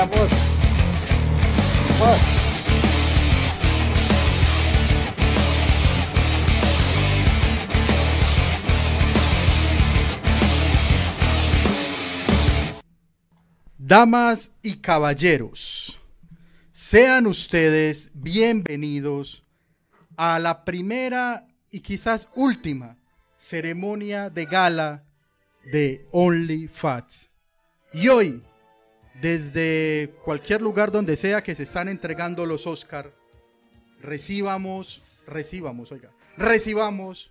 amor. Amor. Damas y caballeros, sean ustedes bienvenidos a la primera y quizás última ceremonia de gala de Only Fats. Y hoy, desde cualquier lugar donde sea que se están entregando los Oscar, recibamos, recibamos, oiga, recibamos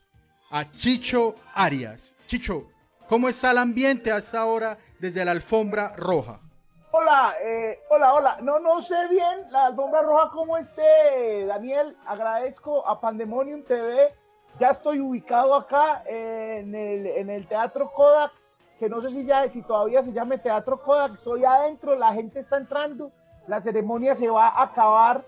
a Chicho Arias. Chicho, ¿cómo está el ambiente hasta ahora desde la alfombra roja? Hola, eh, hola, hola. No, no sé bien la alfombra roja cómo esté, Daniel. Agradezco a Pandemonium TV. Ya estoy ubicado acá en, el, en el Teatro Kodak, que no sé si ya, si todavía se llame Teatro Kodak. Estoy adentro, la gente está entrando. La ceremonia se va a acabar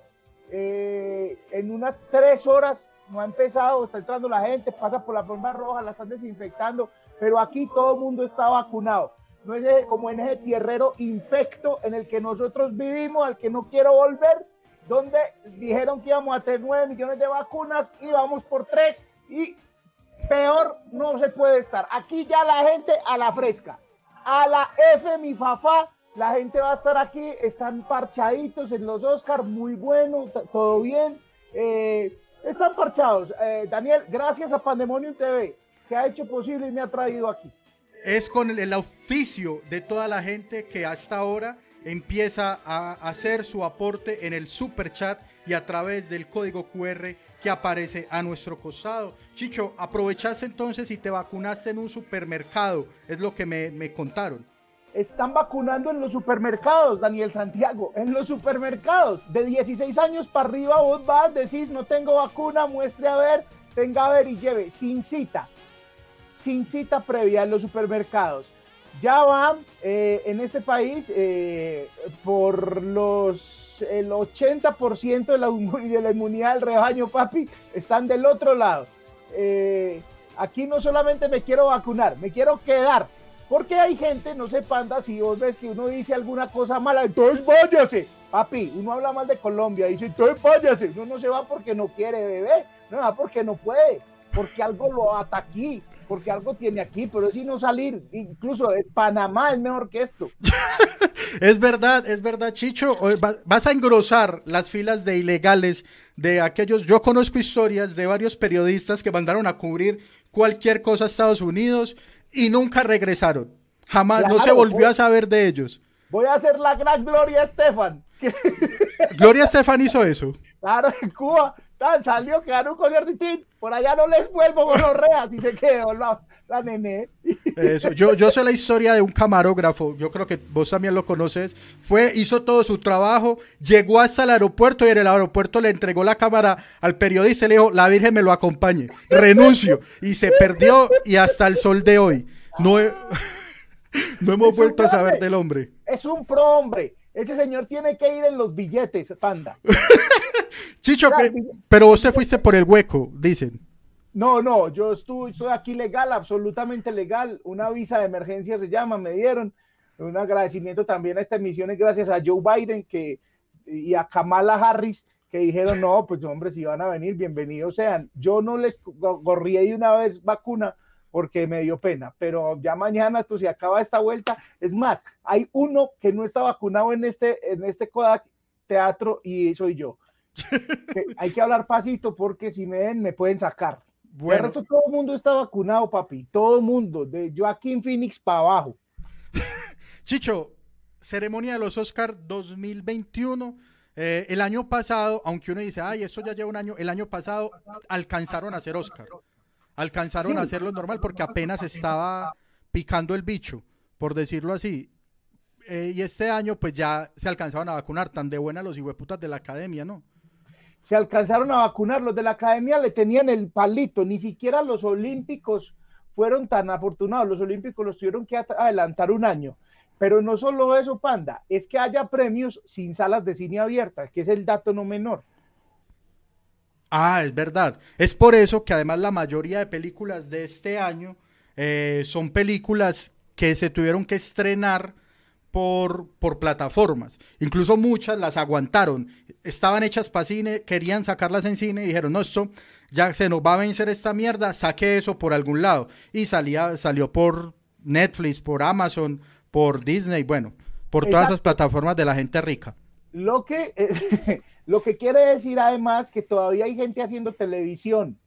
eh, en unas tres horas. No ha empezado, está entrando la gente, pasa por la alfombra roja, la están desinfectando, pero aquí todo el mundo está vacunado no es como en ese tierrero infecto en el que nosotros vivimos, al que no quiero volver, donde dijeron que íbamos a tener 9 millones de vacunas y vamos por 3 y peor no se puede estar. Aquí ya la gente a la fresca, a la F mi papá, la gente va a estar aquí, están parchaditos en los Oscars, muy bueno, todo bien. Eh, están parchados. Eh, Daniel, gracias a Pandemonium TV, que ha hecho posible y me ha traído aquí es con el, oficio de toda la gente que hasta ahora empieza a hacer su aporte en el super chat y a través del código QR que aparece a nuestro costado. Chicho, aprovechaste entonces y te vacunaste en un supermercado, es lo que me, me contaron. Están vacunando en los supermercados, Daniel Santiago, en los supermercados. De 16 años para arriba vos vas, decís, no tengo vacuna, muestre a ver, tenga a ver y lleve, sin cita sin cita previa en los supermercados. Ya van eh, en este país eh, por los el 80% de la, de la, inmunidad del rebaño, papi, están del otro lado. Eh, aquí no solamente me quiero vacunar, me quiero quedar. Porque hay gente, no sé, panda, si vos ves que uno dice alguna cosa mala, entonces váyase. Papi, uno habla mal de Colombia, dice, entonces váyase. Uno no se va porque no quiere, bebé. No va porque no puede, porque algo lo ata aquí porque algo tiene aquí, pero es no salir. Incluso Panamá es mejor que esto. es verdad, es verdad, Chicho. Vas a engrosar las filas de ilegales de aquellos. Yo conozco historias de varios periodistas que mandaron a cubrir cualquier cosa a Estados Unidos y nunca regresaron. Jamás, no se volvió a saber de ellos. Voy a hacer la gran Gloria Estefan. Gloria Estefan hizo eso. Claro, en Cuba salió, quedaron con el por allá no les vuelvo con los reas y se quedó la, la nene. Eso, yo, yo sé la historia de un camarógrafo, yo creo que vos también lo conoces, fue, hizo todo su trabajo, llegó hasta el aeropuerto y en el aeropuerto le entregó la cámara al periodista y le dijo, la Virgen me lo acompañe, renuncio, y se perdió y hasta el sol de hoy. No, no hemos vuelto a saber del hombre. Es un pro hombre. Ese señor tiene que ir en los billetes, panda. Chicho, pero usted fuiste por el hueco, dicen. No, no, yo estuve, estoy aquí legal, absolutamente legal. Una visa de emergencia se llama, me dieron. Un agradecimiento también a esta emisión, gracias a Joe Biden que, y a Kamala Harris, que dijeron, no, pues hombre, si van a venir, bienvenidos sean. Yo no les corrí ahí una vez vacuna porque me dio pena, pero ya mañana esto se acaba esta vuelta. Es más, hay uno que no está vacunado en este, en este Kodak Teatro y soy yo. hay que hablar pasito porque si me ven me pueden sacar. Bueno, todo el mundo está vacunado, papi. Todo el mundo, de Joaquín Phoenix para abajo. Chicho, ceremonia de los Oscar 2021. Eh, el año pasado, aunque uno dice, ay, esto ya lleva un año, el año pasado alcanzaron a hacer Oscar. Alcanzaron a hacerlo normal porque apenas estaba picando el bicho, por decirlo así. Eh, y este año, pues ya se alcanzaron a vacunar, tan de buena los hijueputas de la academia, ¿no? Se alcanzaron a vacunar. Los de la academia le tenían el palito, ni siquiera los olímpicos fueron tan afortunados. Los olímpicos los tuvieron que adelantar un año. Pero no solo eso, Panda, es que haya premios sin salas de cine abiertas, que es el dato no menor. Ah, es verdad. Es por eso que además la mayoría de películas de este año eh, son películas que se tuvieron que estrenar por, por plataformas. Incluso muchas las aguantaron. Estaban hechas para cine, querían sacarlas en cine y dijeron, no, esto ya se nos va a vencer esta mierda, saque eso por algún lado. Y salía, salió por Netflix, por Amazon, por Disney, bueno, por todas esas plataformas de la gente rica. Lo que, eh, lo que quiere decir además que todavía hay gente haciendo televisión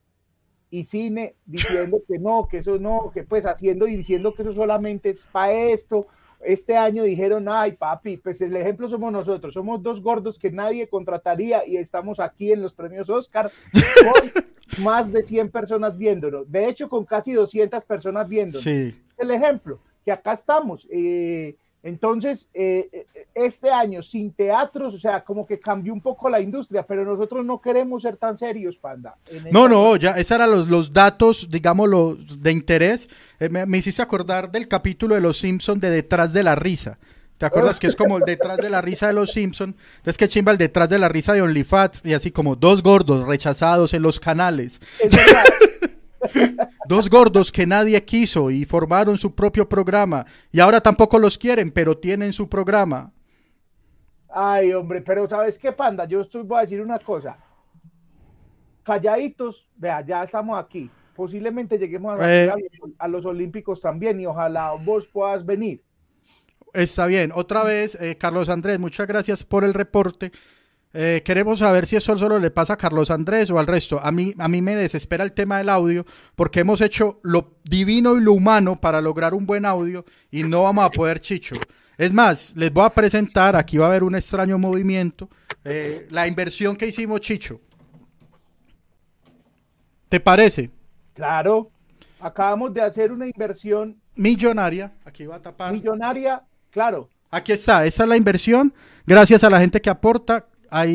y cine diciendo que no, que eso no, que pues haciendo y diciendo que eso solamente es para esto. Este año dijeron, ay papi, pues el ejemplo somos nosotros, somos dos gordos que nadie contrataría y estamos aquí en los premios Oscar con más de 100 personas viéndonos, de hecho con casi 200 personas viéndonos. Sí. El ejemplo, que acá estamos. Eh, entonces, eh, eh, este año sin teatros, o sea, como que cambió un poco la industria, pero nosotros no queremos ser tan serios, Panda. No, no, ya, esos eran los, los datos, digamos, de interés. Eh, me, hiciste acordar del capítulo de Los Simpsons de Detrás de la Risa. ¿Te acuerdas que es como el detrás de la risa de los Simpsons? Entonces, que chimba el detrás de la risa de OnlyFats y así como dos gordos rechazados en los canales. Es verdad. Dos gordos que nadie quiso y formaron su propio programa y ahora tampoco los quieren, pero tienen su programa. Ay, hombre, pero ¿sabes qué, panda? Yo estoy, voy a decir una cosa. Calladitos, vea, ya estamos aquí. Posiblemente lleguemos a, eh. a, los, Olímpicos también y ojalá vos puedas venir. Está bien. Otra vez, eh, Carlos Andrés, muchas gracias por el reporte. Eh, queremos saber si eso solo le pasa a Carlos Andrés o al resto. A mí, a mí me desespera el tema del audio porque hemos hecho lo divino y lo humano para lograr un buen audio y no vamos a poder, Chicho. Es más, les voy a presentar, aquí va a haber un extraño movimiento, eh, la inversión que hicimos, Chicho. ¿Te parece? Claro, acabamos de hacer una inversión millonaria, aquí va a tapar. Millonaria, claro. Aquí está, esa es la inversión, gracias a la gente que aporta,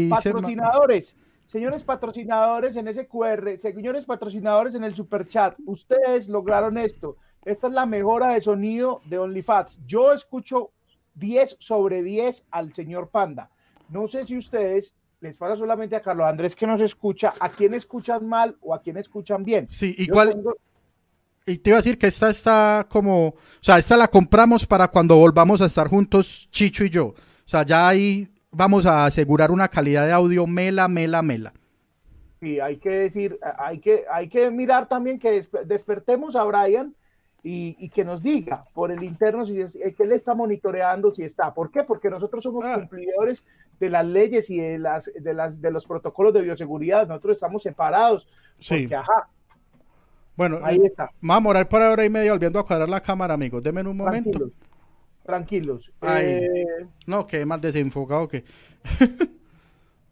patrocinadores, señores patrocinadores en ese QR, señores patrocinadores en el super chat, ustedes lograron esto. Esta es la mejora de sonido de OnlyFats. Yo escucho 10 sobre 10 al señor Panda. No sé si ustedes les pasa solamente a Carlos Andrés que nos escucha, a quién escuchan mal o a quién escuchan bien. Sí, igual. Y te iba a decir que esta está como, o sea, esta la compramos para cuando volvamos a estar juntos, Chicho y yo. O sea, ya hay vamos a asegurar una calidad de audio mela, mela, mela. Y hay que decir, hay que, hay que mirar también que despertemos a Brian y, que nos diga por el interno si es, que él está monitoreando si está. ¿Por qué? Porque nosotros somos ah. cumplidores de las leyes y de las, de las de los protocolos de bioseguridad. Nosotros estamos separados. Sí. ajá. Bueno, ahí está. Vamos a morar por hora y media volviendo a cuadrar la cámara, amigos. Denme un momento tranquilos. Eh, no, que más desenfocado que.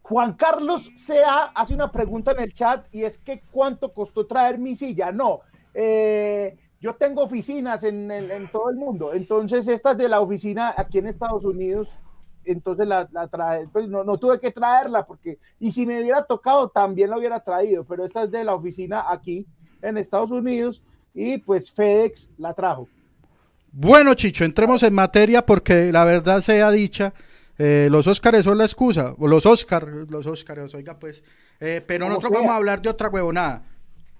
Juan Carlos Sea hace una pregunta en el chat y es que cuánto costó traer mi silla. No, eh, yo tengo oficinas en, en, todo el mundo, entonces esta es de la oficina aquí en Estados Unidos, entonces la, trae, pues no, no, tuve que traerla porque, y si me hubiera tocado también la hubiera traído, pero esta es de la oficina aquí en Estados Unidos y pues FedEx la trajo. Bueno, Chicho, entremos en materia porque la verdad sea dicha, eh, los Óscares son la excusa, o los Óscar, los Óscares, oiga pues, eh, pero nosotros vamos a hablar de otra huevonada.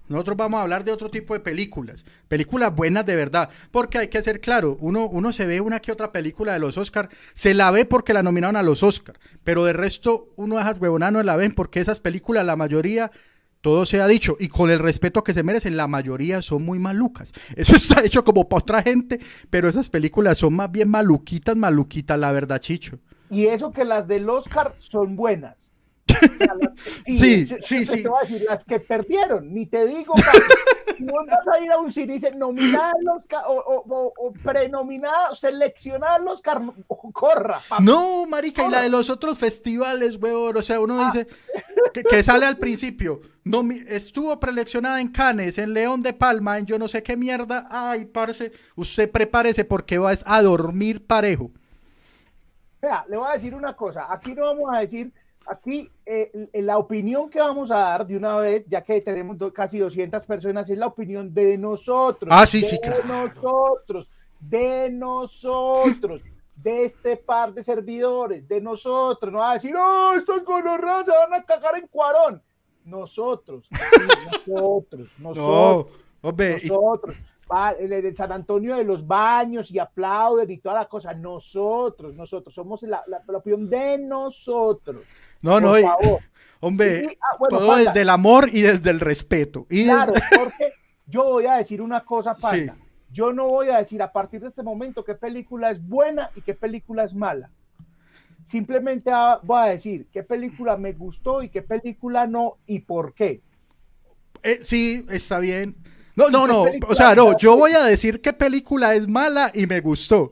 Nosotros vamos a hablar de otro tipo de películas, películas buenas de verdad, porque hay que ser claro, uno, uno se ve una que otra película de los Oscar, se la ve porque la nominaron a los Oscar, pero de resto uno de esas huevonadas no la ven porque esas películas, la mayoría todo se ha dicho, y con el respeto que se merecen, la mayoría son muy malucas. Eso está hecho como para otra gente, pero esas películas son más bien maluquitas, maluquitas, la verdad, Chicho. Y eso que las del Oscar son buenas. Sí, sí, sí. Te voy a decir, las que perdieron, ni te digo, no vas a ir a un cine y dice nominar los o, o, o prenominar, seleccionar los corra. No, marica, y la de los otros festivales, weón, o sea, uno ah. dice que, sale al principio, no, estuvo preleccionada en Cannes, en León de Palma, en yo no sé qué mierda, ay, parce, usted prepárese porque vas a dormir parejo. Vea, le voy a decir una cosa, aquí no vamos a decir aquí eh, la opinión que vamos a dar de una vez, ya que tenemos casi 200 personas, es la opinión de nosotros. Ah, sí, sí, De nosotros, de nosotros, de este par de servidores, de nosotros. No va a decir, no, estos gonorreos se van a cagar en cuarón. Nosotros, nosotros, nosotros. nosotros. de San Antonio de los Baños y aplauden y toda la cosa. Nosotros, nosotros, somos la, la, opinión de nosotros. No, no, hombre, ah, todo desde el amor y desde el respeto. Y claro, porque yo voy a decir una cosa, Panda. Yo no voy a decir a partir de este momento qué película es buena y qué película es mala. Simplemente voy a decir qué película me gustó y qué película no y por qué. Eh, sí, está bien. No, no, no. O sea, no, yo voy a decir qué película es mala y me gustó.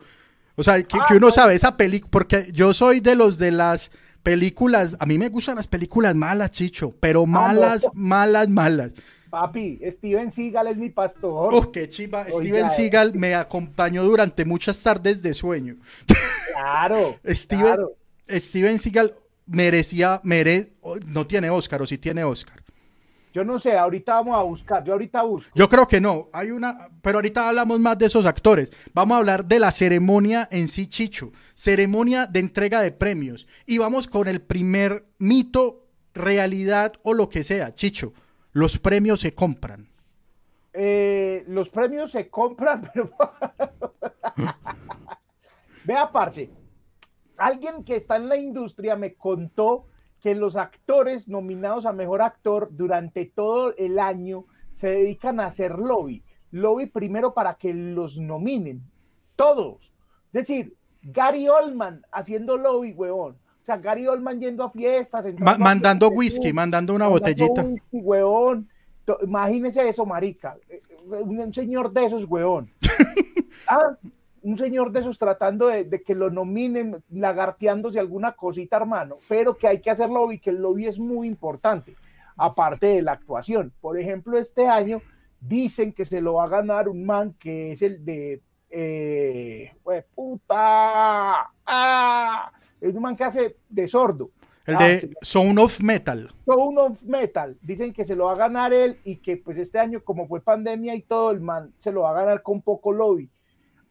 O sea, que, ah, uno sabe esa película, porque yo soy de los de las películas, a mí me gustan las películas malas, Chicho, pero ah, malas, malas, malas. Papi, Steven Seagal es mi pastor. Oh, qué chiva. Steven Seagal me acompañó durante muchas tardes de sueño. Claro. Steven, claro. Steven Seagal merecía, mere, no tiene Oscar, o sí tiene Oscar. Yo no sé, ahorita vamos a buscar, yo ahorita busco. Yo creo que no, hay una, pero ahorita hablamos más de esos actores. Vamos a hablar de la ceremonia en sí, Chicho, ceremonia de entrega de premios. Y vamos con el primer mito, realidad o lo que sea, Chicho. Los premios se compran. Eh, los premios se compran, pero... Vea, parce, alguien que está en la industria me contó que los actores nominados a mejor actor durante todo el año se dedican a hacer lobby. Lobby primero para que los nominen, todos. Es decir, Gary Oldman haciendo lobby, huevón. O sea, Gary Oldman yendo a fiestas. mandando whisky, mandando una botellita. Whisky, Imagínese eso, marica. Eh, eh, un señor de esos, huevón. ah, un señor de esos tratando de, que lo nominen, lagarteándose alguna cosita, hermano, pero que hay que hacer lobby, que el lobby es muy importante, aparte de la actuación. Por ejemplo, este año dicen que se lo va a ganar un man que es el de, eh, puta, ah, es un man que hace de sordo. El ah, de Sound of Metal. Sound of Metal. Dicen que se lo va a ganar él y que pues este año como fue pandemia y todo, el man se lo va a ganar con poco lobby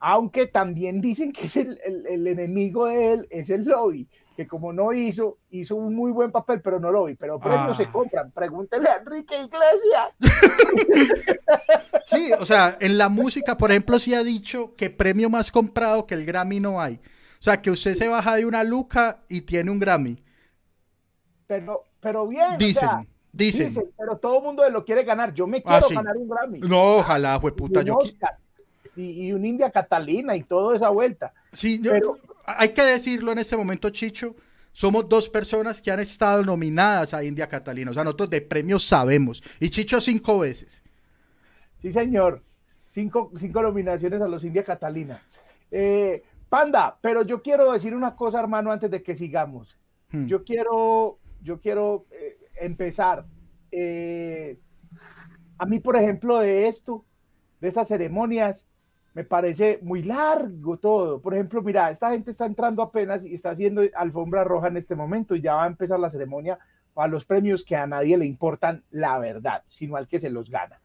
aunque también dicen que es el, enemigo de él, es el lobby, que como no hizo, hizo un muy buen papel, pero no lobby, pero premios se ah. compran. Pregúntele a Enrique Iglesias. Sí, o sea, en la música, por ejemplo, sí ha dicho que premio más comprado que el Grammy no hay. O sea, que usted se baja de una luca y tiene un Grammy. Pero, pero bien. Dicen. dicen. pero todo el mundo lo quiere ganar. Yo me ah, quiero ganar un Grammy. No, ojalá, fue puta. Yo, y, un India Catalina y toda esa vuelta. Sí, pero hay que decirlo en este momento, Chicho. Somos dos personas que han estado nominadas a India Catalina. O sea, nosotros de premios sabemos. Y Chicho cinco veces. Sí, señor. Cinco, cinco nominaciones a los India Catalina. Eh, Panda, pero yo quiero decir una cosa, hermano, antes de que sigamos. Hmm. Yo quiero, yo quiero eh, empezar. Eh, a mí, por ejemplo, de esto, de esas ceremonias, me parece muy largo todo. Por ejemplo, mira, esta gente está entrando apenas y está haciendo alfombra roja en este momento y ya va a empezar la ceremonia para los premios que a nadie le importan la verdad, sino al que se los gana.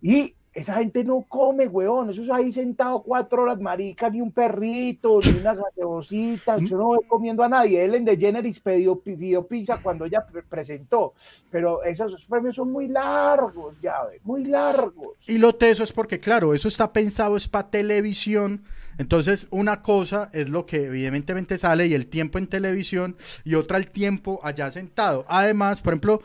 Y esa gente no come, weón. Eso es ahí sentado cuatro horas, marica, ni un perrito, ni una gaseosita. Yo no voy comiendo a nadie. Ellen DeGeneres pidió, pidió pizza cuando ella presentó. Pero esos premios son muy largos, ya, muy largos. Y lo teso es porque, claro, eso está pensado, es para televisión. Entonces, una cosa es lo que evidentemente sale y el tiempo en televisión, y otra el tiempo allá sentado. Además, por ejemplo,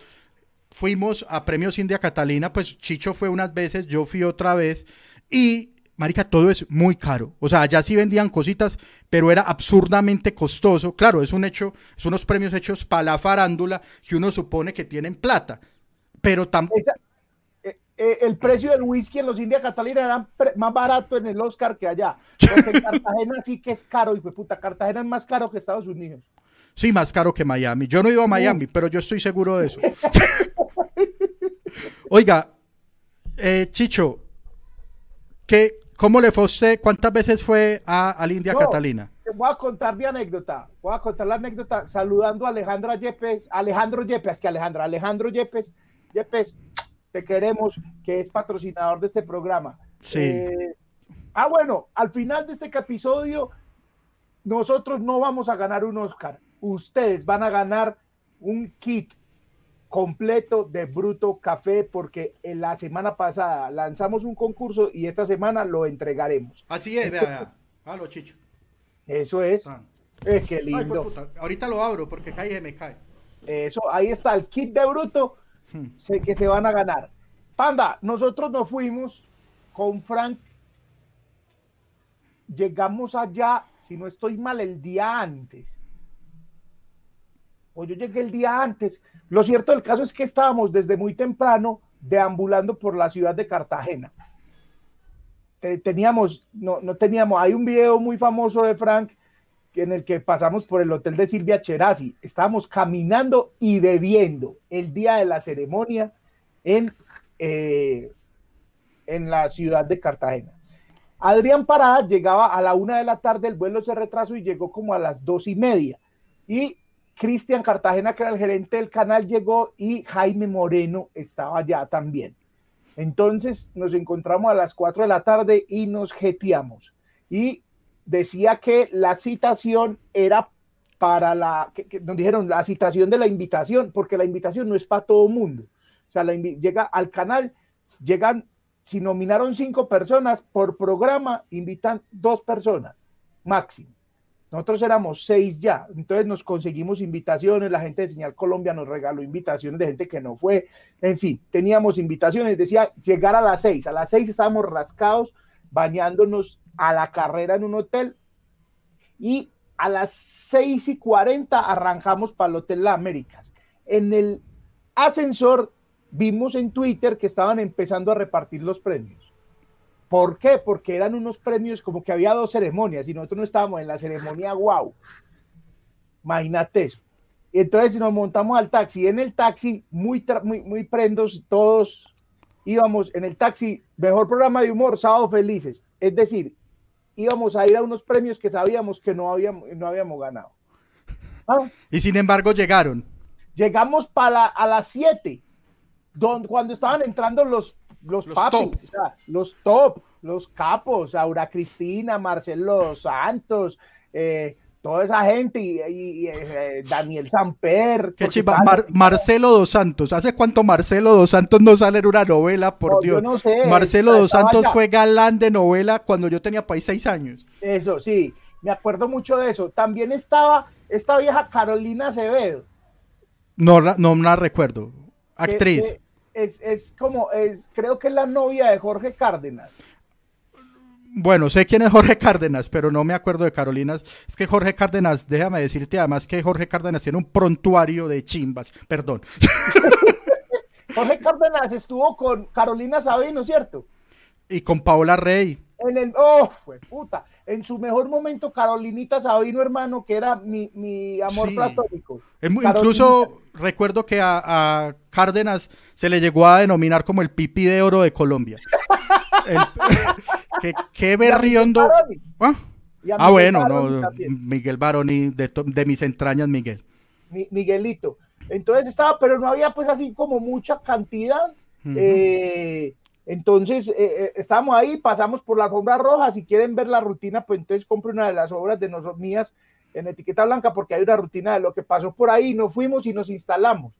fuimos a Premios India Catalina, pues Chicho fue unas veces, yo fui otra vez y marica, todo es muy caro. O sea, allá sí vendían cositas, pero era absurdamente costoso. Claro, es un hecho, son unos premios hechos para la farándula que uno supone que tienen plata, pero tampoco... Eh, eh, el precio del whisky en los India Catalina era más barato en el Oscar que allá. Porque en Cartagena sí que es caro, y pues puta, Cartagena es más caro que Estados Unidos. Sí, más caro que Miami. Yo no ido a Miami, pero yo estoy seguro de eso. Oiga, eh, Chicho, ¿qué, ¿cómo le fue a usted? ¿Cuántas veces fue a, la India Catalina? Te voy a contar mi anécdota. Voy a contar la anécdota saludando a Alejandra Yepes, Alejandro Yepes, que Alejandra, Alejandro Yepes, Yepes, te queremos, que es patrocinador de este programa. Sí. Eh, ah, bueno, al final de este episodio, nosotros no vamos a ganar un Oscar. Ustedes van a ganar un kit completo de Bruto Café porque en la semana pasada lanzamos un concurso y esta semana lo entregaremos. Así es, vea, vea. Chicho. Eso es. Ah. Es que lindo. Ahorita lo abro porque cae y se me cae. Eso, ahí está el kit de Bruto hmm. sé que se van a ganar. Panda, nosotros nos fuimos con Frank. Llegamos allá, si no estoy mal, el día antes o yo llegué el día antes. Lo cierto del caso es que estábamos desde muy temprano deambulando por la ciudad de Cartagena. Teníamos, no, no teníamos, hay un video muy famoso de Frank en el que pasamos por el hotel de Silvia Cherasi. Estábamos caminando y bebiendo el día de la ceremonia en, eh, en la ciudad de Cartagena. Adrián Parada llegaba a la una de la tarde, el vuelo se retrasó y llegó como a las dos y media. Y Cristian Cartagena, que era el gerente del canal, llegó y Jaime Moreno estaba allá también. Entonces nos encontramos a las 4 de la tarde y nos jeteamos. Y decía que la citación era para la, que, nos dijeron la citación de la invitación, porque la invitación no es para todo mundo. O sea, llega al canal, llegan, si nominaron cinco personas por programa, invitan dos personas máximo. Nosotros éramos seis ya, entonces nos conseguimos invitaciones, la gente de Señal Colombia nos regaló invitaciones de gente que no fue, en fin, teníamos invitaciones, decía llegar a las seis, a las seis estábamos rascados, bañándonos a la carrera en un hotel y a las seis y cuarenta arrancamos para el Hotel La Américas. En el ascensor vimos en Twitter que estaban empezando a repartir los premios. ¿Por qué? Porque eran unos premios como que había dos ceremonias y nosotros no estábamos en la ceremonia wow. Imagínate eso. Y entonces nos montamos al taxi. En el taxi, muy, muy, muy prendos, todos íbamos en el taxi, mejor programa de humor, sábado felices. Es decir, íbamos a ir a unos premios que sabíamos que no habíamos, no habíamos ganado. ¿Ah? Y sin embargo llegaron. Llegamos para a las 7, cuando estaban entrando los los, papis, los top, los capos, Aura Cristina, Marcelo Santos, eh, toda esa gente y, eh, Daniel Samper. Qué chiva, Marcelo dos Santos. ¿Hace cuánto Marcelo dos Santos no sale en una novela? Por Dios. No sé, Marcelo dos Santos fue galán de novela cuando yo tenía país seis años. Eso, sí, me acuerdo mucho de eso. También estaba esta vieja Carolina Acevedo. No, no la recuerdo. Actriz es, como, es, creo que es la novia de Jorge Cárdenas. Bueno, sé quién es Jorge Cárdenas, pero no me acuerdo de Carolina. Es que Jorge Cárdenas, déjame decirte además que Jorge Cárdenas tiene un prontuario de chimbas. Perdón. Jorge Cárdenas estuvo con Carolina Sabino, ¿cierto? Y con Paola Rey. En el, oh, puta. En su mejor momento, Carolinita Sabino, hermano, que era mi, amor platónico. incluso recuerdo que a, Cárdenas se le llegó a denominar como el pipi de oro de Colombia. qué, berriondo. Ah, ah bueno, no, Miguel Baroni, de, mis entrañas, Miguel. Miguelito. Entonces estaba, pero no había pues así como mucha cantidad. eh, entonces, eh, eh, estamos ahí, pasamos por la alfombra roja. Si quieren ver la rutina, pues entonces compre una de las obras de nosotros mías en etiqueta blanca, porque hay una rutina de lo que pasó por ahí. Nos fuimos y nos instalamos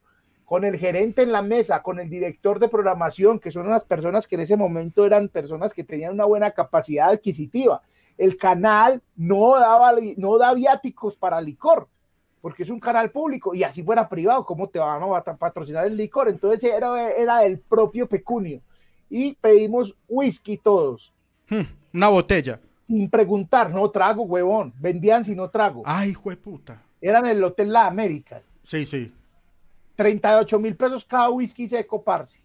con el gerente en la mesa, con el director de programación, que son unas personas que en ese momento eran personas que tenían una buena capacidad adquisitiva. El canal no daba, no da viáticos para licor, porque es un canal público y así fuera privado, ¿cómo te van a patrocinar el licor? Entonces era, era el propio pecunio y pedimos whisky todos. Hmm, una botella. Sin preguntar, no trago, huevón. Vendían si no trago. Ay, puta. Eran en el Hotel La Américas. Sí, sí. 38 mil pesos cada whisky seco, parce.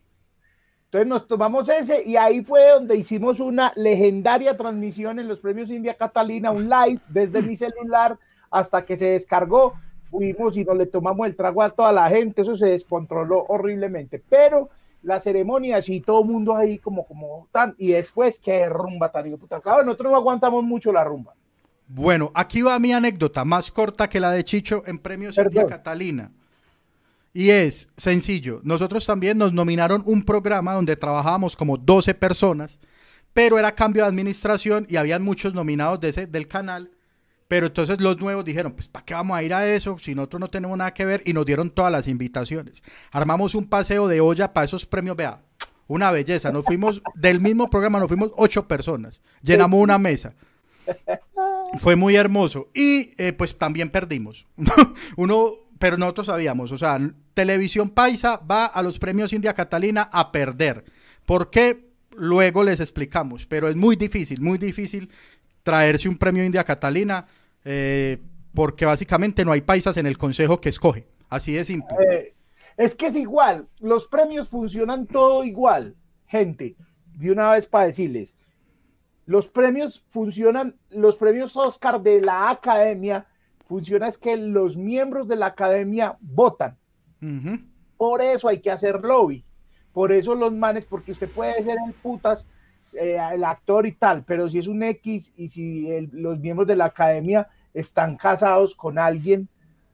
Entonces nos tomamos ese y ahí fue donde hicimos una legendaria transmisión en los premios India Catalina, un live desde mi celular hasta que se descargó. Fuimos y nos le tomamos el trago a toda la gente, eso se descontroló horriblemente. Pero la ceremonia, así todo el mundo ahí como, como tan, y después, qué rumba tan, puta, claro, nosotros no aguantamos mucho la rumba. Bueno, aquí va mi anécdota, más corta que la de Chicho en Premios India Catalina. Y es sencillo, nosotros también nos nominaron un programa donde trabajábamos como 12 personas, pero era cambio de administración y habían muchos nominados de ese, del canal, Pero entonces los nuevos dijeron, pues ¿para qué vamos a ir a eso si nosotros no tenemos nada que ver? Y nos dieron todas las invitaciones. Armamos un paseo de olla para esos premios, vea, una belleza. Nos fuimos, del mismo programa nos fuimos ocho personas. Llenamos una mesa. Fue muy hermoso. Y eh, pues también perdimos. Uno, pero nosotros sabíamos, o sea, Televisión Paisa va a los premios India Catalina a perder. ¿Por qué? Luego les explicamos, pero es muy difícil, muy difícil traerse un premio India Catalina eh, porque básicamente no hay paisas en el consejo que escoge. Así de simple. Eh, es que es igual, los premios funcionan todo igual, gente. De una vez para decirles, los premios funcionan, los premios Oscar de la academia, funciona es que los miembros de la academia votan. Por eso hay que hacer lobby. Por eso los manes, porque usted puede ser el putas, eh, el actor y tal, pero si es un X y si los miembros de la academia están casados con alguien,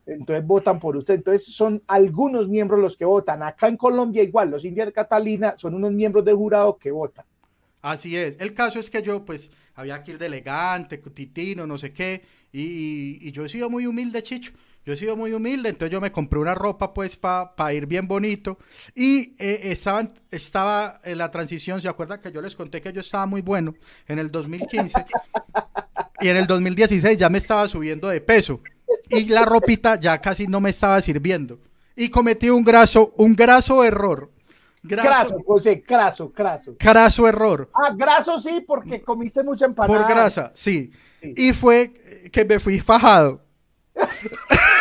entonces votan por usted. Entonces son algunos miembros los que votan. Acá en Colombia igual, los indios de Catalina son unos miembros de jurado que votan. Así es. El caso es que yo pues había que ir de elegante, titino, no sé qué, y, yo he sido muy humilde, Chicho. Yo he sido muy humilde, entonces yo me compré una ropa pues para ir bien bonito. Y eh, estaba, estaba en la transición, ¿se acuerdan que yo les conté que yo estaba muy bueno en el 2015? y en el 2016 ya me estaba subiendo de peso y la ropita ya casi no me estaba sirviendo. Y cometí un graso, un graso error. Graso, José, graso, graso. Graso error. Ah, graso sí, porque comiste mucha empanada. Por grasa, sí. Y fue que me fui fajado.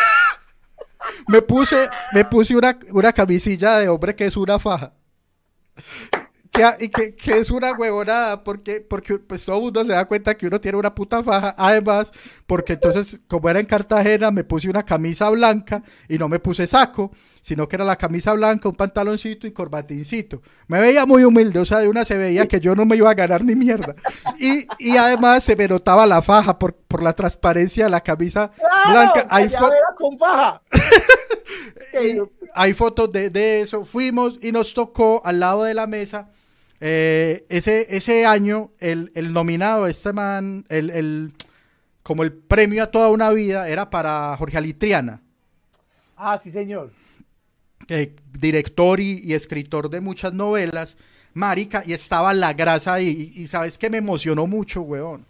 me puse, me puse una, una camisilla de hombre que es una faja que, que, es una huevonada, porque, porque pues todo mundo se da cuenta que uno tiene una puta faja. Además, porque entonces, como era en Cartagena, me puse una camisa blanca y no me puse saco, sino que era la camisa blanca, un pantaloncito y corbatincito. Me veía muy humilde, o sea, de una se veía que yo no me iba a ganar ni mierda. Y, y además se me notaba la faja por, por la transparencia de la camisa blanca. Hay con faja. hay fotos de, de eso. Fuimos y nos tocó al lado de la mesa eh, ese, ese año, el, nominado, este man, el, como el premio a toda una vida, era para Jorge Alitriana. Ah, sí, señor. Director y, escritor de muchas novelas, marica, y estaba la grasa ahí. Y, sabes que me emocionó mucho, weón.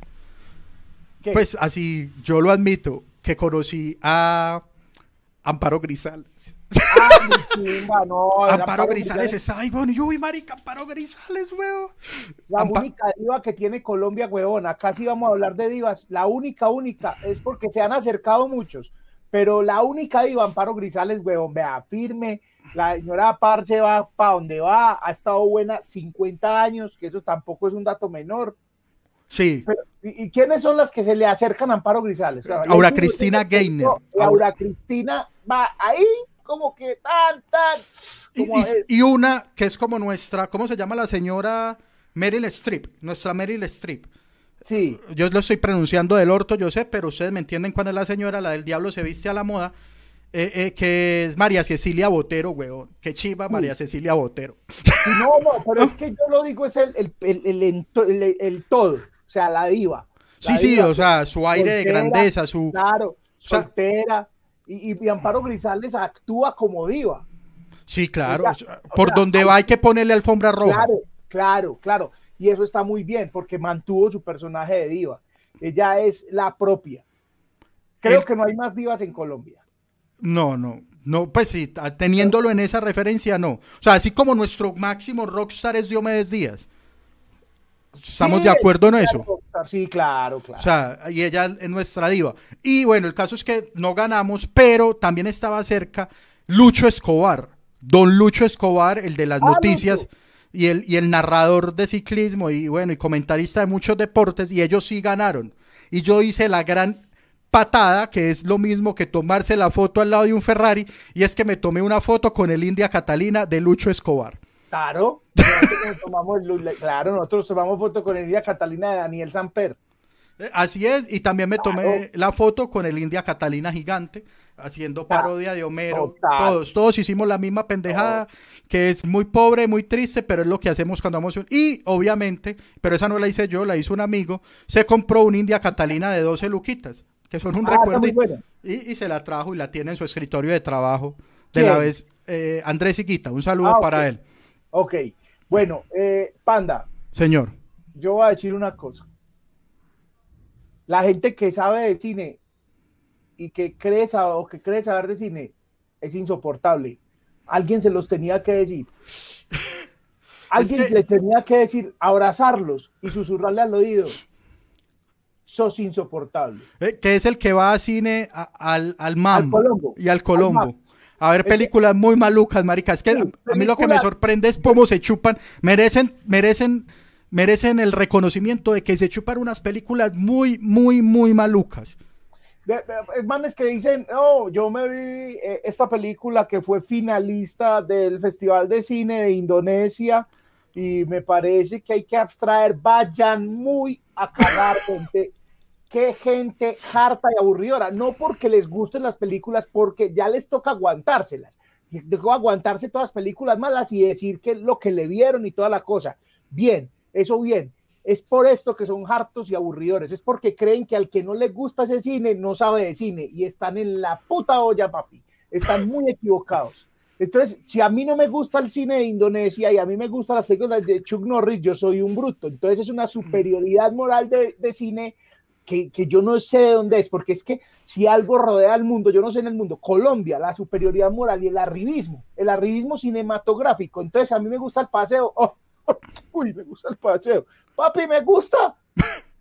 Pues así, yo lo admito, que conocí a Amparo Grisales. Amparo, Grisales está ahí, bueno, yo vi marica, Amparo Grisales, weón. La única diva que tiene Colombia, weón. Acá sí vamos a hablar de divas. La única, única, es porque se han acercado muchos. Pero la única diva, Amparo Grisales, weón, vea, firme. La señora Parche va para donde va, ha estado buena 50 años, que eso tampoco es un dato menor. Sí. ¿y, quiénes son las que se le acercan a Amparo Grisales? Aura Cristina Gainer. Aura Cristina va ahí como que tan, tan. Y, una que es como nuestra, ¿cómo se llama la señora Meryl Streep? Nuestra Meryl Streep. Sí. Yo lo estoy pronunciando del orto, yo sé, pero ustedes me entienden cuál es la señora, la del diablo se viste a la moda. Eh, eh, que es María Cecilia Botero, weón. Qué chiva María Cecilia Botero. No, no, pero es que yo lo digo, es el, el, el, el todo, o sea, la diva. sí, sí, o sea, su aire de grandeza, su... Claro, soltera, y, Amparo Grisales actúa como diva. Sí, claro. Por donde va hay que ponerle alfombra roja. Claro, claro, claro. Y eso está muy bien porque mantuvo su personaje de diva. Ella es la propia. Creo que no hay más divas en Colombia. No, no. No, pues sí, teniéndolo en esa referencia, no. O sea, así como nuestro máximo rockstar es Diomedes Díaz. ¿Estamos de acuerdo en eso? Sí, claro, claro. O sea, y ella es nuestra diva. Y bueno, el caso es que no ganamos, pero también estaba cerca Lucho Escobar. Don Lucho Escobar, el de las ah, noticias y el, y el narrador de ciclismo y bueno, y comentarista de muchos deportes, y ellos sí ganaron. Y yo hice la gran patada, que es lo mismo que tomarse la foto al lado de un Ferrari, y es que me tomé una foto con el India Catalina de Lucho Escobar. Claro, nosotros tomamos, claro, nosotros tomamos foto con el India Catalina de Daniel Samper. Eh, así es, y también me tomé la foto con el India Catalina gigante, haciendo parodia de Homero. Todos, todos hicimos la misma pendejada, que es muy pobre, muy triste, pero es lo que hacemos cuando vamos. Y obviamente, pero esa no la hice yo, la hizo un amigo, se compró un India Catalina de 12 luquitas. que son un Ah, recuerdo. y- se la trajo y la tiene en su escritorio de trabajo de ¿Quién? la vez. eh, Andrés Iquita, un saludo Ah, para él. Ok, bueno, eh, Panda, Señor. yo voy a decir una cosa. La gente que sabe de cine y que cree saber, o que cree saber de cine es insoportable. Alguien se los tenía que decir. Alguien que- les tenía que decir, abrazarlos y susurrarle al oído. Sos insoportable. Eh, que es el que va a cine a- al, al MAM Al Colombo. y al Colombo. Al. A ver películas muy malucas, marica. Es que Sí, a, a mí lo que me sorprende es cómo se chupan. Merecen, merecen, merecen el reconocimiento de que se chupan unas películas muy, muy, muy malucas. De- manes que dicen, oh, yo me vi eh, esta película que fue finalista del Festival de Cine de Indonesia y me parece que hay que abstraer, vayan muy a cagar, gente. Qué gente harta y aburridora. No porque les gusten las películas, porque ya les toca aguantárselas. Dejó aguantarse todas las películas malas y decir que lo que le vieron y toda la cosa. Bien, eso bien. Es por esto que son hartos y aburridores. Es porque creen que al que no le gusta ese cine no sabe de cine y están en la puta olla, papi. Están muy equivocados. Entonces, si a mí no me gusta el cine de Indonesia y a mí me gustan las películas de Chuck Norris, yo soy un bruto. Entonces es una superioridad moral de, de cine que, que yo no sé de dónde es, porque es que si algo rodea al mundo, yo no sé en el mundo, Colombia, la superioridad moral y el arribismo, el arribismo cinematográfico. Entonces a mí me gusta el paseo. Oh, uy, me gusta el paseo. Papi, me gusta.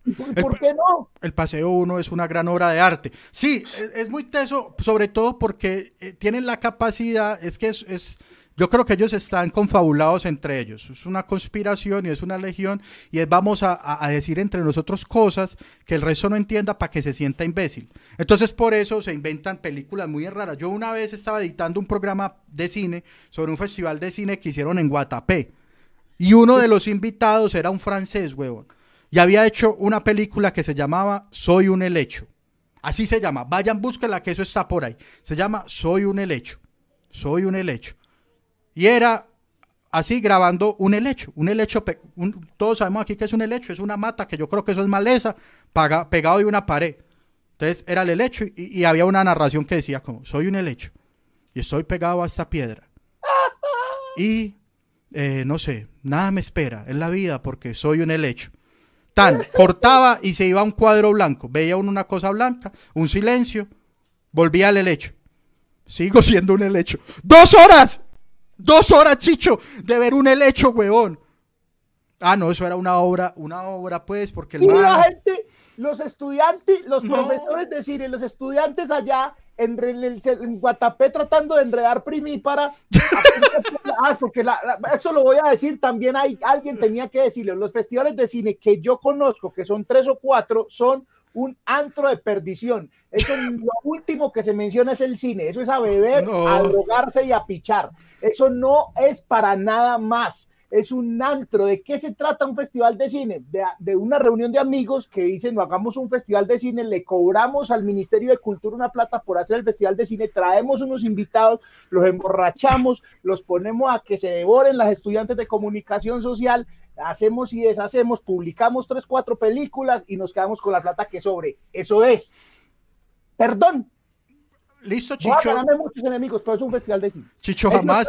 ¿Y ¿Por, qué no? El Paseo 1 es una gran obra de arte. Sí, es, es muy teso, sobre todo porque eh, tienen la capacidad, es que es, es- yo creo que ellos están confabulados entre ellos. Es una conspiración y es una legión y es vamos a, a- a decir entre nosotros cosas que el resto no entienda para que se sienta imbécil. Entonces por eso se inventan películas muy raras. Yo una vez estaba editando un programa de cine sobre un festival de cine que hicieron en Guatapé. Y uno de los invitados era un francés, huevón. Y había hecho una película que se llamaba Soy un helecho. Así se llama. Vayan, búsquenla, que eso está por ahí. Se llama Soy un helecho. Soy un helecho. Y era así grabando un helecho. Un helecho, un- todos sabemos aquí que es un helecho. Es una mata que yo creo que eso es maleza, paga- pegado de una pared. Entonces era el helecho y, y había una narración que decía como, soy un helecho. Y estoy pegado a esta piedra. Y eh, no sé, nada me espera en la vida porque soy un helecho. Tan, cortaba y se iba a un cuadro blanco. Veía uno una cosa blanca, un silencio, volvía al helecho. Sigo siendo un helecho. ¡Dos horas! ¡Dos horas, chicho! De ver un helecho, huevón. Ah, no, eso era una obra, una obra, pues, porque el Y la gente, los estudiantes, los No. profesores de cine, los estudiantes allá en, en el- en Guatapé tratando de enredar primípara. ah, es porque la- la- eso lo voy a decir, también hay alguien tenía que decirlo. Los festivales de cine que yo conozco, que son tres o cuatro, son un antro de perdición. Eso lo último que se menciona es el cine. Eso es a beber, No. a drogarse y a pichar. Eso no es para nada más. Es un antro. ¿De qué se trata un festival de cine? De, de una reunión de amigos que dicen, no hagamos un festival de cine, le cobramos al Ministerio de Cultura una plata por hacer el festival de cine, traemos unos invitados, los emborrachamos, los ponemos a que se devoren las estudiantes de comunicación social, hacemos y deshacemos, publicamos tres, cuatro películas y nos quedamos con la plata que sobre. Eso es. Perdón, Listo, Chicho. ganarme muchos enemigos, pero es un festival de cine. Chicho jamás.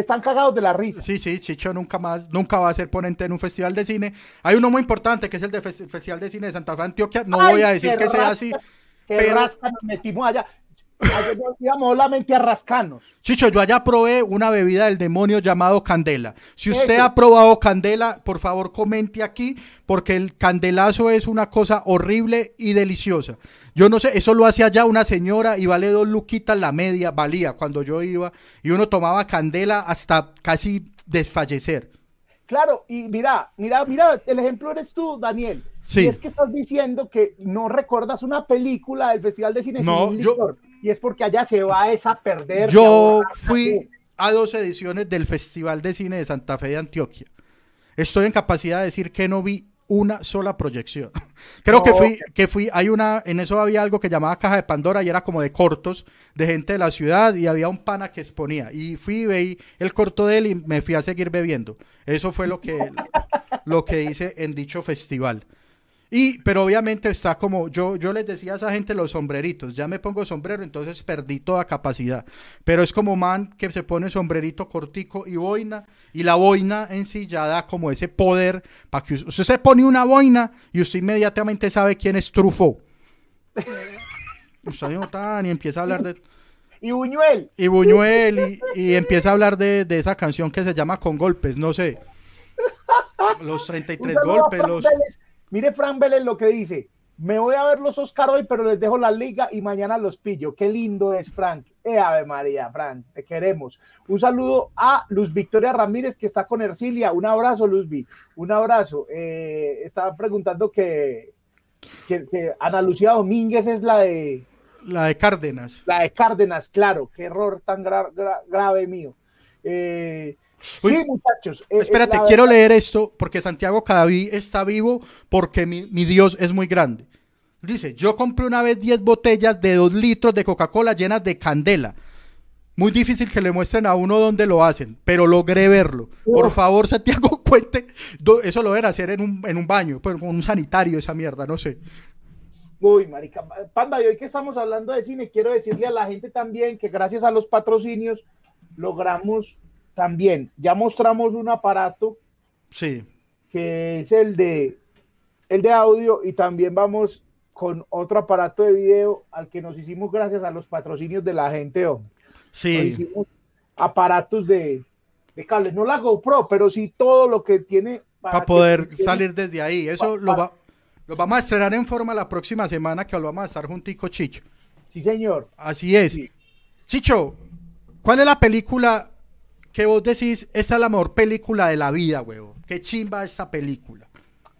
Están cagados de la risa. Sí, sí, Chicho nunca más, nunca va a ser ponente en un festival de cine. Hay uno muy importante que es el de Fes- Festival de Cine de Santa Fe, Antioquia. No Ay, voy a decir que sea así. Pero- rasca nos metimos allá. Nos íbamos solamente a rascanos. Chicho, yo allá probé una bebida del demonio llamado Candela. Si usted Eso. ha probado Candela, por favor comente aquí, porque el candelazo es una cosa horrible y deliciosa. Yo no sé, eso lo hacía allá una señora y vale dos luquitas la media, valía cuando yo iba, y uno tomaba Candela hasta casi desfallecer. Claro, y mira, mira, mira, el ejemplo eres tú, Daniel. Sí. Y es que estás diciendo que no recuerdas una película del Festival de Cine No, sin yo- licor, y es porque allá se va esa a perder. Yo fui a dos ediciones del Festival de Cine de Santa Fe de Antioquia. Estoy en capacidad de decir que no vi una sola proyección. Creo que fui, que fui, hay una, en eso había algo que llamaba Caja de Pandora y era como de cortos de gente de la ciudad y había un pana que exponía. Y fui, veí el corto de él y me fui a seguir bebiendo. Eso fue lo que, lo que hice en dicho festival. Y, pero obviamente está como, yo, yo les decía a esa gente los sombreritos, ya me pongo sombrero, entonces perdí toda capacidad. Pero es como man que se pone sombrerito cortico y boina, y la boina en sí ya da como ese poder para que usted, usted se pone una boina y usted inmediatamente sabe quién es Truffaut. usted no tan y empieza a hablar de... Y Buñuel. Y Buñuel, y, y empieza a hablar de, de esa canción que se llama Con Golpes, no sé. Los 33 Un saludo a golpes, los... Vélez. Mire Fran Vélez lo que dice. Me voy a ver los Oscar hoy, pero les dejo la liga y mañana los pillo. Qué lindo es, Frank. Eh, Ave María, Frank, te queremos. Un saludo a Luz Victoria Ramírez, que está con Ercilia. Un abrazo, Luzvi. Un abrazo. Eh, estaba preguntando que, que, que Ana Lucía Domínguez es la de La de Cárdenas. la de Cárdenas, claro. Qué error tan gra- gra- grave mío. Eh, Uy, sí, muchachos. eh, Espérate, la quiero verdad- leer esto porque Santiago Cadaví está vivo porque mi, mi Dios es muy grande. Dice, yo compré una vez 10 botellas de 2 litros de Coca-Cola llenas de candela. Muy difícil que le muestren a uno dónde lo hacen, pero logré verlo. Por favor, Santiago, cuente. Eso lo deben hacer en un, en un baño, pues, con un sanitario, esa mierda, no sé. Uy, marica. Panda, y hoy que estamos hablando de cine, quiero decirle a la gente también que gracias a los patrocinios logramos también, ya mostramos un aparato Sí. que es el de el de audio y también vamos con otro aparato de video al que nos hicimos gracias a los patrocinios de la gente, hombre. Nos Sí. hicimos aparatos de, de cable, no la GoPro, pero sí todo lo que tiene Para poder salir desde ahí. Eso lo, va, lo vamos a estrenar en forma la próxima semana que lo vamos a estar juntico, Chicho. Sí, señor. Así es. Sí. Chicho, ¿cuál es la película que vos decís, esta es la mejor película de la vida, huevo? Qué chimba esta película.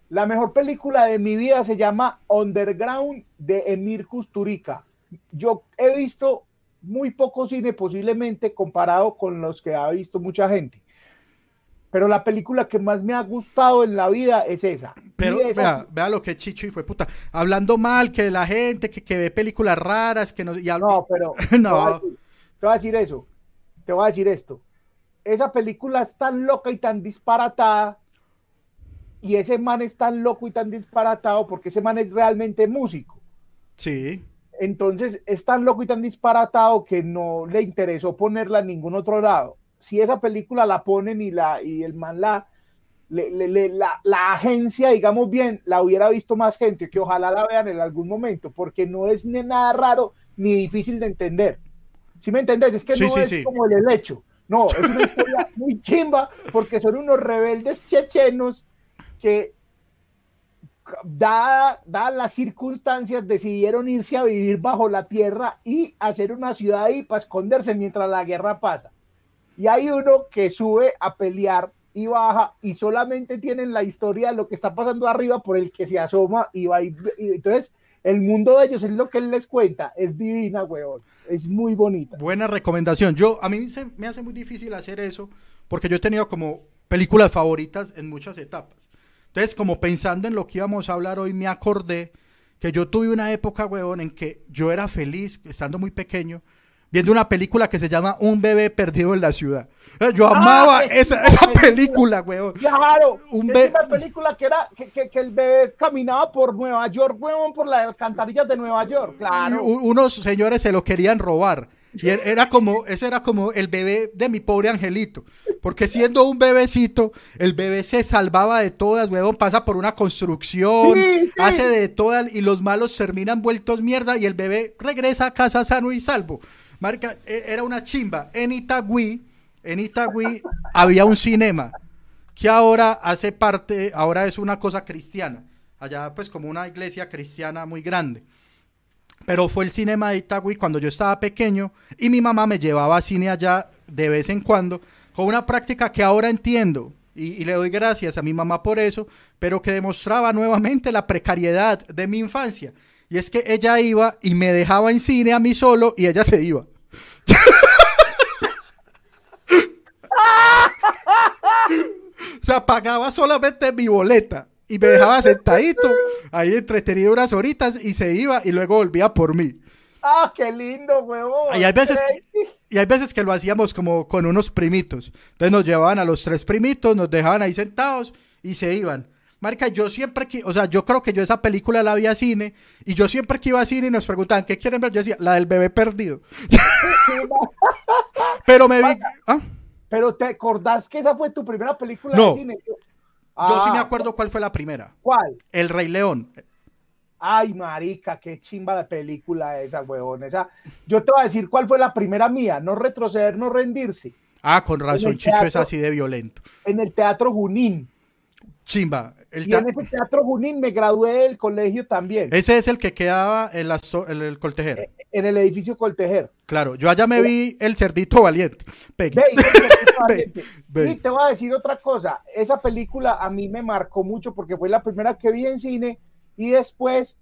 La mejor película de mi vida se llama Underground de Emir Kusturica. Yo he visto muy poco cine posiblemente comparado con los que ha visto mucha gente. Pero la película que más me ha gustado en la vida es esa. Pero esa- vea, vea lo que Chicho y fue puta. Hablando mal que de la gente, que, que ve películas raras, que no. y No, pero No. Te, voy a decir, te voy a decir eso. Te voy a decir esto. Esa película es tan loca y tan disparatada. Y ese man es tan loco y tan disparatado porque ese man es realmente músico. Sí. Entonces es tan loco y tan disparatado que no le interesó ponerla en ningún otro lado. Si esa película la ponen y, la, y el man la, le- le- le- la, la agencia, digamos bien, la hubiera visto más gente, que ojalá la vean en algún momento, porque no es ni nada raro ni difícil de entender. ¿Sí me entendés? Es que Sí, no sí, es sí. como el helecho. No, es una historia muy chimba porque son unos rebeldes chechenos que dadas da las circunstancias, decidieron irse a vivir bajo la tierra y hacer una ciudad ahí para esconderse mientras la guerra pasa. Y hay uno que sube a pelear y baja y solamente tienen la historia de lo que está pasando arriba por el que se asoma y va y, y entonces el mundo de ellos es lo que él les cuenta, es divina, weón, es muy bonita. Buena recomendación. Yo, a mí me hace muy difícil hacer eso porque yo he tenido como películas favoritas en muchas etapas. Entonces, como pensando en lo que íbamos a hablar hoy, me acordé que yo tuve una época, weón, en que yo era feliz, estando muy pequeño, viendo una película que se llama Un bebé perdido en la ciudad. Eh, Yo amaba qué esa, esa película. película, weón. Claro, Un es una película que era que, que- que el bebé caminaba por Nueva York, weón, por las alcantarillas de Nueva York, Y claro. u- unos señores se lo querían robar. Y er- era como, ese era como el bebé de mi pobre angelito. Porque siendo un bebecito, el bebé se salvaba de todas, huevón, pasa por una construcción, Sí, sí. hace de todas y los malos terminan vueltos mierda y el bebé regresa a casa sano y salvo. Marca, e- era una chimba. En Itagüí, en Itagüí había un cinema que ahora hace parte, ahora es una cosa cristiana. Allá pues como una iglesia cristiana muy grande. Pero fue el cinema de Itagüí cuando yo estaba pequeño y mi mamá me llevaba a cine allá de vez en cuando con una práctica que ahora entiendo y, y le doy gracias a mi mamá por eso, pero que demostraba nuevamente la precariedad de mi infancia. Y es que ella iba y me dejaba en cine a mí solo y ella se iba. O sea, pagaba solamente mi boleta y me dejaba sentadito ahí entretenido unas horitas y se iba y luego volvía por mí. Ah, qué lindo, huevón. Y hay veces Y hay veces que lo hacíamos como con unos primitos. Entonces nos llevaban a los tres primitos, nos dejaban ahí sentados y se iban. Marica, yo siempre que, o sea, yo creo que yo esa película la vi a cine y yo siempre que iba a cine y nos preguntaban, ¿qué quieren ver? Yo decía, la del bebé perdido. Pero me vi... ¿ah? Pero ¿te acordás que esa fue tu primera película No. de cine? Yo sí Ah, me acuerdo cuál fue la primera. ¿Cuál? El Rey León. Ay, marica, qué chimba de película esa, huevón. Esa... Yo te voy a decir cuál fue la primera mía. No retroceder, no rendirse. Ah, con razón, Chicho es así de violento. En el Teatro Junín. Chimba. El Y en ese Teatro Junín me gradué del colegio también. Ese es el que quedaba en, to- en el Coltejer. Eh, En el edificio Coltejer. Claro, yo allá me vi el cerdito valiente. Ve, y te- Ve, ve. Y te voy a decir otra cosa, esa película a mí me marcó mucho porque fue la primera que vi en cine y después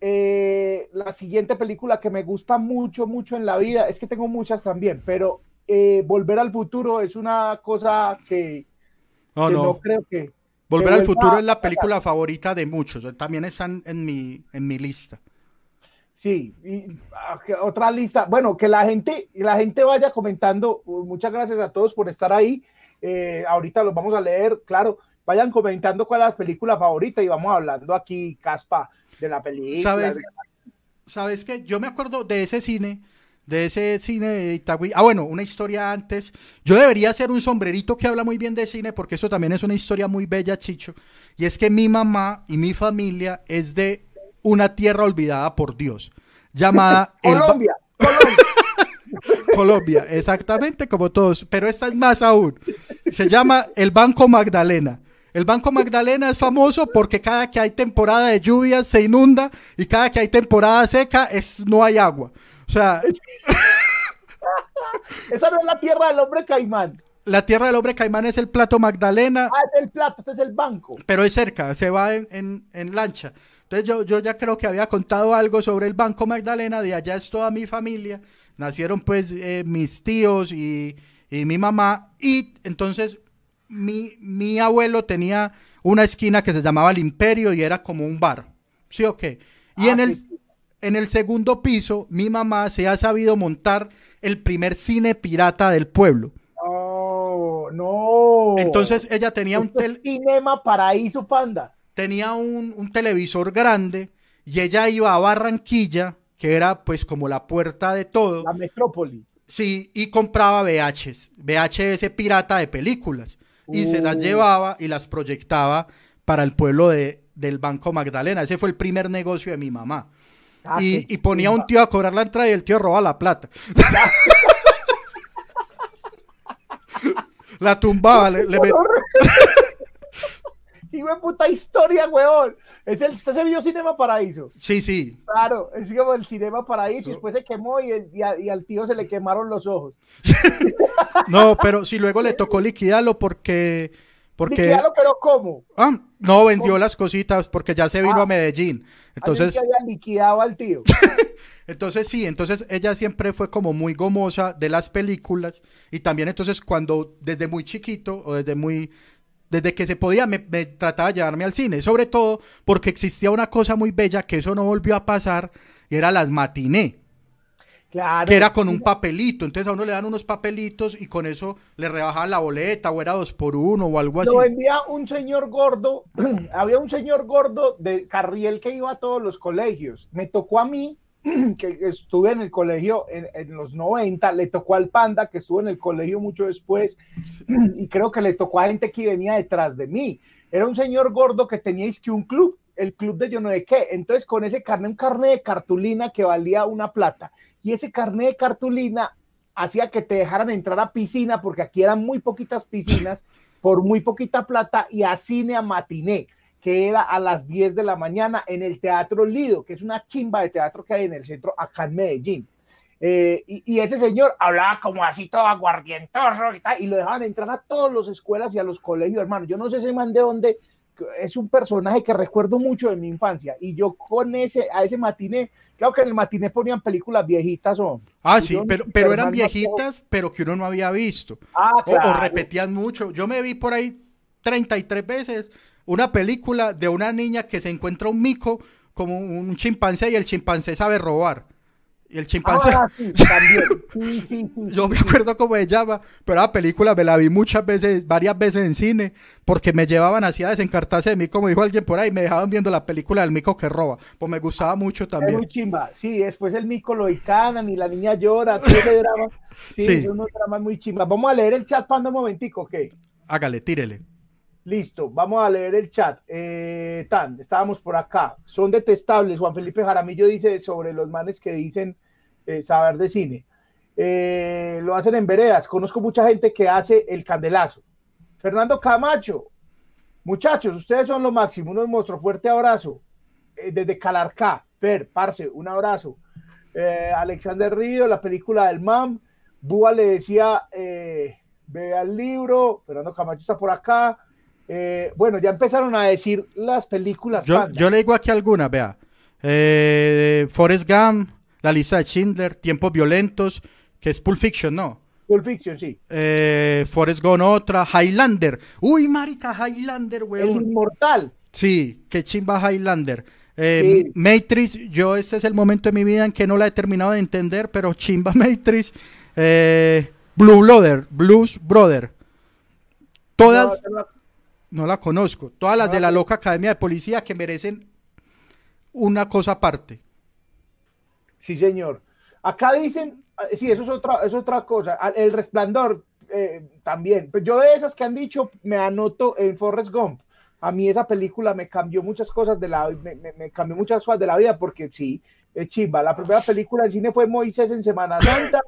eh, la siguiente película que me gusta mucho, mucho en la vida, es que tengo muchas también, pero eh, Volver al Futuro es una cosa que, No, que no. no. creo que... Volver al futuro es la película favorita de muchos. También están en mi, en mi lista. Sí, y ah, otra lista. Bueno, que la gente, la gente vaya comentando. Uh, Muchas gracias a todos por estar ahí. Eh, ahorita los vamos a leer, claro. Vayan comentando cuál es la película favorita y vamos hablando aquí, Caspa, de la película. ¿Sabes? ¿Sabes qué? Yo me acuerdo de ese cine, de ese cine de Itagüí. Ah, bueno, una historia antes. Yo debería hacer un sombrerito que habla muy bien de cine, porque eso también es una historia muy bella, Chicho. Y es que mi mamá y mi familia es de una tierra olvidada por Dios, llamada el Colombia, Colombia. Colombia, exactamente como todos, pero esta es más aún. Se llama el Banco Magdalena. El Banco Magdalena es famoso porque cada que hay temporada de lluvias se inunda y cada que hay temporada seca es, no hay agua. O sea, Esa no es la tierra del hombre caimán. la tierra del hombre caimán es el plato Magdalena, Ah, es el plato, este es el banco. pero es cerca, se va en, en- en lancha. Entonces yo, yo ya creo que había contado algo sobre el Banco Magdalena, de allá es toda mi familia, nacieron pues eh, mis tíos y, y mi mamá, y entonces mi, mi abuelo tenía una esquina que se llamaba el Imperio y era como un bar, ¿sí o qué? Y Ah, en, el, sí, sí. En el segundo piso mi mamá se ha sabido montar el primer cine pirata del pueblo. No, no. Entonces ella tenía un, Esto es tel- Cinema Paraíso Panda. tenía un, un televisor grande y ella iba a Barranquilla, que era pues como la puerta de todo, La metrópoli. sí, y compraba VHS, VHS pirata de películas, y se las Uh. llevaba y las proyectaba para el pueblo de, del Banco Magdalena. Ese fue el primer negocio de mi mamá. Ah, y, ponía un chimba. tío a cobrar la entrada y el tío robaba la plata. la tumbaba, le, le met- puta historia, weón. Es el, usted se vio Cinema Paraíso. Sí, sí, Claro, es como el Cinema Paraíso. So- y después se quemó y, el- y a- y al tío se le quemaron los ojos. No, pero sí luego le tocó liquidarlo porque... porque Liquidalo, pero ¿cómo? ah, no vendió las cositas porque ya se vino Ah. a Medellín. Entonces, había liquidado al tío. entonces sí, entonces ella siempre fue como muy gomosa de las películas y también entonces cuando desde muy chiquito o desde muy desde que se podía me, me trataba de llevarme al cine, sobre todo porque existía una cosa muy bella que eso no volvió a pasar y era las matiné. Claro. que era con un papelito. Entonces a uno le dan unos papelitos y con eso le rebajaban la boleta o era dos por uno o algo así. Lo vendía un señor gordo. Había un señor gordo de Carriel que iba a todos los colegios. Me tocó a mí, que estuve en el colegio en, en los 90, le tocó al Panda, que estuvo en el colegio mucho después, y creo que le tocó a gente que venía detrás de mí. Era un señor gordo que teníais que un club, el club de yo no sé qué. Entonces, con ese carnet, un carnet de cartulina que valía una plata. Y ese carnet de cartulina hacía que te dejaran entrar a piscina, porque aquí eran muy poquitas piscinas, por muy poquita plata, y a cine a matiné, que era a las 10 de la mañana en el Teatro Lido, que es una chimba de teatro que hay en el centro acá en Medellín. Eh, y, y ese señor hablaba como así todo aguardientoso y tal, y lo dejaban entrar a todas las escuelas y a los colegios, hermano. Yo no sé ese man de dónde, es un personaje que recuerdo mucho de mi infancia, y yo con ese, a ese matiné, claro que en el matiné ponían películas viejitas o... Ah, sí, pero, pero eran viejitas, pero que uno no había visto. Ah, O, o claro. repetían mucho. Yo me vi por ahí 33 veces una película de una niña que se encuentra un mico como un chimpancé y el chimpancé sabe robar. Y el chimpancé. Ah, sí, también. Sí, sí, sí, Yo me acuerdo cómo se llama, pero la película me la vi muchas veces, varias veces en cine, porque me llevaban así a desencartarse de mí, como dijo alguien por ahí, me dejaban viendo la película del mico que roba. Pues me gustaba mucho Es también. muy chimba. Sí, después el mico lo icanan y la niña llora, todo ese drama. Sí, unos dramas muy chimbas. Vamos a leer el chat, Panda, un momentico, ¿ok? Hágale, tírele. Listo, vamos a leer el chat. Eh, tan, estábamos por acá. Son detestables. Juan Felipe Jaramillo dice sobre los manes que dicen eh, saber de cine. Eh, lo hacen en veredas. Conozco mucha gente que hace el candelazo. Fernando Camacho, muchachos, ustedes son lo máximo, unos monstruos. Fuerte abrazo. Desde Calarcá, Fer, Parce, un abrazo. Alexander Río, la película del MAM. Búa le decía, vea el libro. Fernando Camacho está por acá. Eh, bueno, ya empezaron a decir las películas. Yo, le digo aquí algunas, vea. Eh, Forrest Gump, La lista de Schindler, Tiempos Violentos, que es Pulp Fiction, ¿no? Pulp Fiction, sí. Eh, Forrest Gump otra, Highlander. Uy, marica, Highlander, El weón. Inmortal. Sí, qué chimba Highlander. Eh, Sí. Matrix, yo este es el momento de mi vida en que no la he terminado de entender, pero chimba Matrix. Eh, Blue Brother, Blues Brother. Todas, No, no, no la conozco. Todas las No de la loca academia de policía que merecen una cosa aparte. Sí, señor. Acá dicen, eh, sí, eso es otra, es otra cosa. Ah, El resplandor eh, también. Pues yo de esas que han dicho, me anoto en Forrest Gump. A mí esa película me cambió muchas cosas de la me, me- me cambió muchas cosas de la vida porque sí, es chimba. La primera película del cine fue Moisés en Semana Santa.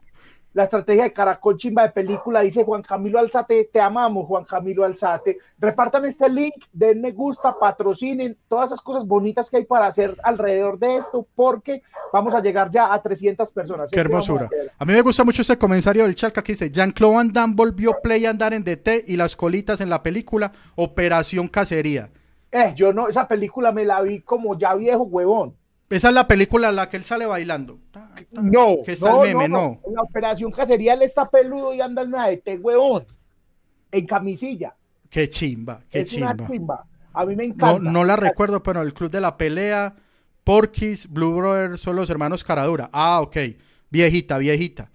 La estrategia de Caracol chimba de película dice Juan Camilo Alzate, te amamos Juan Camilo Alzate. Repartan este link, den me gusta, patrocinen todas esas cosas bonitas que hay para hacer alrededor de esto porque vamos a llegar ya a 300 personas. Qué Es que vamos a hermosura. A mí me gusta mucho este comentario del chat que dice, Jean-Claude Van Damme volvió play a andar en DT y las colitas en la película Operación Cacería. Eh, yo no, esa película me la vi como ya viejo huevón. Esa es la película en la que él sale bailando. Ta, ta. No, Que no, el meme, no. En la operación cacería él está peludo y anda en una de té huevón. En camisilla. Qué chimba, qué es chimba. una chimba. A mí me No, encanta. no la recuerdo, pero el Club de la Pelea, Porky's, Blue Brothers son los hermanos Caradura. Ah, ok. Viejita, viejita.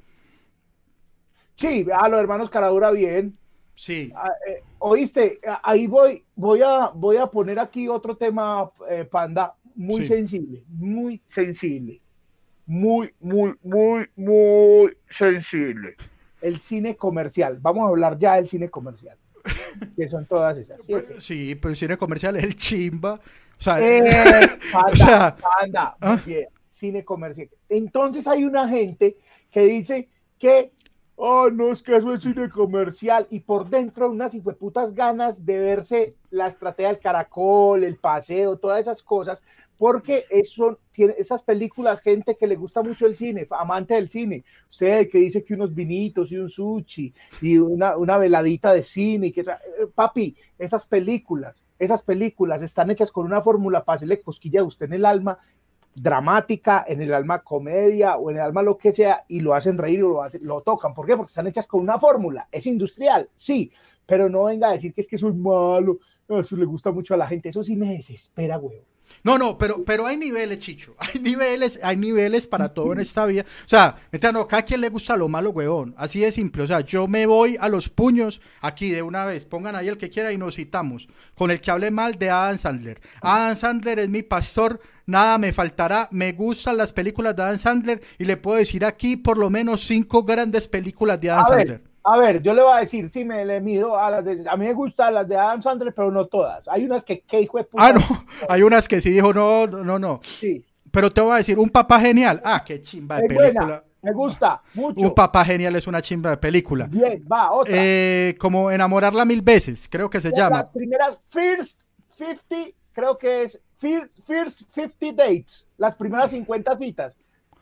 Sí, a los hermanos Caradura bien. Sí. Ah, eh, Oíste, Ah, ahí voy, voy a, voy a poner aquí otro tema, eh, Panda, muy Sí. sensible, muy sensible. Muy, muy, muy, muy sensible. El cine comercial. Vamos a hablar ya del cine comercial. Que son todas esas. ¿sí? Sí, pero el cine comercial es el chimba. O sea, Eh, panda, O sea, ¿ah? bien, cine comercial. Entonces hay una gente que dice que, oh, no es que eso es cine comercial, y por dentro unas putas ganas de verse la estrategia del caracol, el paseo, todas esas cosas, porque eso tiene esas películas, gente que le gusta mucho el cine, amante del cine, usted que dice que unos vinitos y un sushi y una, una veladita de cine, que, eh, papi, esas películas, esas películas están hechas con una fórmula para hacerle cosquilla a usted en el alma, dramática, en el alma comedia o en el alma lo que sea, y lo hacen reír o lo, hacen- lo tocan. ¿Por qué? Porque están hechas con una fórmula. Es industrial, sí, pero no venga a decir que es que es malo, eso le gusta mucho a la gente. Eso sí me desespera, güey. No, no, pero, pero hay niveles, Chicho. Hay niveles, hay niveles para todo en esta vida. O sea, neta, no, cada quien le gusta lo malo, huevón. Así de simple. O sea, yo me voy a los puños aquí de una vez. Pongan ahí el que quiera y nos citamos. Con el que hable mal de Adam Sandler. Adam Sandler es mi pastor. Nada me faltará. Me gustan las películas de Adam Sandler. Y le puedo decir aquí por lo menos cinco grandes películas de Adam A Sandler. ver, a ver, yo le voy a decir, sí, me le mido a las de, a mí me gustan las de Adam Sandler, pero no todas. Hay unas que, que hijo de puta. Ah, no. Hay unas que sí dijo, no, no, no. Sí, Pero te voy a decir, un papá genial. Ah, qué chimba de es buena, película. me gusta mucho. Un papá genial es una chimba de película. Bien, va, otra. Eh, como enamorarla mil veces, creo que se Las llama. primeras First 50, creo que es First, first 50 Dates, las primeras 50 citas,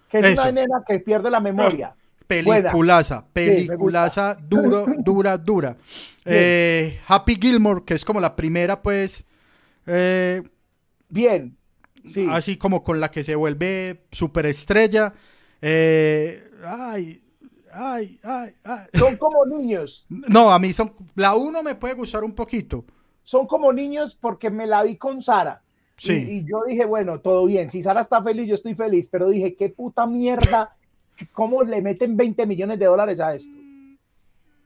que es Eso. una nena que pierde la memoria. Peliculaza, peliculaza, duro, dura, dura. Eh, Happy Gilmore, que es como la primera, pues, eh, Bien, sí. así como con la que se vuelve superestrella. Eh, ay, ay, ay, ay. Son como niños, No, a mí son. La uno me puede gustar un poquito. son como niños porque me la vi con Sara. Y, y yo dije, bueno, todo bien. Si Sara está feliz, yo estoy feliz. Pero dije, qué puta mierda. ¿Cómo le meten 20 millones de dólares a esto?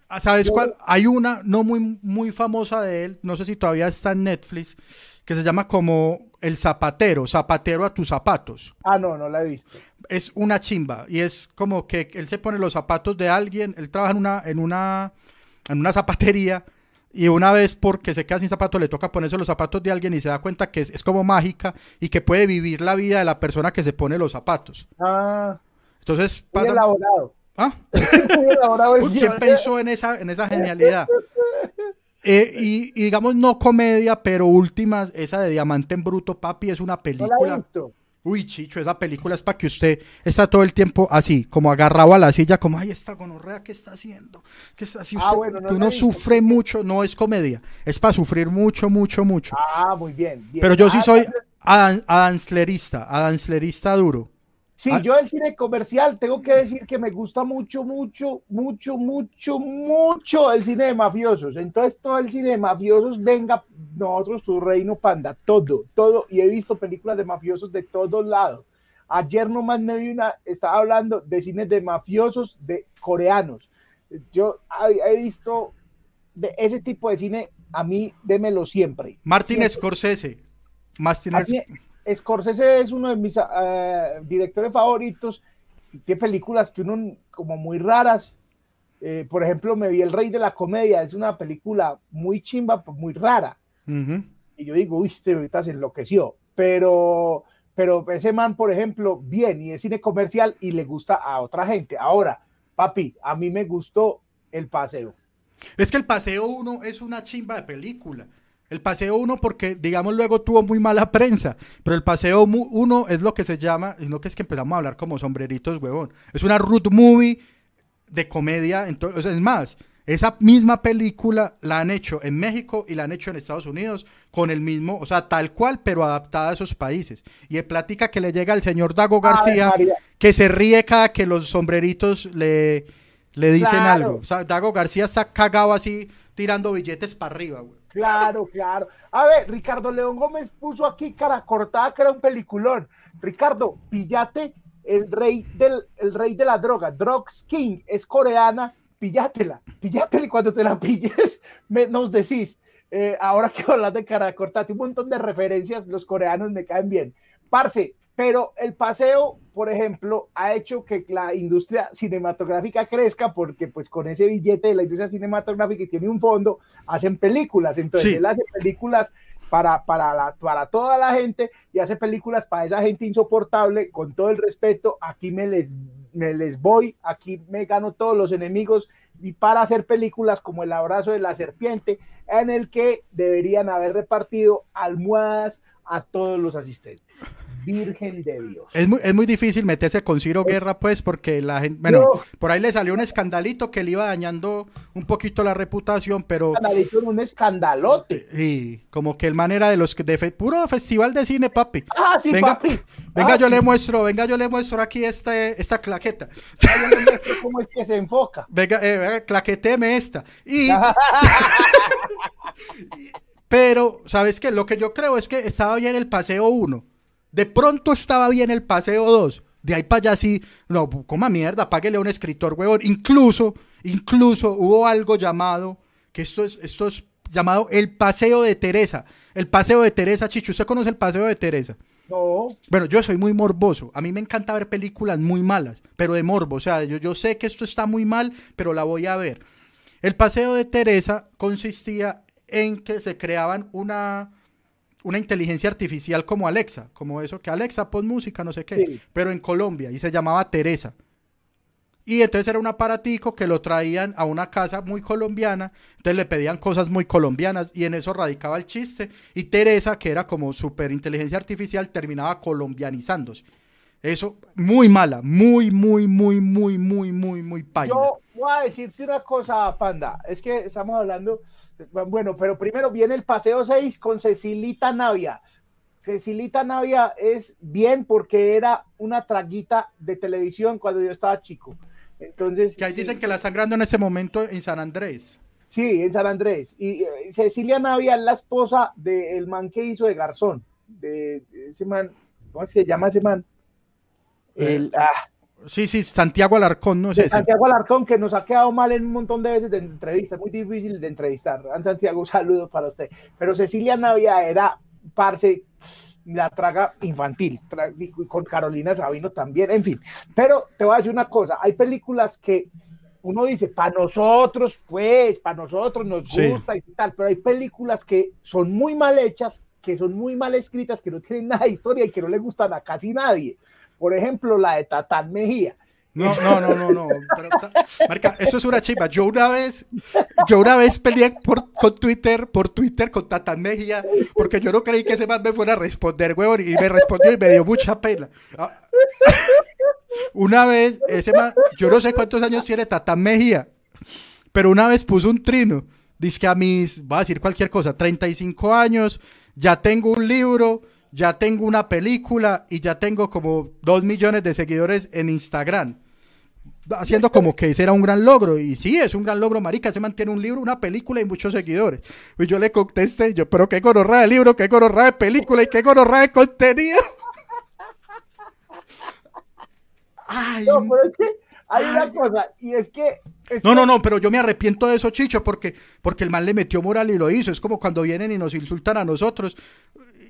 Ah, ¿Sabes cuál? Hay una no muy, muy famosa de él, no sé si todavía está en Netflix, que se llama como El Zapatero, Zapatero a tus zapatos. Ah, no, no la he visto. Es una chimba y es como que él se pone los zapatos de alguien, él trabaja en una, en una, en una zapatería y una vez porque se queda sin zapatos le toca ponerse los zapatos de alguien y se da cuenta que es, es como mágica y que puede vivir la vida de la persona que se pone los zapatos. Ah, Entonces muy pasa... elaborado. ¿Ah? Muy elaborado el Uy, ¿Quién guion. pensó en esa, en esa genialidad? Eh, y, y digamos, no comedia, pero últimas, esa de Diamante en Bruto, papi, es una película. Uy, Chicho, esa película es para que usted está todo el tiempo así, como agarrado a la silla, como, ay, esta gonorrea, ¿qué está haciendo? ¿Qué está haciendo? Ah, bueno, no uno sufre mucho, no es comedia, es para sufrir mucho, mucho, mucho. Ah, muy bien. bien. pero yo sí Ah, soy adan- adanslerista, adanslerista duro. Sí, Ah. yo el cine comercial tengo que decir que me gusta mucho, mucho, mucho, mucho, mucho el cine de mafiosos. Entonces todo el cine de mafiosos, venga, nosotros, tu reino panda, todo, todo. Y he visto películas de mafiosos de todos lados. Ayer nomás me vi una, estaba hablando de cines de mafiosos de coreanos. Yo he, visto de ese tipo de cine, a mí démelo siempre. Martin Siempre. Scorsese. Martin mí, Scorsese es uno de mis eh, directores favoritos. Tiene películas que uno como muy raras. Eh, por ejemplo, me vi El Rey de la Comedia. Es una película muy chimba, pues, muy rara. Y yo digo, uy, este ahorita se enloqueció. Pero, pero ese man, por ejemplo, bien y es cine comercial y le gusta a otra gente. Ahora, papi, a mí me gustó El Paseo. Es que el Paseo 1 es una chimba de película. El Paseo 1 porque, digamos, luego tuvo muy mala prensa, pero el Paseo 1 es lo que se llama, y no que es que empezamos a hablar como sombreritos, huevón. Es una root movie de comedia, entonces, es más, esa misma película la han hecho en México y la han hecho en Estados Unidos con el mismo, o sea, tal cual, pero adaptada a esos países. Y de plática que le llega al señor Dago García, que se ríe cada que los sombreritos le, le dicen Claro. algo. O sea, Dago García está cagado así, tirando billetes para arriba, güey. Claro, claro. A ver, Ricardo León Gómez puso aquí cara cortada que era un peliculón. Ricardo, pillate el rey del el rey de la droga, Drugs King, es coreana, pillátela, pillátela y cuando te la pilles me, nos decís. Eh, ahora que hablas de cara cortada, un montón de referencias, los coreanos me caen bien. Parce, pero el paseo, por ejemplo, ha hecho que la industria cinematográfica crezca porque pues con ese billete de la industria cinematográfica y tiene un fondo, hacen películas. Entonces Sí. él hace películas para, para, la, para toda la gente y hace películas para esa gente insoportable, con todo el respeto, aquí me les, me les voy, aquí me gano todos los enemigos y para hacer películas como El abrazo de la serpiente, en el que deberían haber repartido almohadas a todos los asistentes. Virgen de Dios. Es muy, es muy difícil meterse con Ciro Guerra, pues, porque la gente, bueno, No. por ahí le salió un escandalito que le iba dañando un poquito la reputación, pero Canalito en un escandalote. y como que el manera de los que de fe- puro festival de cine, papi. Ah, sí, Venga, papi. Venga, Ah, yo sí, le muestro, venga, yo le muestro aquí este, esta claqueta. yo le muestro cómo es que se enfoca. Venga, eh, venga, claqueteme esta. Y, pero, ¿sabes qué? Lo que yo creo es que estaba bien el paseo 1. De pronto estaba bien el paseo 2. De ahí para allá sí, no, coma mierda, páguele a un escritor, huevón. Incluso, incluso hubo algo llamado, que esto es, esto es llamado el paseo de Teresa. El paseo de Teresa, Chicho, ¿usted conoce el paseo de Teresa? No, Bueno, yo soy muy morboso. A mí me encanta ver películas muy malas, pero de morbo. O sea, yo, yo sé que esto está muy mal, pero la voy a ver. El paseo de Teresa consistía en que se creaban una, una inteligencia artificial como Alexa, como eso que Alexa pon música, no sé qué, Sí. pero en Colombia y se llamaba Teresa. Y entonces era un aparatico que lo traían a una casa muy colombiana, entonces le pedían cosas muy colombianas y en eso radicaba el chiste. Y Teresa, que era como super inteligencia artificial, terminaba colombianizándose. Eso, muy mala, muy, muy, muy, muy, muy, muy, muy paila. yo voy a decirte una cosa, Panda. Es que estamos hablando. Bueno, pero primero viene el paseo 6 con Cecilita Navia. Cecilita Navia es bien porque era una traguita de televisión cuando yo estaba chico. Entonces, Que ahí sí, dicen que la sangrando en ese momento en San Andrés. Sí, en San Andrés. Y eh, Cecilia Navia es la esposa del man que hizo de Garzón. de, ese man, ¿cómo se llama ese man? El, ah, Sí, sí, Santiago Alarcón, no sé. Santiago Alarcón, que nos ha quedado mal en un montón de veces de entrevistas, muy difícil de entrevistar. Santiago, un saludo para usted. Pero Cecilia Navia era, parce, la traga infantil, con Carolina Sabino también, en fin. Pero te voy a decir una cosa, hay películas que uno dice, para nosotros, pues, para nosotros nos gusta y tal, pero hay películas que son muy mal hechas, que son muy mal escritas, que no tienen nada de historia y que no le gustan a casi nadie. Por ejemplo, la de Tatán Mejía. No, no, no, no, no. marca, eso es una chiva. Yo una vez, yo una vez peleé por, con Twitter, por Twitter con Tatán Mejía, porque yo no creí que ese man me fuera a responder, huevón, y me respondió y me dio mucha pena. Ah. Una vez, ese man, yo no sé cuántos años tiene Tatán Mejía, pero una vez puso un trino. Dice que a mis, voy a decir cualquier cosa, 35 años, ya tengo un libro ya tengo una película y ya tengo como dos millones de seguidores en Instagram. Haciendo como que ese era un gran logro. Y sí, es un gran logro, marica. Se mantiene un libro, una película y muchos seguidores. Y yo le contesté, yo, pero qué gororra de libro, qué gororra de película y qué gororra de contenido. Ay, no, pero es que hay una cosa, y es que... no, no, no, pero yo me arrepiento de eso, Chicho, porque, porque el mal le metió moral y lo hizo. Es como cuando vienen y nos insultan a nosotros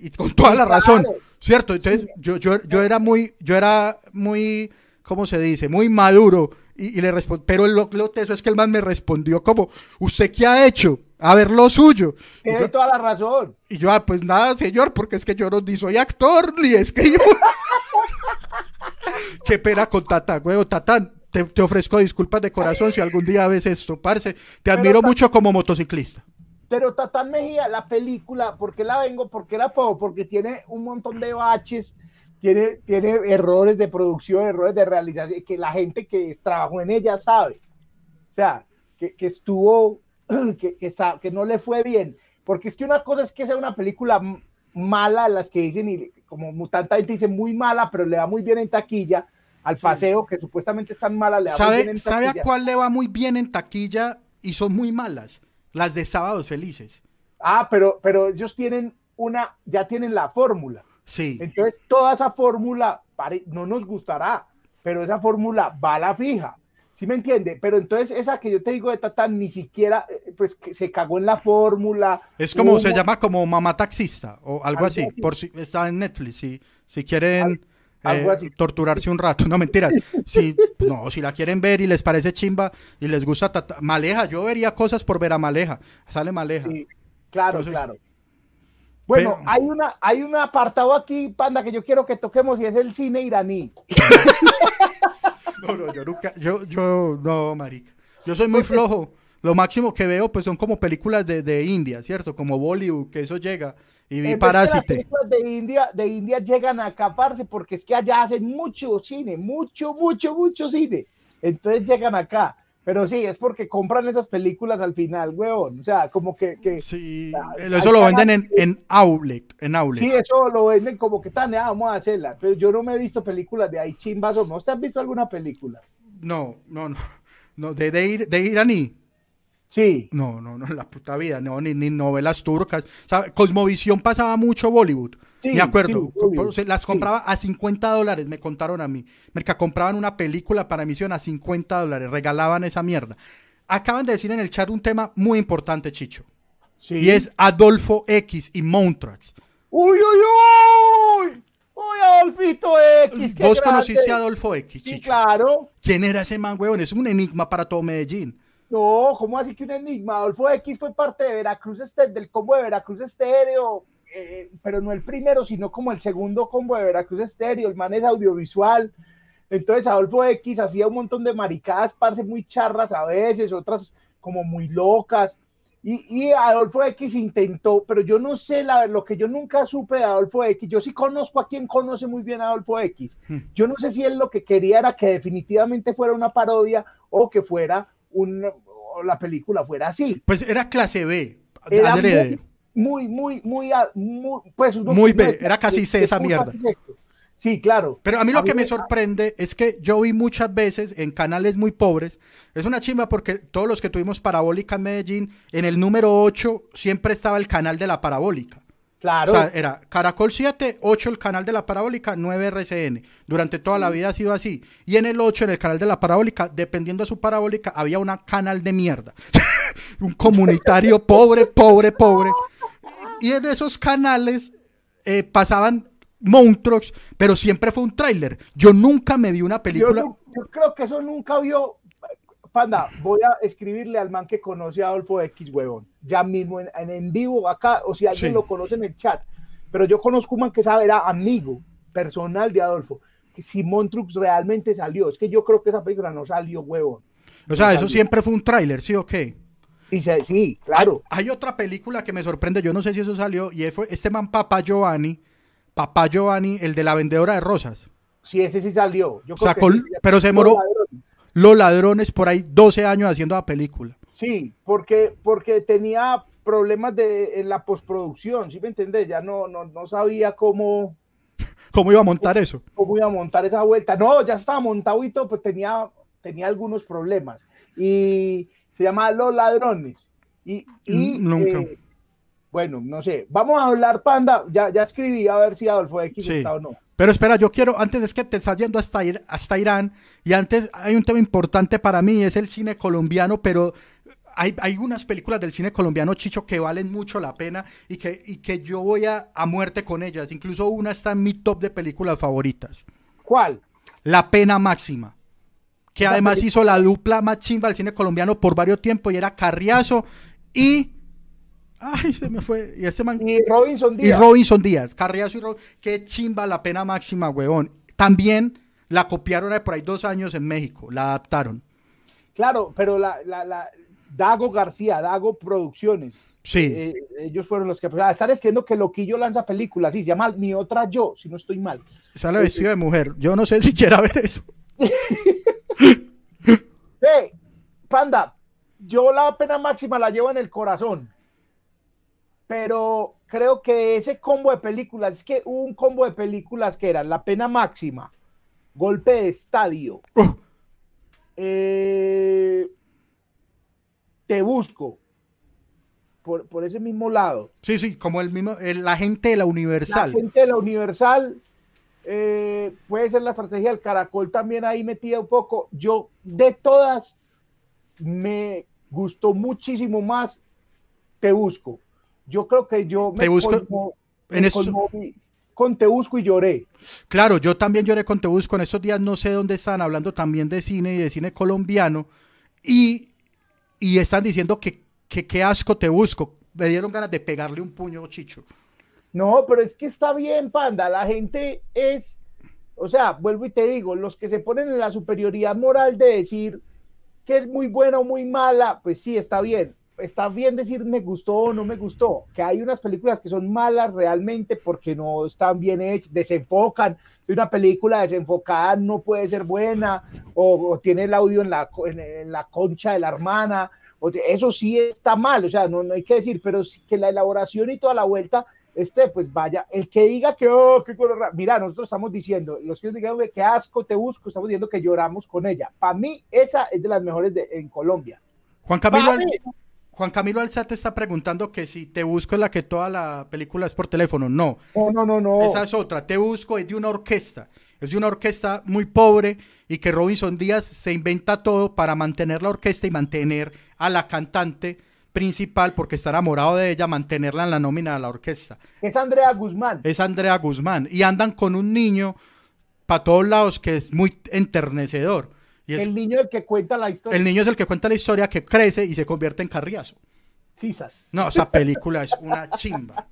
y con toda la razón, ¿cierto? Entonces yo, yo, yo era muy, yo era muy, ¿cómo se dice? Muy maduro y, le respondí, pero lo, lo eso es que el man me respondió como, ¿usted qué ha hecho? A ver lo suyo. Tiene toda la razón. Y yo, ah, pues nada, señor, porque es que yo no ni soy actor ni escribo. qué pena con Tata, güey, Tatán. Te, te, ofrezco disculpas de corazón si algún día ves esto, parce. Te admiro mucho como motociclista. Pero Tatán Mejía, la película, ¿por qué la vengo? ¿Por qué la pongo? Porque tiene un montón de baches, tiene, tiene errores de producción, errores de realización, que la gente que trabajó en ella sabe. O sea, que, que estuvo, que, que, que no le fue bien. Porque es que una cosa es que sea una película mala, las que dicen, y como tanta gente dice muy mala, pero le va muy bien en taquilla, al paseo, que supuestamente es tan mala, le va muy bien en taquilla. ¿Sabe a cuál le va muy bien en taquilla y son muy malas? Las de Sábados Felices. Ah, pero, pero ellos tienen una, ya tienen la fórmula. Sí. Entonces, toda esa fórmula no nos gustará, pero esa fórmula va a la fija. ¿Sí me entiende? Pero entonces esa que yo te digo de Tatán ni siquiera, eh, pues que se cagó en la fórmula. Es como, se llama como Mamá Taxista o algo, así. Por si, está en Netflix, si, si quieren eh, torturarse un rato. No, mentiras. Si, no, si la quieren ver y les parece chimba y les gusta Maleja, yo vería cosas por ver a Maleja. Sale Maleja. claro, claro. Bueno, hay una, hay un apartado aquí, Panda, que yo quiero que toquemos y es el cine iraní. no, no, yo nunca, yo, yo, no, marica. Yo soy muy flojo. Lo máximo que veo, pues, son como películas de, de India, ¿cierto? Como Bollywood, que eso llega. Y vi Parásite. Las de India, de India llegan a acaparse porque es que allá hacen mucho cine, mucho, mucho, mucho cine. Entonces llegan acá. Pero sí, es porque compran esas películas al final, weón. O sea, como que. que sí, eso lo venden en, en, outlet, en outlet. Sí, eso lo venden como que tan, ah, vamos a hacerla. Pero yo no me he visto películas de ahí chimbas o no. ¿Usted ha visto alguna película? No, no, no. no de, de, de iraní. Sí. No, no, no, en la puta vida, no, ni, ni novelas turcas. Cosmovisión pasaba mucho Bollywood. me acuerdo. las compraba a 50 dólares, me contaron a mí. Merca, compraban una película para emisión a 50 dólares, regalaban esa mierda. Acaban de decir en el chat un tema muy importante, Chicho. Sí. Y es Adolfo X y Montrax. ¡Uy, uy, uy! ¡Uy, Adolfito X! ¿Vos conociste a Adolfo X, Chicho? Sí, claro. ¿Quién era ese man, huevón? Es un enigma para todo Medellín. No, ¿cómo así que un enigma? Adolfo X fue parte de Veracruz del combo de Veracruz Estéreo, eh, pero no el primero, sino como el segundo combo de Veracruz Estéreo, el man es audiovisual. Entonces Adolfo X hacía un montón de maricadas, parce, muy charras a veces, otras como muy locas. Y, Adolfo X intentó, pero yo no sé la, lo que yo nunca supe de Adolfo X. Yo sí conozco a quien conoce muy bien a Adolfo X. Hmm. Yo no sé si él lo que quería era que definitivamente fuera una parodia o que fuera un, la película fuera así. Pues era clase B. Era muy, muy, muy, muy, pues, muy B, era casi C esa mierda. Sí, claro. Pero a mí lo que me sorprende es que yo vi muchas veces en canales muy pobres, es una chimba porque todos los que tuvimos parabólica en Medellín, en el número 8 siempre estaba el canal de la parabólica. Claro. O sea, era Caracol 7, 8 el canal de la parabólica, 9 RCN. Durante toda la vida ha sido así. Y en el 8, en el canal de la parabólica, dependiendo de su parabólica, había un canal de mierda. un comunitario pobre, pobre, pobre. Y en esos canales eh, pasaban monstruos, pero siempre fue un tráiler. Yo nunca me vi una película. yo creo que eso nunca vio. Panda, voy a escribirle al man que conoce a Adolfo X, huevón. Ya mismo en, en, vivo acá, o si alguien Sí. lo conoce en el chat. Pero yo conozco un man que sabe, era amigo personal de Adolfo. Que si Montrux realmente salió. Es que yo creo que esa película no salió, huevón. O sea, No eso salió. siempre fue un tráiler, ¿sí o qué? Sí, se- sí, claro. Hay otra película que me sorprende, yo no sé si eso salió, y fue este man Papá Giovanni, Papá Giovanni, el de la vendedora de rosas. Sí, ese sí salió. Yo creo Sacó- que pero se demoró-. Los ladrones por ahí 12 años haciendo la película. Sí, porque, porque tenía problemas de, en la postproducción, ¿sí me entendés? Ya no, no, no sabía cómo, ¿Cómo iba a montar eso? cómo iba a montar esa vuelta. No, ya estaba montado y todo, pues tenía, tenía algunos problemas. Y se llama Los Ladrones. Y, y, Mm, nunca. eh, bueno, no sé. Vamos a hablar, Panda. Ya, ya escribí a ver si Adolfo X Sí. está o no. Pero espera, yo quiero, antes es que te estás yendo hasta, Ir- hasta Irán, y antes hay un tema importante para mí, es el cine colombiano, pero hay, hay unas películas del cine colombiano, Chicho, que valen mucho la pena y que, y que yo voy a, a muerte con ellas. Incluso una está en mi top de películas favoritas. ¿Cuál? La Pena Máxima. Que además hizo la dupla más chimba del cine colombiano por varios tiempos y era Carriazo y... Ay, se me fue. Y ese man... Y Robinson Y Díaz. Robinson Díaz, Carriazo y Robinson. Qué chimba la pena máxima, huevón. También la copiaron hace por ahí dos años en México, la adaptaron. Claro, pero la, la, la Dago García, Dago Producciones. Sí, Eh, ellos fueron los que ah, están escribiendo que Loquillo lanza películas, sí, se llama Mi Otra Yo, si no estoy mal. sale vestido de mujer. Yo no sé si quiera ver eso. Hey, Panda, yo la pena máxima la llevo en el corazón, pero creo que ese combo de películas, es que hubo un combo de películas que eran La pena máxima, Golpe de Estadio, Uh, eh, Te Busco, por, por ese mismo lado. sí, sí, como el mismo, el- la gente de la La Universal. gente de la Universal, eh, puede ser la estrategia del Caracol también ahí metida un poco. Yo, de todas, me gustó muchísimo más Te Busco. Yo creo que yo me Te Busco, conmo- en me conmoví con Te Busco y lloré. Claro, yo también lloré con Te Busco. En estos días no sé dónde están hablando también de cine y de cine colombiano. Y, y están diciendo que, que qué asco Te Busco. Me dieron ganas de pegarle un puño, Chicho. No, pero es que está bien, panda. La gente es, o sea, vuelvo y te digo, los que se ponen en la superioridad moral de decir que es muy buena o muy mala, pues sí, está bien. Está bien decir me gustó o no me gustó. Que hay unas películas que son malas realmente porque no están bien hechas, desenfocan. Si una película desenfocada no puede ser buena o, o tiene el audio en la, en, en la concha de la hermana. O eso sí está mal, o sea, no, no hay que decir, pero sí que la elaboración y toda la vuelta este, pues vaya, el que diga que, oh, qué color, mira, nosotros estamos diciendo, los que digan que asco te busco, estamos diciendo que lloramos con ella. Para mí, esa es de las mejores de, en Colombia. Juan Camilo, Al-. Juan Camilo Alzate está preguntando que si Te Busco es la que toda la película es por teléfono. No, No, no, no, no. esa es otra. Te Busco es de una orquesta. Es de una orquesta muy pobre y que Robinson Díaz se inventa todo para mantener la orquesta y mantener a la cantante principal, porque está enamorado de ella, mantenerla en la nómina de la orquesta. Es Andrea Guzmán. Es Andrea Guzmán. Y andan con un niño para todos lados que es muy enternecedor. Y es- El niño el que cuenta la historia. el niño es el que cuenta la historia que crece y se convierte en carriazo. Sisas. No, esa película es una chimba.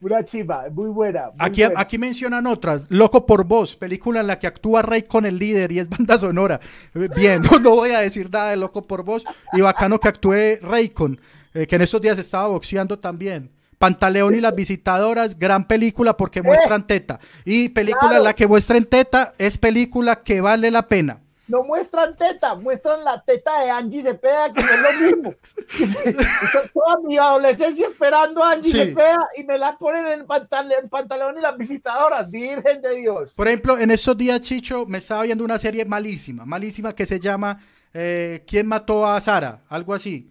Una chiva, muy buena. muy Aquí, buena. aquí mencionan otras. Loco por Vos, película en la que actúa Rey con el líder y es banda sonora. Eh, Bien, no, no voy a decir nada de Loco por Vos. Y bacano que actúe Raycon, eh, que en estos días estaba boxeando también. Pantaleón y las visitadoras, gran película porque muestran teta. Y película en la que muestran teta es película que vale la pena. No muestran teta, muestran la teta de Angie Cepeda, que no es lo mismo. Toda mi adolescencia esperando a Angie Sí. Cepeda y me la ponen en, pantale- en pantalón y las visitadoras, Virgen de Dios. Por ejemplo, en estos días, Chicho, me estaba viendo una serie malísima, malísima que se llama eh, ¿Quién mató a Sara? Algo así.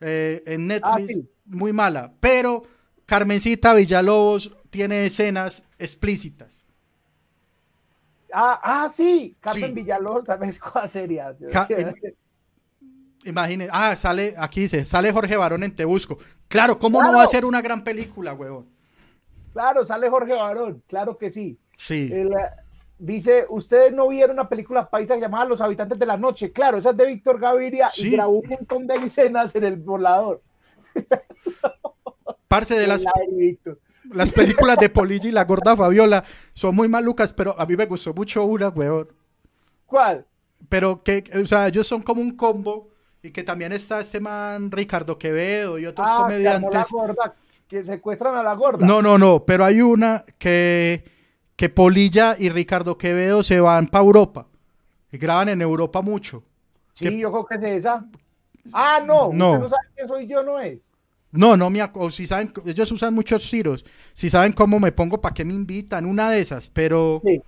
eh, en Netflix, Ah, sí. muy mala. Pero Carmencita Villalobos tiene escenas explícitas. Ah, ah sí, Carmen Sí. Villalobos, ¿sabes cuál sería? Imagínese, ah, sale, aquí dice, sale Jorge Barón en Te Busco. Claro, ¿cómo no va a ser una gran película, huevón? Claro, sale Jorge Barón, claro que sí. Sí. El, eh, dice, ustedes no vieron una película paisa llamada Los Habitantes de la Noche. Claro, esa es de Víctor Gaviria Sí. y grabó un montón de escenas en el volador. Parce de las, La de Víctor. Las películas de Polilla y la gorda Fabiola son muy malucas, pero a mí me gustó mucho una, huevón. ¿Cuál? Pero que, o sea, ellos son como un combo y que también está este man Ricardo Quevedo y otros Ah, se armó la comediantes. gorda, que secuestran a la gorda. No, no, no, pero hay una que, que Polilla y Ricardo Quevedo se van para Europa y graban en Europa mucho. Sí, yo creo que es esa. Ah, no, No. usted no sabe quién soy yo, no es. No, no me acuerdo. Si saben, ellos usan muchos tiros. Si saben cómo me pongo, ¿para qué me invitan? Una de esas, pero, Sí.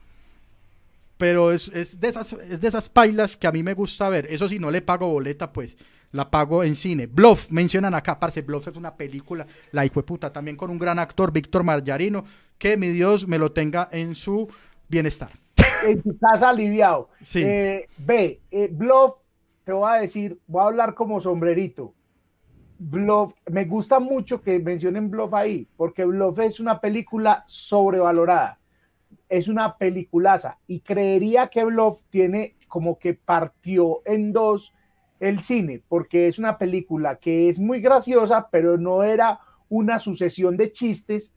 pero es, es de esas, es de esas pailas que a mí me gusta ver. Eso si no le pago boleta, pues la pago en cine. Bluff, mencionan acá, parce, Bluff es una película, la hijo de puta, también con un gran actor, Víctor Margarino, que mi Dios me lo tenga en su bienestar. En tu casa aliviado. Sí. Eh, ve, eh, Bluff, te voy a decir, voy a hablar como sombrerito. Bluff, me gusta mucho que mencionen Bluff ahí, porque Bluff es una película sobrevalorada. Es una peliculaza y creería que Bluff tiene como que partió en dos el cine, porque es una película que es muy graciosa, pero no era una sucesión de chistes,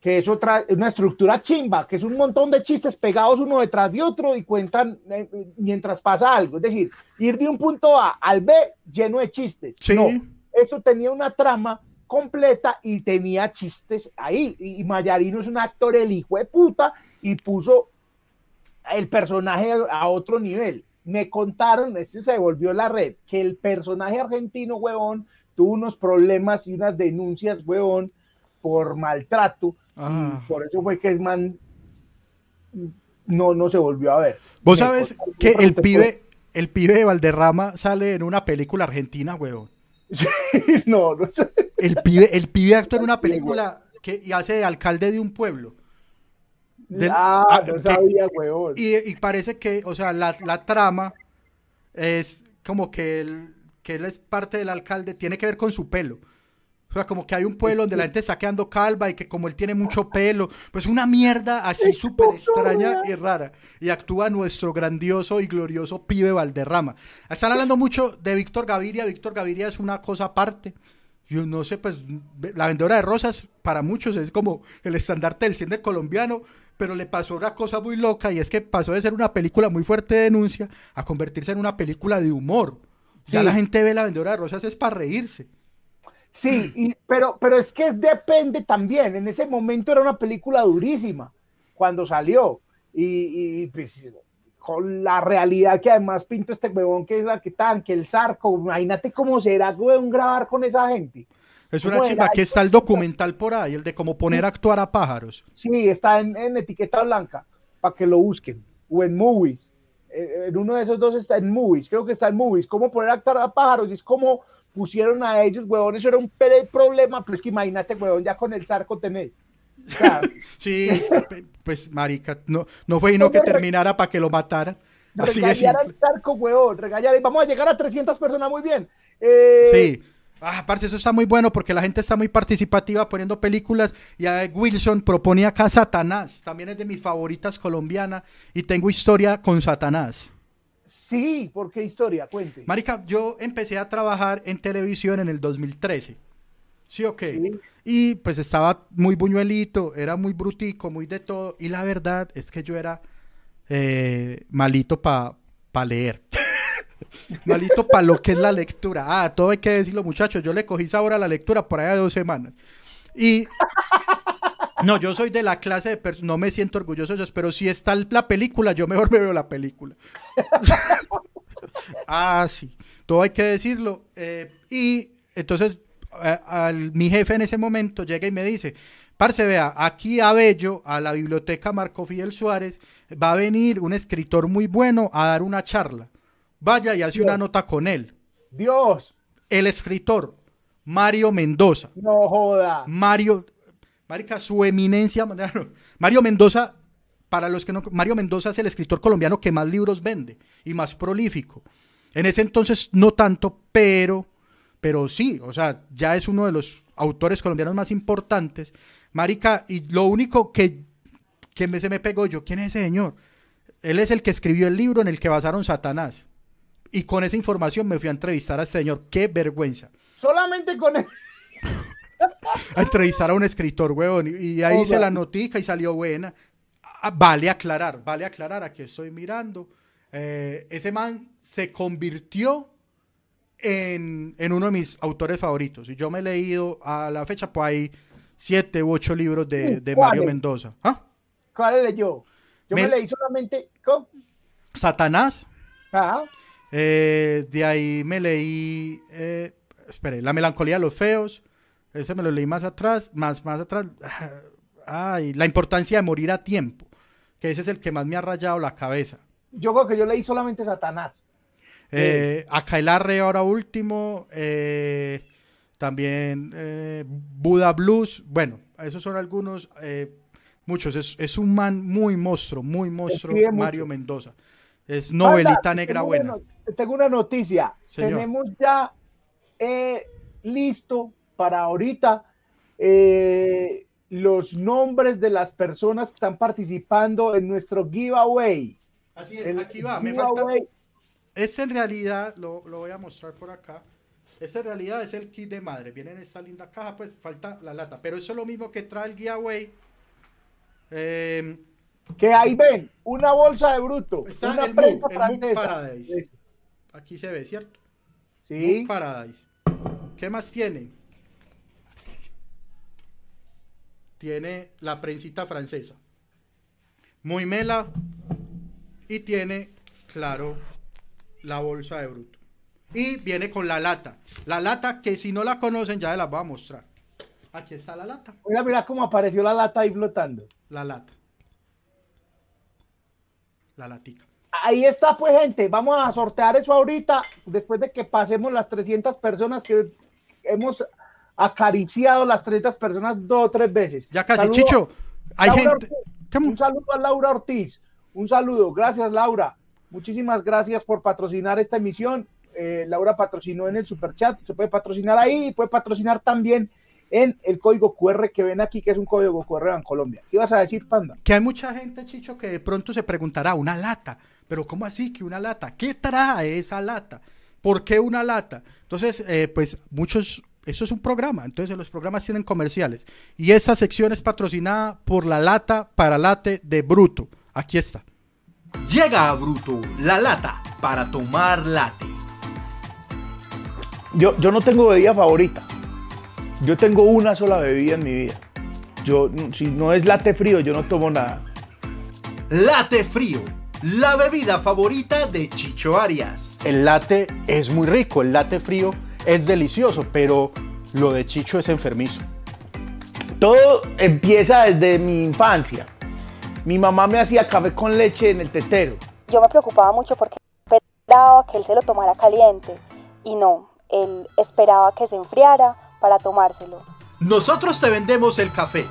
que es otra, una estructura chimba, que es un montón de chistes pegados uno detrás de otro y cuentan eh, eh, mientras pasa algo. Es decir, ir de un punto A al B lleno de chistes. Sí. No, eso tenía una trama completa y tenía chistes ahí. Y, Mayarino es un actor, el hijo de puta, y puso el personaje a otro nivel. Me contaron, este se volvió la red, que el personaje argentino, huevón, tuvo unos problemas y unas denuncias, huevón, por maltrato. Ah. Y por eso fue que es man no, no se volvió a ver. Vos Me sabes que el pibe, el pibe de Valderrama sale en una película argentina, huevón. no, no sé. El pibe, el pibe actúa en una película que y hace de alcalde de un pueblo. Del- ah, ah, no que- sabía, huevón. Y, y parece que, o sea, la, la trama es como que él, que él es parte del alcalde, tiene que ver con su pelo. O sea, como que hay un pueblo donde la gente está quedando calva y que como él tiene mucho pelo, pues una mierda así súper extraña y rara. Y actúa nuestro grandioso y glorioso pibe Valderrama. Están hablando mucho de Víctor Gaviria. Víctor Gaviria es una cosa aparte. Yo no sé, pues la vendedora de rosas para muchos es como el estandarte del cine colombiano, pero le pasó una cosa muy loca y es que pasó de ser una película muy fuerte de denuncia a convertirse en una película de humor. Ya Sí. la gente ve la vendedora de rosas es para reírse. Sí, y, pero, pero es que depende también. En ese momento era una película durísima cuando salió. Y, y, pues con la realidad que además pinto este huevón que es la que tan, que el zarco. Imagínate cómo será, huevón, grabar con esa gente. Es una ¿Cómo chimba que está el documental por ahí, el de cómo poner a actuar a pájaros. Sí, está en, en etiqueta blanca para que lo busquen. O en movies. Eh, En uno de esos dos está en movies. Creo que está en movies. Cómo poner a actuar a pájaros. Y es como pusieron a ellos, huevón. Eso era un problema. Pero es que imagínate, huevón, ya con el zarco tenés. O sea, Sí, pues marica, no, no fue sino que terminara para que lo mataran. Así regañar al zarco, huevón. Regañar. Y vamos a llegar a 300 personas muy bien. Eh, Sí. Ah, parce, eso está muy bueno porque la gente está muy participativa poniendo películas. Y a Wilson propone acá Satanás. También es de mis favoritas colombiana. Y tengo historia con Satanás. Sí, ¿por qué historia? Cuente. Marica, yo empecé a trabajar en televisión en el 2013. ¿Sí o qué? Sí. Y pues estaba muy buñuelito, era muy brutico, muy de todo. Y la verdad es que yo era eh, malito para leer. malito para lo que es la lectura. Ah, todo hay que decirlo, muchachos. Yo le cogí sabor a la lectura por allá de dos semanas. Y no, yo soy de la clase de personas, no me siento orgulloso de ellos, pero si está la película, yo mejor me veo la película. ah, sí, todo hay que decirlo. Eh, y entonces al- mi jefe en ese momento llega y me dice, parce, vea, aquí a Bello, a la biblioteca Marco Fidel Suárez, va a venir un escritor muy bueno a dar una charla. Vaya y hace una nota con él. Dios. El escritor, Mario Mendoza. No joda. Mario, marica, su eminencia, Mario Mendoza, para los que no, Mario Mendoza es el escritor colombiano que más libros vende y más prolífico. En ese entonces no tanto, pero, pero sí, o sea, ya es uno de los autores colombianos más importantes. Marica, y lo único que, que me, se me pegó yo, ¿quién es ese señor? Él es el que escribió el libro en el que basaron Satanás. Y con esa información me fui a entrevistar a este señor. ¡Qué vergüenza! Solamente con él. a entrevistar a un escritor, huevón. Y, ahí hice la notica y salió buena. Ah, vale aclarar, vale aclarar, aquí estoy mirando. Eh, ese man se convirtió en, uno de mis autores favoritos. Y yo me he leído a la fecha, pues hay siete u ocho libros de, Mario Mendoza. ¿Ah? ¿Cuál leyó? Yo me, leí solamente con Satanás. Eh, de ahí me leí, eh, espere, La melancolía de los feos. Ese me lo leí más atrás, más, más atrás. Ay, la importancia de morir a tiempo. Que ese es el que más me ha rayado la cabeza. Yo creo que yo leí solamente Satanás. Eh, Arre ahora último. Eh, también eh, Buda Blues. Bueno, esos son algunos. Eh, muchos. Es, un man muy monstruo, muy monstruo, Mario Mendoza. Es novelita negra buena. tengo una noticia. Tenemos ya listo para ahorita los nombres de las personas que están participando en nuestro giveaway. Así es, aquí va, me falta. Ese en realidad, lo, voy a mostrar por acá. Ese en realidad es el kit de madre. Viene en esta linda caja, pues falta la lata. Pero eso es lo mismo que trae el giveaway. Em, que ahí ven, una bolsa de bruto. Está una el, Mook, el Paradise. Aquí se ve, ¿cierto? Sí. Paradise. ¿Qué más tiene? Tiene la prensita francesa. Muy mela, y tiene, claro, la bolsa de bruto. Y viene con la lata. La lata que si no la conocen ya la voy a mostrar. Aquí está la lata. Mira, mira cómo apareció la lata ahí flotando. La lata. La latica. Ahí está, pues, gente. Vamos a sortear eso ahorita, después de que pasemos las 300 personas que hemos acariciado las 300 personas dos o tres veces. Ya casi, Chicho. Hay gente. Un saludo a Laura Ortiz. Un saludo, gracias Laura. Muchísimas gracias por patrocinar esta emisión. Eh, Laura patrocinó en el super chat, se puede patrocinar ahí y puede patrocinar también en el código QR que ven aquí, que es un código QR en Colombia. ¿Qué ibas a decir, Panda? Que hay mucha gente, Chicho, que de pronto se preguntará, una lata, pero ¿cómo así que una lata? ¿Qué trae esa lata? ¿Por qué una lata? Entonces, eh, pues muchos, eso es un programa, entonces los programas tienen comerciales. Y esa sección es patrocinada por la lata para late de Bruto. Aquí está. Llega a Bruto la lata para tomar late. Yo, yo no tengo bebida favorita. Yo tengo una sola bebida en mi vida. Yo, si no es late frío, yo no tomo nada. Late frío, la bebida favorita de Chicho Arias. El late es muy rico, el late frío es delicioso, pero lo de Chicho es enfermizo. Todo empieza desde mi infancia. Mi mamá me hacía café con leche en el tetero. Yo me preocupaba mucho porque esperaba que él se lo tomara caliente y no, él esperaba que se enfriara para tomárselo. Nosotros te vendemos el café.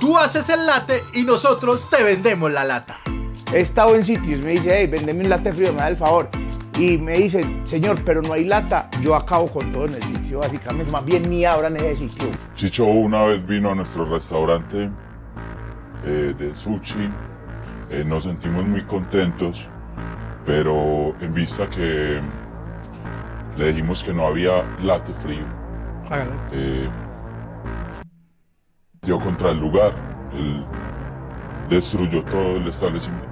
Tú haces el latte y nosotros te vendemos la lata. He estado en sitios, me dice, hey, vendeme un latte frío, me da el favor. Y me dice, señor, pero no hay lata. Yo acabo con todo en el sitio, básicamente. Más bien ni abran ese sitio. Chicho una vez vino a nuestro restaurante eh, de sushi. Eh, nos sentimos muy contentos, pero en vista que le dijimos que no había latte frío, eh, dio contra el lugar, él destruyó todo el establecimiento.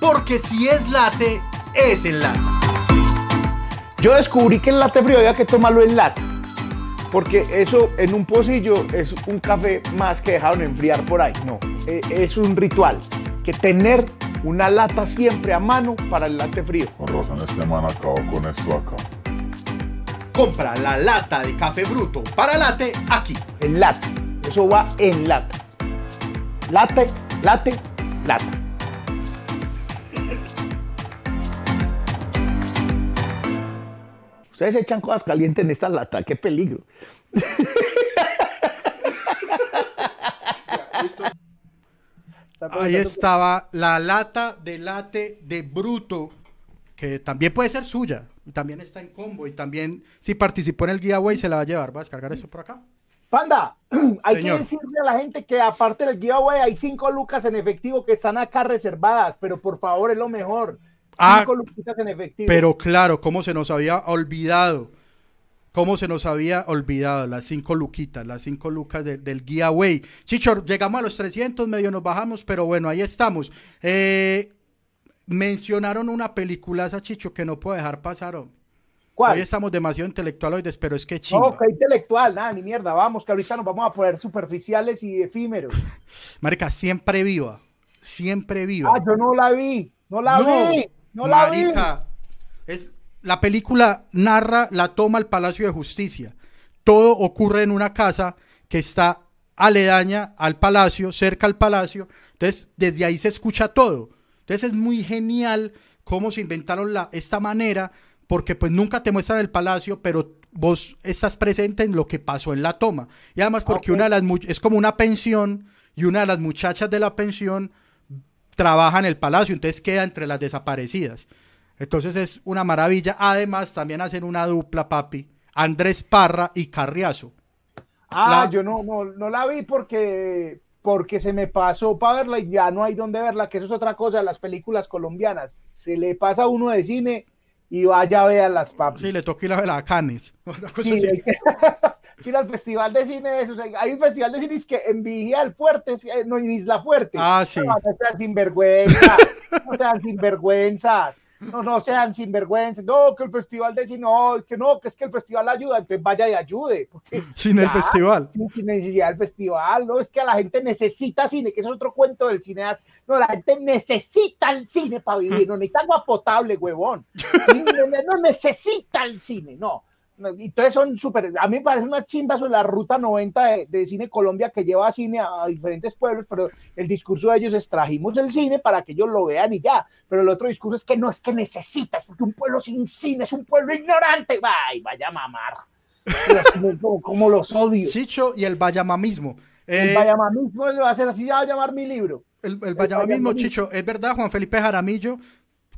Porque si es latte, es el lata. Yo descubrí que el latte frío había que tomarlo en lata porque eso en un pocillo es un café más que dejaron enfriar por ahí. No, e, es un ritual. Que tener una lata siempre a mano para el latte frío. Con razón, este man acabó con esto acá. Compra la lata de café bruto para late aquí. En lata. Eso va en lata. Late, late, lata. Ustedes echan cosas calientes en esta lata, qué peligro. Ahí estaba la lata de late de bruto, que también puede ser suya, y también está en combo, y también si participó en el giveaway se la va a llevar. ¿Va a descargar eso por acá? Panda, hay Señor. que decirle a la gente que aparte del giveaway hay cinco lucas en efectivo que están acá reservadas, pero por favor es lo mejor. Ah, Cinco luquitas en efectivo. Pero claro, cómo se nos había olvidado. Cómo se nos había olvidado las cinco luquitas, las cinco lucas de- del giveaway. Chicho, llegamos a los 300, medio nos bajamos, pero bueno, ahí estamos. Eh, mencionaron una peliculaza, Chicho, que no puedo dejar pasar. hombre. ¿Cuál? Hoy estamos demasiado intelectualoides, pero es que No, chimba. que intelectual, nada, ni mierda, vamos, que ahorita nos vamos a poner superficiales y efímeros. Marica, siempre viva. Siempre viva. Ah, yo no la vi, no la vi, no la vi. Es, la película narra la toma al Palacio de Justicia. Todo ocurre en una casa que está aledaña al palacio, cerca al palacio. Entonces, desde ahí se escucha todo. Entonces, es muy genial cómo se inventaron la, esta manera, porque pues nunca te muestran el palacio, pero vos estás presente en lo que pasó en la toma. Y además porque una de las es como una pensión y una de las muchachas de la pensión trabaja en el palacio, entonces queda entre las desaparecidas. Entonces es una maravilla. Además, también hacen una dupla, papi. Andrés Parra y Carriazo. Ah, La- yo no, no, no la vi porque, porque se me pasó para verla y ya no hay dónde verla, que eso es otra cosa las películas colombianas. Se le pasa a uno de cine y vaya a ver las papas. Sí, le toca ir a ver a Canes. Sí, que, ir al festival de cine de esos. Hay un festival de cine es que en Vigía del Fuerte, eh, no en Isla Fuerte. Ah, sí. No, no sean sinvergüenzas, no sean sinvergüenzas. No, no sean sinvergüenzas. No, que el festival de cine, no, que no, que es que el festival ayuda, entonces vaya y ayude. porque Sin el festival. Sin, sin necesidad del festival, no, es que a la gente necesita cine, que eso es otro cuento del cineasta. No, la gente necesita el cine para vivir, no necesita agua potable, huevón. Sí, no, no necesita el cine, no. Y Entonces son súper, a mí me parece una chimba sobre la ruta 90 de, de Cine Colombia que lleva cine a, a diferentes pueblos, pero el discurso de ellos es trajimos el cine para que ellos lo vean y ya, pero el otro discurso es que no es que necesitas, porque un pueblo sin cine es un pueblo ignorante, Ay, vaya a mamar. Pero Como, como los odio. Sicho y el Bayamamismo. El Eh, Bayamamismo lo va a hacer así, ya va a llamar mi libro. el, el el Bayamamismo. Chicho. Es verdad, Juan Felipe Jaramillo,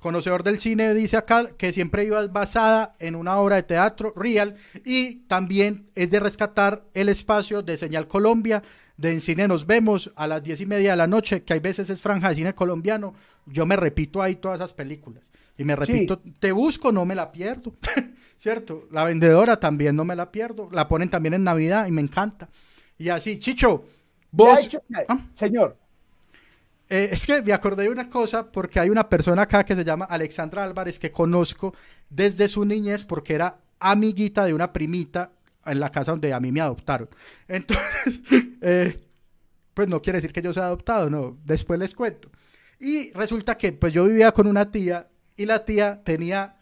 conocedor del cine, dice acá que siempre iba basada en una obra de teatro real y también es de rescatar el espacio de Señal Colombia. De En Cine Nos Vemos a las diez y media de la noche, que hay veces es franja de cine colombiano. Yo me repito ahí todas esas películas. Y me repito, te busco, no me la pierdo. ¿Cierto? La vendedora también no me la pierdo. La ponen también en Navidad y me encanta. Y así, Chicho, vos. hecho- Ah. Señor, Eh, es que me acordé de una cosa porque hay una persona acá que se llama Alexandra Álvarez que conozco desde su niñez porque era amiguita de una primita en la casa donde a mí me adoptaron. Entonces, eh, pues no quiere decir que yo sea adoptado, no, después les cuento. Y resulta que pues yo vivía con una tía y la tía tenía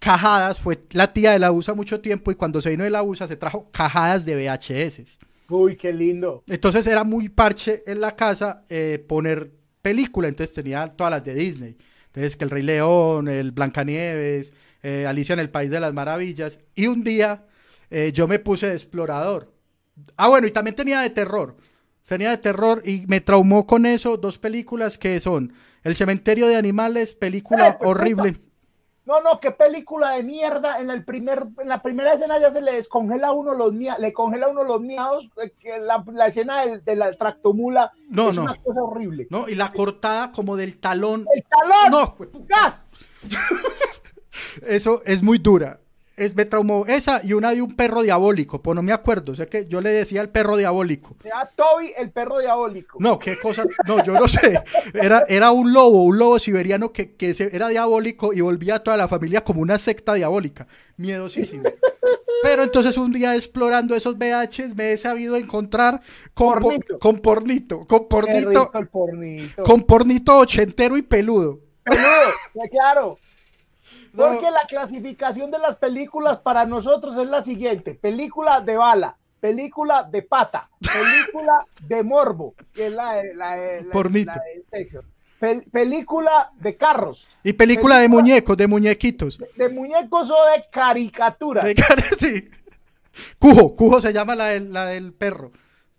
cajadas, fue la tía de la USA mucho tiempo y cuando se vino de la USA se trajo cajadas de VHS. Uy, qué lindo. Entonces era muy parche en la casa eh, poner película, entonces tenía todas las de Disney. Entonces que el Rey León, el Blancanieves, eh, Alicia en el País de las Maravillas. Y un día eh, yo me puse de explorador. Ah, bueno, y también tenía de terror. Tenía de terror y me traumó con eso dos películas que son El Cementerio de Animales, película horrible. No, no, qué película de mierda. En, el primer, en la primera escena ya se le descongela uno los mia- le congela uno los miados. eh, la, la escena del- de la tractomula No, es no. una cosa horrible. ¿no? Y la cortada como del talón. ¡El talón! No. ¡Gas! Eso es muy dura. Es, me traumó esa y una de un perro diabólico, pues no me acuerdo. O sea que yo le decía el perro diabólico. Era Toby, el perro diabólico. No, qué cosa. No, yo no sé. Era, era un lobo, un lobo siberiano que, que se- era diabólico y volvía a toda la familia como una secta diabólica. Miedosísimo. Pero entonces un día explorando esos VHs me he sabido encontrar con por- Pornito. con pornito, con pornito, con pornito ochentero y peludo. Peludo, ya claro. Porque la clasificación de las películas para nosotros es la siguiente: película de bala, película de pata, película de morbo, que es la, la, de- la, Pornito. la de sexo. pel- película de carros, Y película de muñecos, de muñequitos. de muñecos o de caricaturas. De sí. Cujo, Cujo se llama la del, la del perro.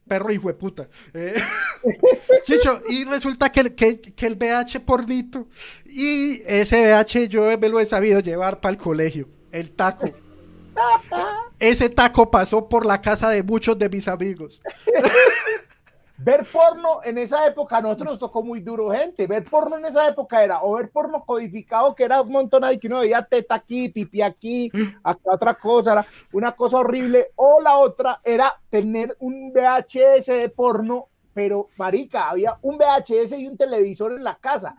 Perro hijo de puta. Eh, Chicho, y resulta que, el- que, que el VH pornito, y ese VH yo me lo he sabido llevar para el colegio, el taco. Ese taco pasó por la casa de muchos de mis amigos. Ver porno en esa época a nosotros nos tocó muy duro, gente. Ver porno en esa época era o ver porno codificado, que era un montón ahí, que uno veía teta aquí, pipi aquí, acá otra cosa, era una cosa horrible. O la otra era tener un VHS de porno, pero marica, había un VHS y un televisor en la casa.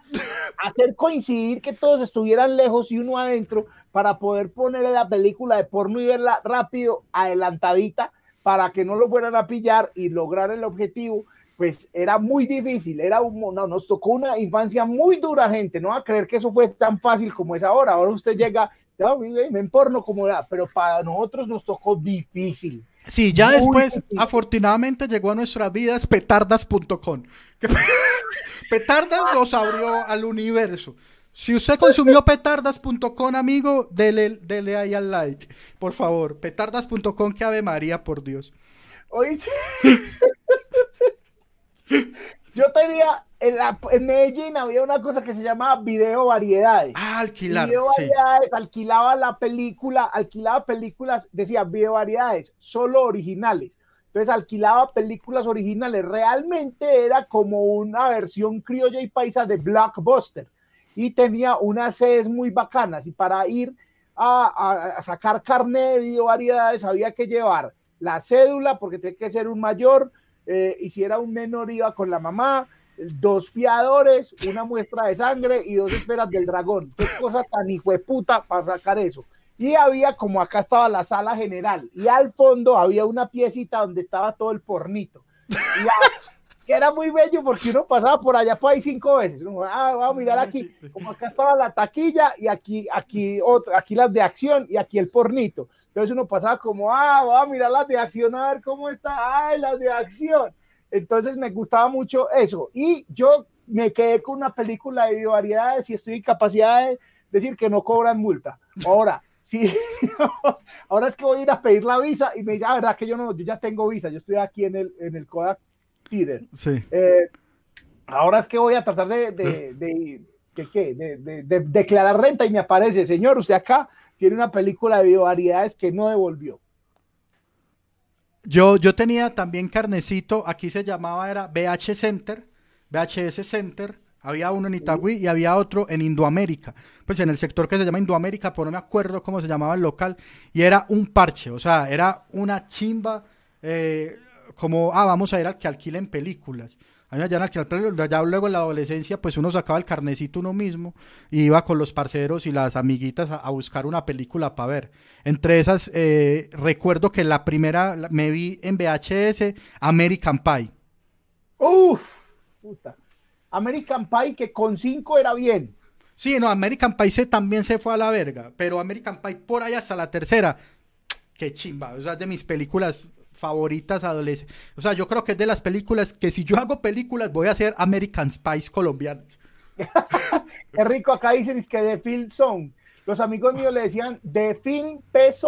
Hacer coincidir que todos estuvieran lejos y uno adentro para poder poner la película de porno y verla rápido, adelantadita para que no lo fueran a pillar y lograr el objetivo, pues era muy difícil, era un, no, nos tocó una infancia muy dura, gente, no va a creer que eso fue tan fácil como es ahora, ahora usted llega, ya, me porno como era, pero para nosotros nos tocó difícil. Sí, ya Muy después, difícil. afortunadamente, llegó a nuestras vidas petardas.com. Petardas nos abrió al universo. Si usted consumió petardas.com, amigo, dele, dele ahí al like. Por favor, petardas.com, que Ave María, por Dios. Hoy Yo tenía, en, la- en Medellín había una cosa que se llamaba video variedades. Ah, alquilar. Video sí. variedades, alquilaba la película, alquilaba películas, decía video variedades, solo originales. Entonces alquilaba películas originales. Realmente era como una versión criolla y paisa de Blockbuster. Y tenía unas sedes muy bacanas. Y para ir a, a- a sacar carne de video variedades había que llevar la cédula, porque tenía que ser un mayor. eh, y si era un menor iba con la mamá, dos fiadores, una muestra de sangre y dos esferas del dragón. Qué cosa tan hijo de puta para sacar eso. Y había como acá estaba la sala general y al fondo había una piecita donde estaba todo el pornito. Y que era muy bello porque uno pasaba por allá por ahí cinco veces. Uno, ah, vamos a mirar aquí, como acá estaba la taquilla y aquí, aquí, otra, aquí las de acción y aquí el pornito. Entonces uno pasaba como, ah, vamos a mirar las de acción a ver cómo está, ay, las de acción. Entonces me gustaba mucho eso. Y yo me quedé con una película de variedades y estoy en capacidad de decir que no cobran multa. Ahora, sí, ahora es que voy a ir a pedir la visa y me dice, ah, verdad que yo no, yo ya tengo visa, yo estoy aquí en el, en el Kodak Theater. Sí. Eh, ahora es que voy a tratar de, de, de, de qué? De- de- de declarar renta y me aparece, señor, usted acá tiene una película de variedades que no devolvió. Yo, yo tenía también carnecito, aquí se llamaba, era VH Center, VHS Center, había uno en Itagüí y había otro en Indoamérica, pues en el sector que se llama Indoamérica, pero no me acuerdo cómo se llamaba el local, y era un parche, o sea, era una chimba, eh, como, ah, vamos a ir al que alquilen películas. A mí me hallan alquilar películas, ya luego en la adolescencia, pues uno sacaba el carnecito uno mismo y iba con los parceros y las amiguitas a, a buscar una película para ver. Entre esas, eh, recuerdo que la primera la- me vi en VHS American Pie. Uf, puta. American Pie que con cinco era bien. Sí, no, American Pie se, también se fue a la verga, pero American Pie por ahí hasta la tercera, qué chimba, o sea, es de mis películas favoritas adolescentes. O sea, yo creo que es de las películas que si yo hago películas voy a hacer American Spies colombianas. Qué rico, acá dicen es que de Film Song. Los amigos míos le decían de Film P.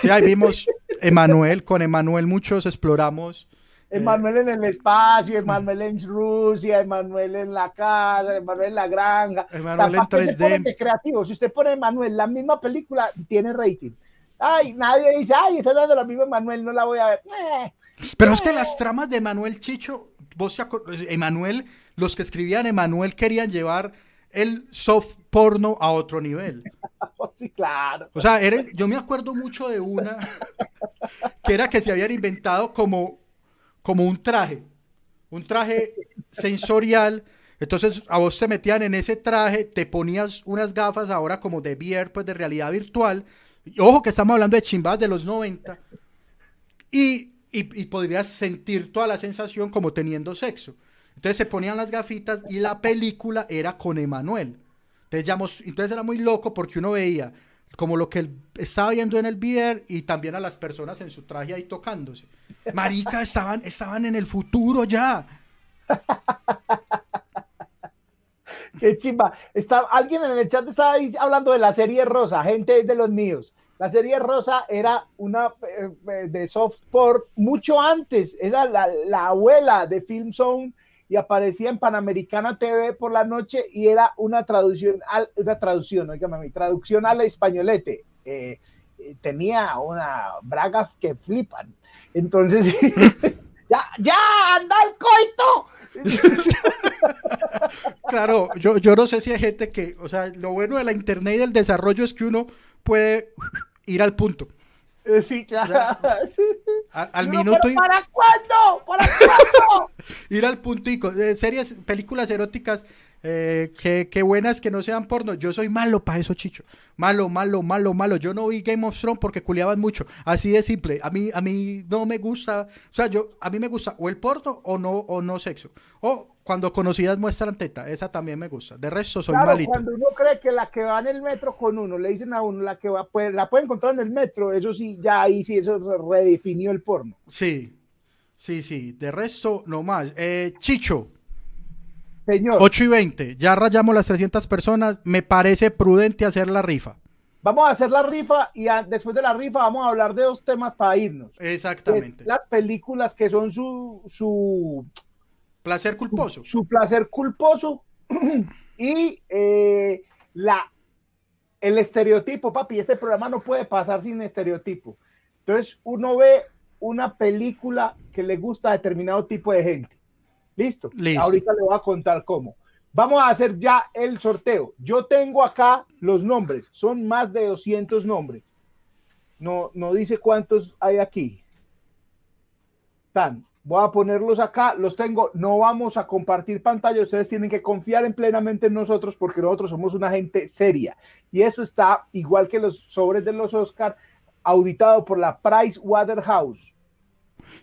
Sí, ahí vimos Emanuel, con Emanuel muchos exploramos. Emanuel en el espacio, Emanuel en Rusia, Emanuel en la casa, Emanuel en la granja. Emanuel en Tampoco se 3D. ponen de creativo. Si usted pone Emanuel, la misma película tiene rating. Ay, nadie dice, ay, está dando la misma Emanuel, no la voy a ver. Eh, Pero es que las tramas de Emanuel Chicho, vos acor- Emanuel, los que escribían Emanuel querían llevar el soft porno a otro nivel. sí, claro. O sea, eres, yo me acuerdo mucho de una que era que se habían inventado como, como un traje, un traje sensorial. Entonces a vos te metían en ese traje, te ponías unas gafas ahora como de VR, pues de realidad virtual. Ojo que estamos hablando de chimbas de los 90. Y, y, y podrías sentir toda la sensación como teniendo sexo. Entonces se ponían las gafitas y la película era con Emanuel. Entonces, entonces era muy loco porque uno veía como lo que él estaba viendo en el VR y también a las personas en su traje ahí tocándose. Marica, estaban, estaban en el futuro ya. Qué chimba. Está, alguien en el chat estaba hablando de la serie Rosa, gente de los míos. La serie Rosa era una eh, eh, de softport mucho antes, era la, la abuela de Film Zone y aparecía en Panamericana TV por la noche y era una traducción, al, una traducción, oígame, mi traducción al españolete. Eh, tenía una bragas que flipan. Entonces, ya, ya, anda el coito. Claro, yo, yo no sé si hay gente que, o sea, lo bueno de la internet y del desarrollo es que uno puede ir al punto. Eh, Sí, claro. Al minuto "¿Pero y- ¿Para cuándo? ¿Para cuándo? ir al puntico. Eh, series, películas eróticas, eh, que, que buenas que no sean porno. Yo soy malo para eso, Chicho. Malo, malo, malo, malo. Yo no vi Game of Thrones porque culiaban mucho. Así de simple. A mí, a mí no me gusta. O sea, yo, a mí me gusta o el porno o no, o no sexo. O cuando conocidas muestran teta. Esa también me gusta. De resto soy Claro, malito. cuando uno cree que la que va en el metro con uno, le dicen a uno la que va, pues, la puede encontrar en el metro, eso sí, ya ahí sí, eso redefinió el porno. Sí. Sí, sí. De resto, no más. Eh, Chicho. Señor, 8 y 20, ya rayamos las 300 personas, me parece prudente hacer la rifa. vamos a hacer la rifa y a- después de la rifa vamos a hablar de dos temas para irnos. Exactamente. Las películas que son su, su, Placer culposo. su placer culposo y eh, la, el estereotipo, papi. Este programa no puede pasar sin estereotipo. Entonces uno ve una película que le gusta a determinado tipo de gente. ¿Listo? Listo. Ahorita le voy a contar cómo. Vamos a hacer ya el sorteo. Yo tengo acá los nombres. Son más de 200 nombres. No, no dice cuántos hay aquí. Tan. Voy a ponerlos acá, los tengo. No vamos a compartir pantalla. Ustedes tienen que confiar en plenamente en nosotros porque nosotros somos una gente seria. Y eso está igual que los sobres de los Oscar, auditado por la Price Waterhouse.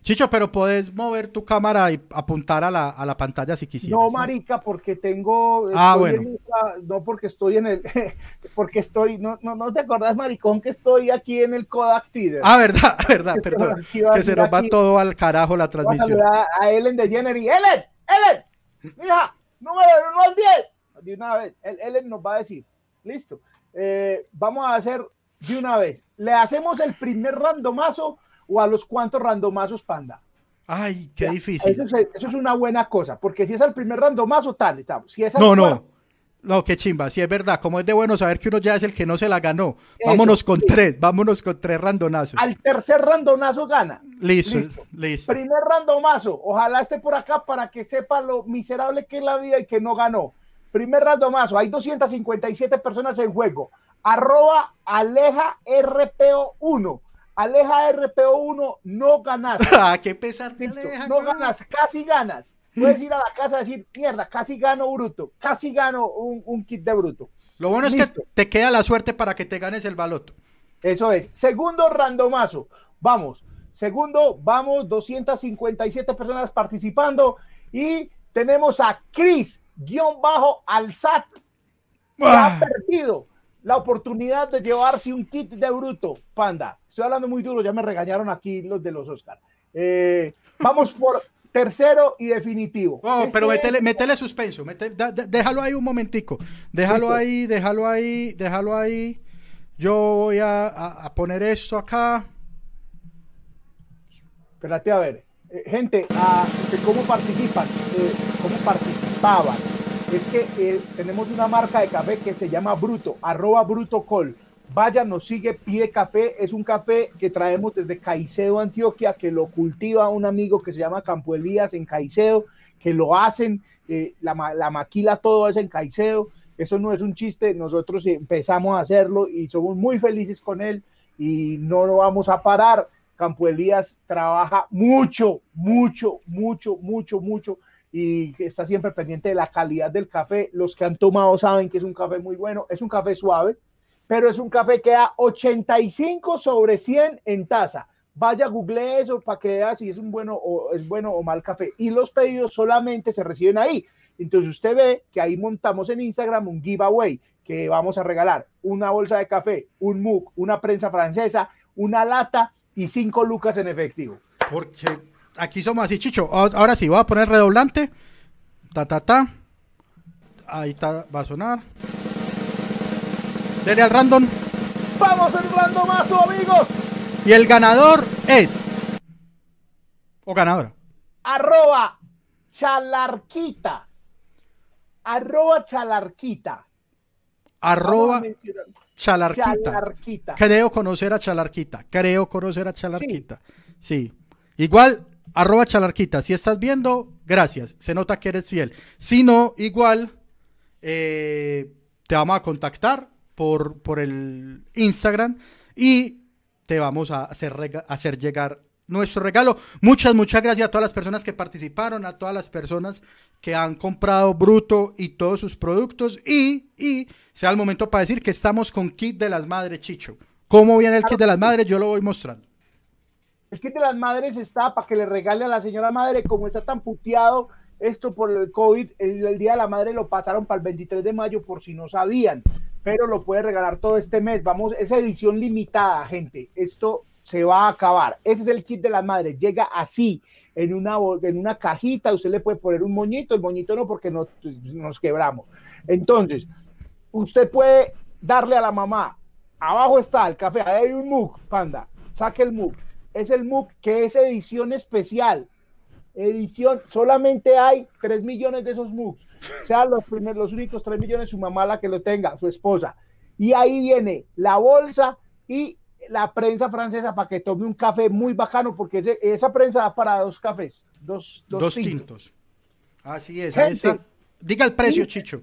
Chicho, pero puedes mover tu cámara y apuntar a la, a la pantalla si quisieras. No, marica, porque tengo. Ah, bueno. en no, porque estoy en el. porque estoy. No, no, no te acordás, maricón, que estoy aquí en el Kodak Theater. Ah, verdad, verdad, perdón. a Que se nos va aquí. todo al carajo la a transmisión. saludar a Ellen de Jenner y ¡Ellen! ¡Ellen! Mija, número del 1 al 10. De una vez. El- Ellen nos va a decir. Listo. Eh, vamos a hacer de una vez. ¿Le hacemos el primer randomazo o a los cuantos randomazos, panda? Ay, qué difícil. Eso es, eso es una buena cosa, porque si es el primer randomazo, tal, estamos. Si es al No, cuarto, no. No, qué chimba. Sí, es verdad. Como es de bueno saber que uno ya es el que no se la ganó. Eso, Vámonos con sí. tres. Vámonos con tres randonazos. al tercer randomazo gana. Listo, listo. listo. Primer randomazo, ojalá esté por acá para que sepa lo miserable que es la vida y que no ganó. Primer randomazo, hay 257 personas en juego. Arroba Aleja RPO1. Aleja RPO1, no ganas. Ah, qué pesar te aleja, no ganas, casi ganas. Puedes ir a la casa y decir, mierda, casi gano bruto, casi gano un, un kit de bruto. Lo bueno es que te queda la suerte para que te ganes el baloto. Eso es. Segundo randomazo. Vamos. Segundo, vamos, 257 personas participando y tenemos a Chris, guion bajo Alzat, que ha Ah, perdido la oportunidad de llevarse un kit de bruto, panda. Estoy hablando muy duro, ya me regañaron aquí los de los Oscar. Eh, vamos por tercero y definitivo. oh, Este pero es- métele, métele suspenso. mete- da- da- déjalo ahí un momentico. Déjalo Listo. ahí, déjalo ahí, déjalo ahí. Yo voy a, a- a poner esto acá. Espérate a ver. Eh, gente, de ¿cómo participan? Eh, ¿Cómo participaban? Es que eh, tenemos una marca de café que se llama Bruto, arroba Brutocol. Vaya, nos sigue, pide café. Es un café que traemos desde Caicedo, Antioquia, que lo cultiva un amigo que se llama Campo Elías en Caicedo, que lo hacen, eh, la, la maquila todo es en Caicedo. Eso no es un chiste, nosotros empezamos a hacerlo y somos muy felices con él y no lo vamos a parar. Campo Elías trabaja mucho, mucho, mucho, mucho, mucho y está siempre pendiente de la calidad del café. Los que han tomado saben que es un café muy bueno, es un café suave, pero es un café que da 85 sobre 100 en taza. Vaya, google eso para que vea si es un bueno o es bueno o mal café. Y los pedidos solamente se reciben ahí. Entonces usted ve que ahí montamos en Instagram un giveaway que vamos a regalar una bolsa de café, un mug, una prensa francesa, una lata y cinco lucas en efectivo. Porque aquí somos así, Chicho. Ahora sí, voy a poner redoblante. Ta, ta, ta. Ahí está, va a sonar. Dele al random. Vamos el randomazo, amigos. Y el ganador es. O ganadora. Arroba chalarquita. Arroba chalarquita. Arroba. Chalarquita. Chalarquita. Creo conocer a Chalarquita. Creo conocer a Chalarquita. Sí. Igual, arroba Chalarquita. Si estás viendo, gracias. Se nota que eres fiel. Si no, igual, eh, te vamos a contactar por, por el Instagram y te vamos a hacer, hacer llegar nuestro regalo. Muchas, muchas gracias a todas las personas que participaron, a todas las personas que han comprado Bruto y todos sus productos. Y, y sea el momento para decir que estamos con Kit de las Madres, Chicho. ¿Cómo viene el Kit de las Madres? Yo lo voy mostrando. El kit de las madres está para que le regale a la señora madre, como está tan puteado esto por el COVID, el Día de la Madre lo pasaron para el 23 de mayo por si no sabían, pero lo puede regalar todo este mes. Vamos, es edición limitada, gente. Esto se va a acabar. Ese es el kit de las madres. Llega así, en una, en una cajita. Usted le puede poner un moñito, el moñito no, porque nos, nos quebramos. Entonces, usted puede darle a la mamá. Abajo está el café, ahí hay un mug, panda. Saque el mug. Es el mug que es edición especial. Edición, solamente hay 3 millones de esos mugs. O sea, los primeros, los únicos 3 millones, su mamá la que lo tenga, su esposa. Y ahí viene la bolsa y la prensa francesa para que tome un café muy bacano, porque ese- esa prensa da para dos cafés, dos, dos, Dos, tintos. tintos. Así es. Gente. Diga el precio. Chicho.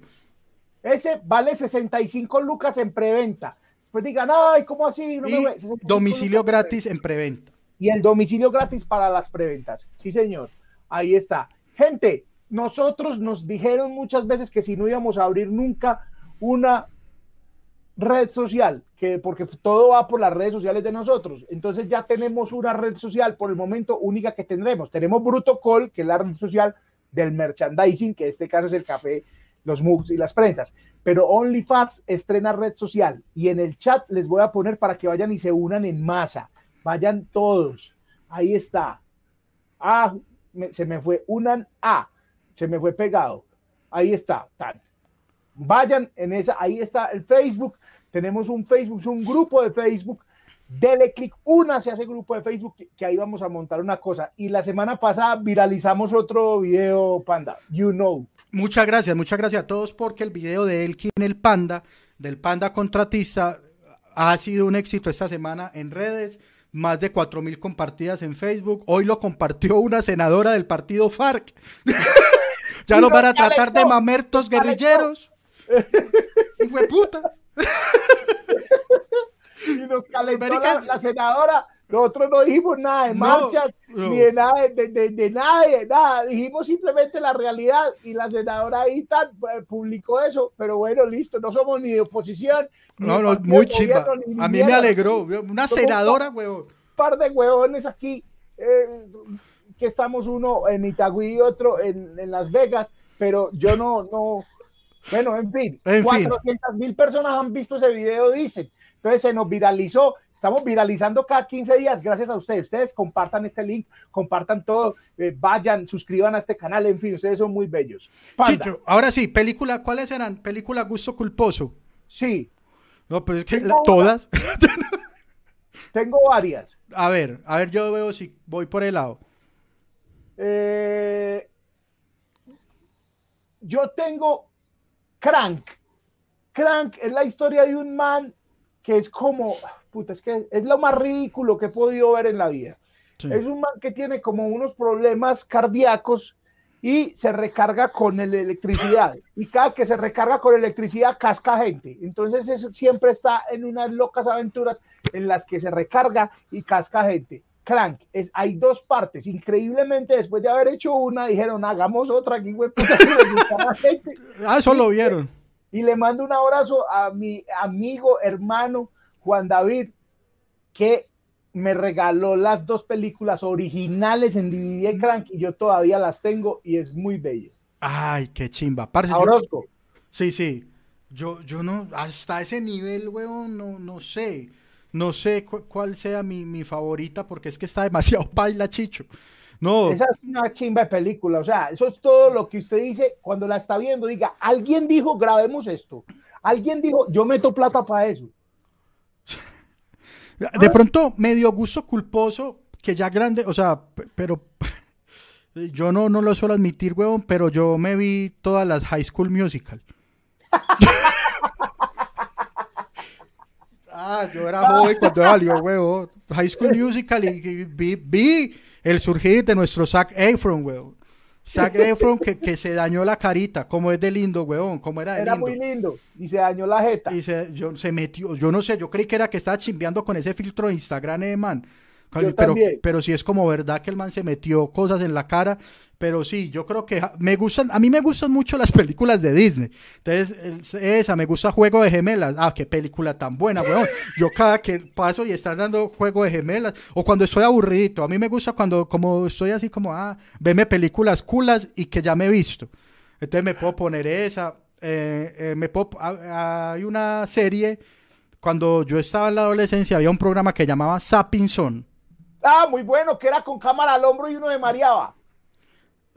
Ese vale 65 lucas en preventa. Pues digan, ay, ¿cómo así? No Y voy". 65 domicilio gratis en preventa. y el domicilio gratis para las preventas. Sí, señor. Ahí está. Gente, nosotros nos dijeron muchas veces que si no íbamos a abrir nunca una red social, que porque todo va por las redes sociales de nosotros. Entonces ya tenemos una red social por el momento única que tendremos. Tenemos Bruto Call, que es la red social del merchandising, que en este caso es el café, los mugs y las prensas. Pero OnlyFans estrena red social y en el chat les voy a poner para que vayan y se unan en masa. Vayan todos. Ahí está. Ah, se me fue unan A. Se me fue pegado. Ahí está. Tan. Vayan en esa. Ahí está el Facebook. Tenemos un Facebook, un grupo de Facebook. Dele clic, únase a ese grupo de Facebook que, que ahí vamos a montar una cosa. Y la semana pasada viralizamos otro video, Panda. You know. Muchas gracias, muchas gracias a todos porque el video de Elkin el Panda, del Panda Contratista, ha sido un éxito esta semana en redes. Más de 4.000 compartidas en Facebook. Hoy lo compartió una senadora del partido FARC. ya lo van a tratar de mamertos guerrilleros. Hijueputa. Y nos calentó la, la senadora. Nosotros no dijimos nada de marchas, no. ni de nada, de, de, de nada, de nada. Dijimos simplemente la realidad y la senadora ahí tan, eh, publicó eso. Pero bueno, listo, no somos ni de oposición. ni No, no, muy chimba. A mí me alegró. Una Somos senadora, huevón. Un par de huevones aquí, eh, que estamos uno en Itagüí y otro en, en Las Vegas, pero yo no, no. Bueno, en fin, En fin. 400 mil personas han visto ese video, dicen. Entonces se nos viralizó. Estamos viralizando cada 15 días gracias a ustedes. Ustedes compartan este link, compartan todo, eh, vayan, suscriban a este canal. En fin, ustedes son muy bellos. Panda, Chicho, ahora sí, película, ¿cuáles eran? Película Gusto Culposo. Sí, No, pues es que la- todas. tengo varias. A ver, a ver, yo veo si voy por el lado. Eh, yo tengo Crank. Crank es la historia de un man que es como, puta, es que es lo más ridículo que he podido ver en la vida. Sí. Es un man que tiene como unos problemas cardíacos y se recarga con el electricidad. Y cada que se recarga con electricidad, casca gente. Entonces eso siempre está en unas locas aventuras en las que se recarga y casca gente. Crank, es- hay dos partes. Increíblemente, después de haber hecho una, dijeron, hagamos otra aquí, güey, puta, gente. Ah, eso lo vieron. Y le mando un abrazo a mi amigo, hermano Juan David, que me regaló las dos películas originales en DVD y Crank y yo todavía las tengo y es muy bello. Ay, qué chimba. Parce, yo- Orozco. sí, sí. Yo, yo no, hasta ese nivel, weón, no, no sé. No sé cu- cuál sea mi, mi favorita porque es que está demasiado paila, Chicho. No, Esa es una chimba de película, o sea, eso es todo lo que usted dice cuando la está viendo. Diga, alguien dijo, grabemos esto. Alguien dijo, yo meto plata para eso. de pronto me dio gusto culposo que ya grande, o sea, pero yo no, no lo suelo admitir, huevón, pero yo me vi todas las High School Musical. ah, yo era joven cuando valió, huevón. High School Musical y, y vi, vi el surgir de nuestro Zac Efron, huevón. Zac Efron que, que se dañó la carita, como es de lindo, huevón, como era de Era lindo. muy lindo y se dañó la jeta. Y se, yo, se metió, yo no sé, yo creí que era que estaba chimbeando con ese filtro de Instagram, eh, man. Yo pero, también. pero sí es como verdad que el man se metió cosas en la cara. Pero sí, yo creo que ja- me gustan, a mí me gustan mucho las películas de Disney. Entonces, esa, me gusta Juego de Gemelas. Ah, qué película tan buena, weón. Yo cada que paso y están dando Juego de Gemelas, o cuando estoy aburridito, a mí me gusta cuando, como estoy así como, ah, veme películas culas y que ya me he visto. Entonces me puedo poner esa. eh, eh, me ah, hay una serie, cuando yo estaba en la adolescencia, había un programa que llamaba Sapping Zone. Ah, muy bueno, que era con cámara al hombro y uno de mareaba.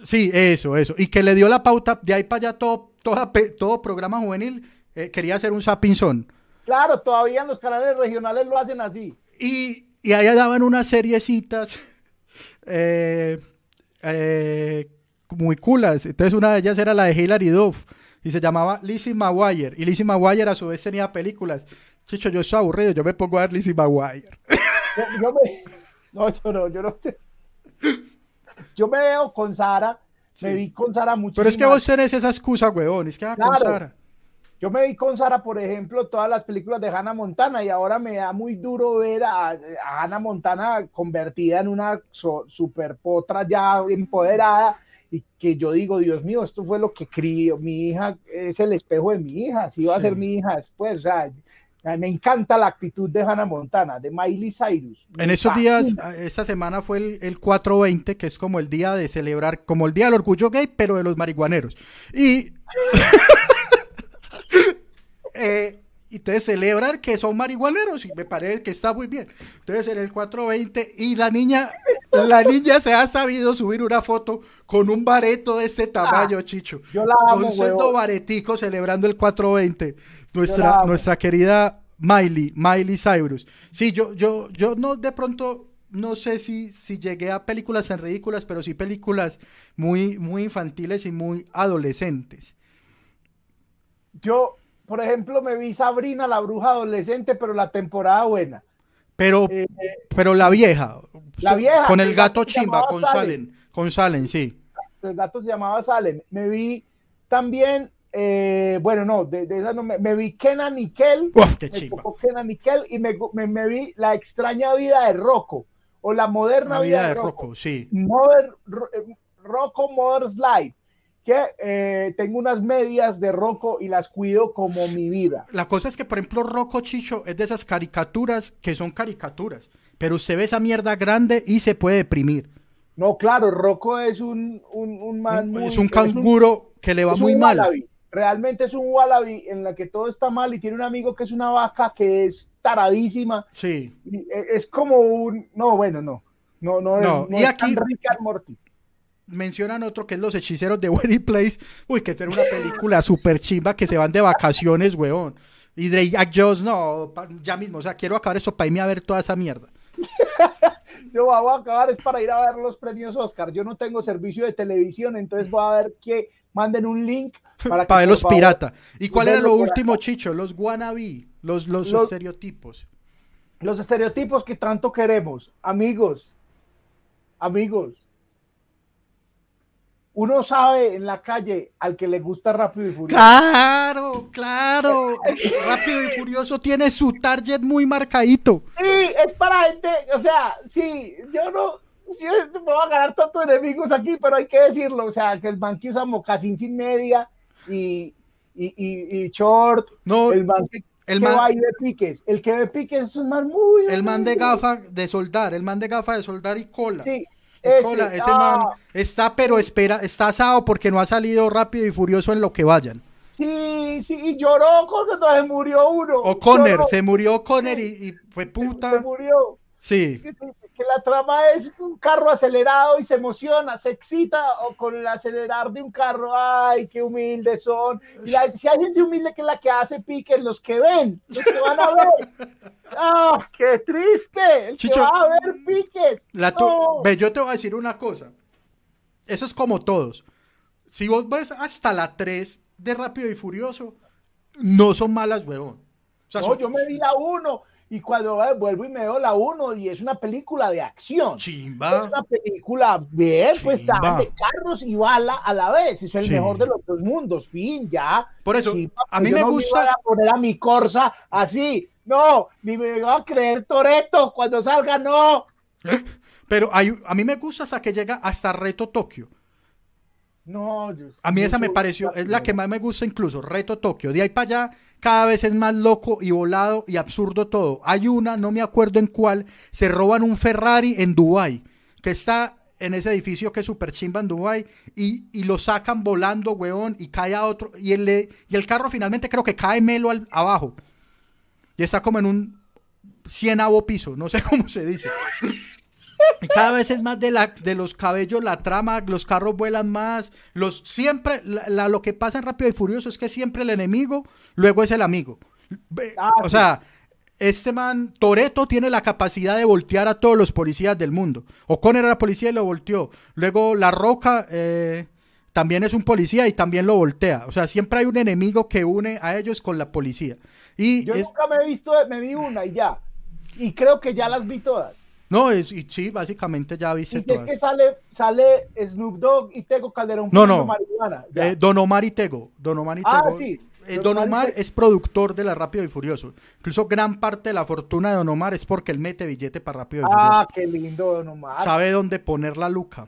Sí, eso, eso. Y que le dio la pauta, de ahí para allá todo, toda pe- todo programa juvenil eh, quería hacer un Sapping Zone. Claro, todavía en los canales regionales lo hacen así. Y, y allá daban unas seriecitas eh, eh, muy culas. Entonces una de ellas era la de Hilary Duff y se llamaba Lizzie McGuire. Y Lizzie McGuire a su vez tenía películas. Chicho, yo soy aburrido, yo me pongo a ver Lizzie McGuire. Yo, yo me, no, yo no, yo no. Yo me veo con Sara, me vi con Sara mucho. Pero es que vos tenés esa excusa, huevón. Es que va con Claro. Sara. Yo me vi con Sara, por ejemplo, todas las películas de Hannah Montana y ahora me da muy duro ver a, a Hannah Montana convertida en una so- super potra ya empoderada y que yo digo, Dios mío, esto fue lo que crió mi hija, es el espejo de mi hija, así va a ser mi hija después. O sea, me encanta la actitud de Hannah Montana, de Miley Cyrus. En esos días, a- esta semana fue el, el 420, que es como el día de celebrar, como el día del orgullo gay, pero de los marihuaneros. Y. eh, y entonces celebrar que son marihuaneros y me parece que está muy bien. Entonces en el 420 y la niña, la niña se ha sabido subir una foto con un bareto de este tamaño, Chicho. Yo la amo, Con baretico celebrando el 420. la Nuestra, nuestra querida Miley, Miley Cyrus. Sí, yo, yo, yo no de pronto, no sé si, si llegué a películas tan ridículas, pero sí películas muy, muy infantiles y muy adolescentes. Yo, por ejemplo, me vi Sabrina, la bruja adolescente, pero la temporada buena. Pero, Eh, pero la vieja. La vieja, Con el gato chimba, con Salem. Salen. Con Salen, sí. el gato se llamaba Salem. Me vi también, eh, bueno, no, de, de esa no me, me vi Kenan y Kel. Uf, qué chimba. Kenan y Kel y me, me, me vi La extraña vida de Rocco o La moderna La vida, vida de Rocco. Rocco, sí. Mother, Ro- eh, Rocco Mother's Life. Que eh, tengo unas medias de Rocco y las cuido como mi vida. La cosa es que, por ejemplo, Rocco Chicho es de esas caricaturas que son caricaturas. Pero usted ve esa mierda grande y se puede deprimir. No, claro, Rocco es un, un, un man muy- es un canguro que le va muy mal. wallaby. Realmente es un wallaby en la que todo está mal y tiene un amigo que es una vaca que es taradísima. Sí. y e- es como un. No, bueno, no. No, no, No, es, no y es aquí- tan Rick and Morty. Mencionan otro que es Los Hechiceros de Wedding Place. Uy, que tiene una película súper chimba que se van de vacaciones, weón. Y Drake Jack Jones, no, ya mismo. O sea, quiero acabar esto para irme a ver toda esa mierda. Yo voy a acabar es para ir a ver los premios Oscar. Yo no tengo servicio de televisión, entonces voy a ver que manden un link para, ver los piratas. ¿Y cuál era lo último. Chicho? Los wannabe. Los, los, Los- estereotipos. Los estereotipos que tanto queremos. Amigos, amigos. Uno sabe en la calle al que le gusta Rápido y Furioso. Claro, claro. Rápido y Furioso tiene su target muy marcadito. Sí, es para gente, o sea, sí, yo no, yo no me voy a ganar tantos enemigos aquí, pero hay que decirlo, o sea, que el man que usa mocasín sin media y, y, y, y short, No, el man que, el que man- va y ve piques, el que ve piques es un man muy... el man de gafa de soldar, el man de gafa de soldar y cola. Sí, Y ese, ah, man está, pero espera, está asado porque no ha salido rápido y furioso en lo que vayan. Sí, sí, y lloró cuando se murió uno. O Conner, lloró, se murió Conner y, y fue se puta. murió. Sí. Que la trama es un carro acelerado y se emociona, se excita o con el acelerar de un carro. Ay, qué humildes son. Y la- si hay gente humilde que es la que hace pique, los que ven, los que van a ver. ¡Ah, qué triste! El Chicho, que va a ver piques. La No. Ve, yo te voy a decir una cosa. Eso es como todos. Si vos ves hasta la 3 de Rápido y Furioso, no son malas, huevón. O sea, No, son yo me vi la 1 y cuando eh, vuelvo y me veo la 1 y es una película de acción. chimba. Es una película bien, pues está de carros y bala a la vez. Es el mejor de los dos mundos. Fin, ya. Por eso, Chimba, a mí yo me no gusta- iba a poner a mi Corsa así. No, ni me va a creer Toreto cuando salga, no. Pero hay- a mí me gusta hasta que llega hasta Reto Tokio. No, yo- A mí esa me pareció, es la que más me gusta incluso, Reto Tokio. De ahí para allá, cada vez es más loco y volado y absurdo todo. Hay una, no me acuerdo en cuál, se roban un Ferrari en Dubai que está en ese edificio que es super chimba en Dubai y, y lo sacan volando, weón, y cae a otro, y el, y el carro finalmente creo que cae melo al- abajo. Y está como en un cienavo piso, no sé cómo se dice. Y cada vez es más de, la, de los cabellos, la trama, los carros vuelan más, los siempre, la- la- lo que pasa en Rápido y Furioso es que siempre el enemigo, luego es el amigo. Ah, o sea, este man, Toreto tiene la capacidad de voltear a todos los policías del mundo. Ocon era la policía y lo volteó. Luego La Roca eh, también es un policía y también lo voltea. O sea, siempre hay un enemigo que une a ellos con la policía. Y Yo es- nunca me he visto, me vi una y ya. Y creo que ya las vi todas. No, es, y sí, básicamente ya Y viste sé todas. que sale, sale Snoop Dogg y Tego Calderón No, no. marihuana. Eh, Don Omar y Tego. Don Omar y Ah, Tego. sí. Eh, Don Don Omar y es productor de la Rápido y Furioso. Incluso gran parte de la fortuna de Don Omar es porque él mete billete para Rápido y ah, qué lindo, Don Omar. Furioso. Sabe dónde poner la luca.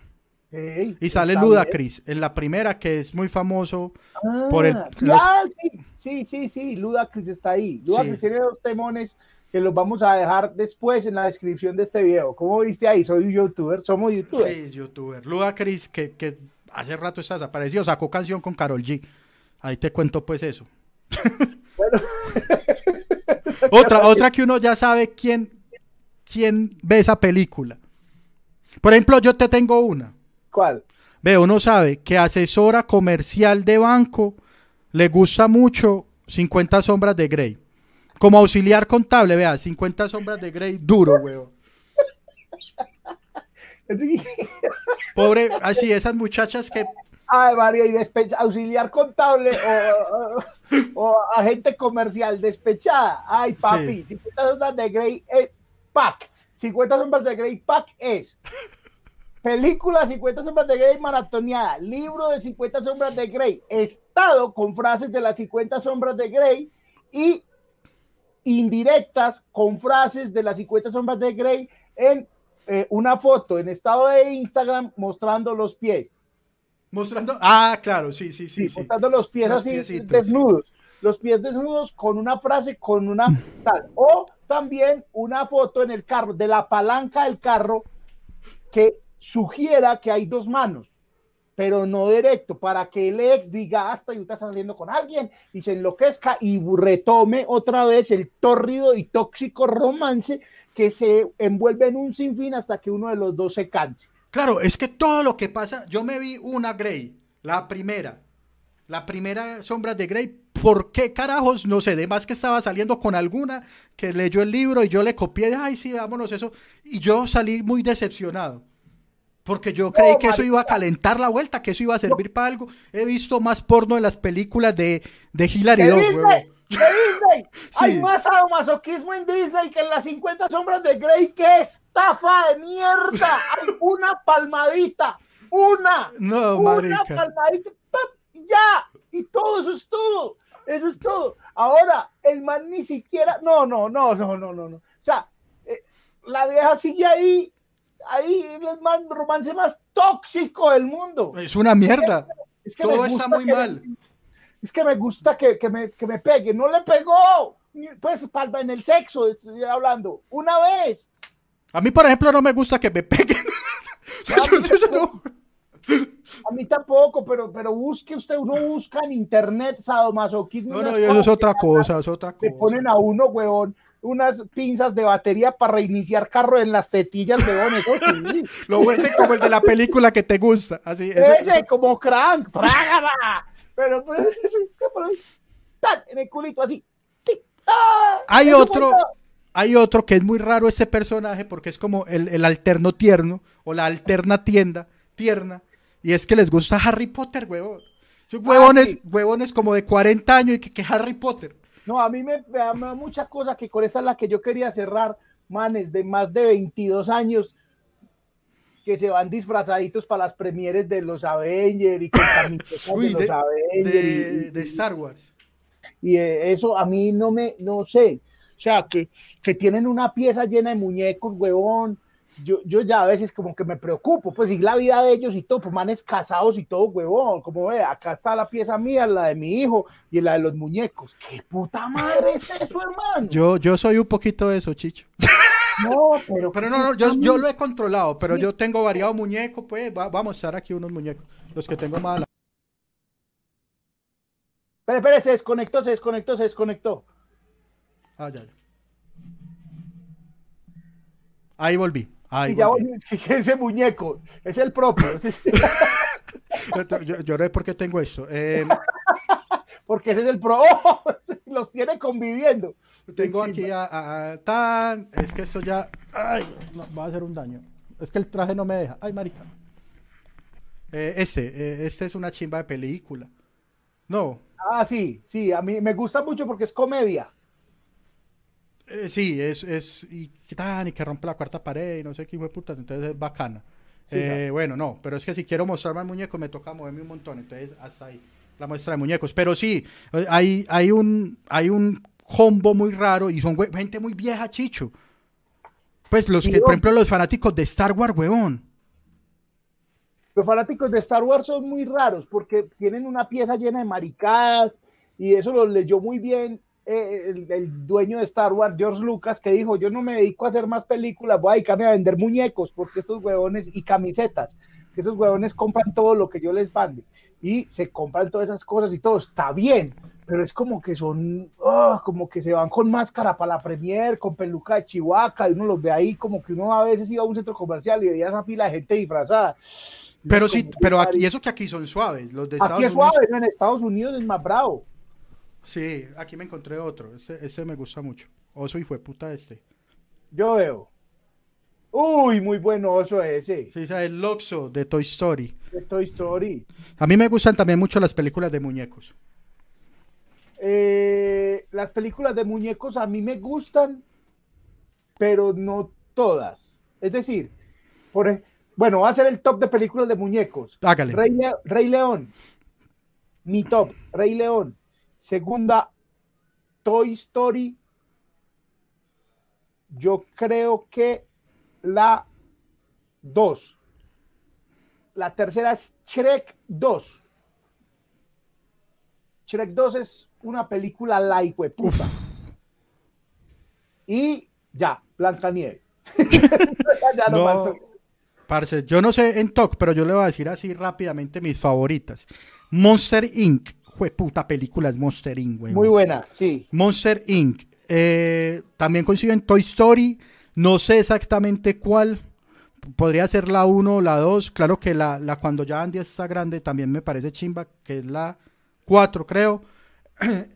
Y sale Ludacris en la primera, que es muy famoso. bien. por el- Ah, los- ah, sí, sí, sí, sí, Ludacris está ahí. Ludacris Sí. tiene dos temones que los vamos a dejar después en la descripción de este video. ¿Cómo viste ahí? Soy un youtuber, somos youtubers. Sí, es youtuber. Ludacris, que, que hace rato está desaparecido, sacó canción con Carol G. Ahí te cuento pues eso. Bueno. otra, otra que uno ya sabe quién, quién ve esa película. Por ejemplo, yo te tengo una. ¿Cuál? Ve, uno sabe que asesora comercial de banco le gusta mucho 50 sombras de Grey. Como auxiliar contable, vea, 50 sombras de Grey, duro, weón. Pobre, así, esas muchachas que Ay, María, y despecha, auxiliar contable o, o- o agente comercial despechada. Ay, papi, 50 sombras de Grey eh, Pack. 50 sombras de Grey Pack es película 50 sombras de Grey maratoneada, libro de 50 sombras de Grey, estado con frases de las 50 sombras de Grey y indirectas con frases de las 50 sombras de Grey en eh, una foto en estado de Instagram mostrando los pies. mostrando. Ah, claro, sí, sí, sí. Sí, sí. mostrando los pies Los así piecitos. desnudos. Los pies desnudos con una frase, con una tal. O también una foto en el carro, de la palanca del carro, que sugiera que hay dos manos, pero no directo, para que el ex diga hasta y está saliendo con alguien y se enloquezca y retome otra vez el tórrido y tóxico romance que se envuelve en un sinfín hasta que uno de los dos se canse. Claro, es que todo lo que pasa, yo me vi una Grey, la primera, la primera Sombras de Grey, ¿por qué carajos? No sé, de más que estaba saliendo con alguna que leyó el libro y yo le copié, ay sí, vámonos eso, y yo salí muy decepcionado. Porque yo creí que eso iba a calentar la vuelta, que eso iba a servir para algo. He visto más porno en las películas de, de Hilary de Duff, Disney, huevón. de Disney. Hay más sadomasoquismo en Disney que en las 50 sombras de Grey. ¡Qué estafa de mierda! Hay una palmadita, una, No, una marica. palmadita, ¡pap! ya. Y todo eso es todo. Eso es todo. Ahora, el man ni siquiera, no, no, no, no, no, no, no. O sea, eh, la vieja sigue ahí, ahí, el man romance más tóxico del mundo. Es una mierda. Es que Todo está muy mal. Es que me gusta que, que me, que me pegue. No le pegó. Pues palma en el sexo, estoy hablando. Una vez. A mí, por ejemplo, no me gusta que me peguen. A mí tampoco, pero, pero busque usted, uno busca en internet sadomasoquismo. No, no, eso es otra cosa, es otra Le cosa. ponen a uno, huevón, unas pinzas de batería para reiniciar carro en las tetillas. Eso sí. Lo vuelve como el de la película que te gusta. Así, eso- Ese, como crank. ¡prágala! Pero, pues, ahí, tan, en el culito así. tic, ¡ah! Hay Eso otro, hay otro que es muy raro ese personaje porque es como el, el alterno tierno o la alterna tienda tierna. Y es que les gusta Harry Potter, huevón. Son huevones, sí. huevones como de 40 años y que, que Harry Potter. No, a mí me, me da me da mucha cosa que con esa es la que yo quería cerrar, manes de más de 22 años que se van disfrazaditos para las premieres de los Avengers y con camisetas Uy, de los de- Avengers De, y- y- de Star Wars. y eh, eso a mí no me, no sé, o sea, que, que tienen una pieza llena de muñecos, huevón, yo, yo ya a veces como que me preocupo, pues y la vida de ellos y todo, pues manes casados y todo, huevón, como ve, acá está la pieza mía, la de mi hijo y la de los muñecos, qué puta madre es eso, hermano. Yo, yo soy un poquito de eso, Chicho. no, pero, Pero que no, no, yo, yo lo he controlado, pero Sí. yo tengo variado muñecos, pues va, vamos a mostrar aquí unos muñecos, los que tengo más. Espera, espera, se desconectó, se desconectó, se desconectó. Ah, ya, ya. Ahí volví. Ahí y ya volví, ese muñeco, es el propio, Yo, yo no sé por qué tengo esto. Eh, porque ese es el pro, los tiene conviviendo. tengo aquí a, a- a- tan. Es que eso ya. Ay, no, va a hacer un daño. Es que el traje no me deja. Ay, marica. Eh, este, eh, este es una chimba de película. No, Ah, sí, sí, a mí me gusta mucho porque es comedia. Eh, sí, es, es y, qué tan, y que rompe la cuarta pared y no sé qué de putas, entonces es bacana. Sí, Eh, bueno, no, pero es que si quiero mostrar más muñecos me toca moverme un montón, entonces hasta ahí la muestra de muñecos. Pero sí, eh, hay, hay un hay un combo muy raro y son gente muy vieja, Chicho. Pues los Sí, que, por ejemplo, los fanáticos de Star Wars, huevón. Los fanáticos de Star Wars son muy raros porque tienen una pieza llena de maricadas y eso lo leyó muy bien eh, el, el dueño de Star Wars, George Lucas, que dijo, yo no me dedico a hacer más películas, voy a dedicarme a vender muñecos porque estos huevones y camisetas, que esos huevones compran todo lo que yo les mande y se compran todas esas cosas y todo, está bien, pero es como que son, ah, como que se van con máscara para la premier, con peluca de chihuahua y uno los ve ahí como que uno a veces iba a un centro comercial y veía esa fila de gente disfrazada. Pero sí, pero aquí, "Marica, y eso que aquí son suaves, los de Aquí Estados es Unidos. en Estados Unidos es más bravo. Sí, aquí me encontré otro, ese, ese me gusta mucho. Oso y fue puta este. Yo veo. Uy, muy bueno oso ese. Sí, ese es el Loxo de Toy Story. De Toy Story. A mí me gustan también mucho las películas de muñecos. Eh, las películas de muñecos a mí me gustan, pero no todas. Es decir, por, bueno, va a ser el top de películas de muñecos. Hágale. Rey, Le- Rey León. Mi top, Rey León. Segunda, Toy Story. Yo creo que la 2. La tercera es Shrek 2. Shrek 2 es una película we puta. Y ya, Blancanieves. ya no No, parce, yo no sé en TOC, pero yo le voy a decir así rápidamente mis favoritas. Monster Inc. Puta película, es Monster Inc. güey. Muy buena, sí. Monster Inc. Eh, también coincido en Toy Story. No sé exactamente cuál. Podría ser la 1 o la 2. Claro que la, la cuando ya Andy está grande también me parece chimba, que es la 4, creo.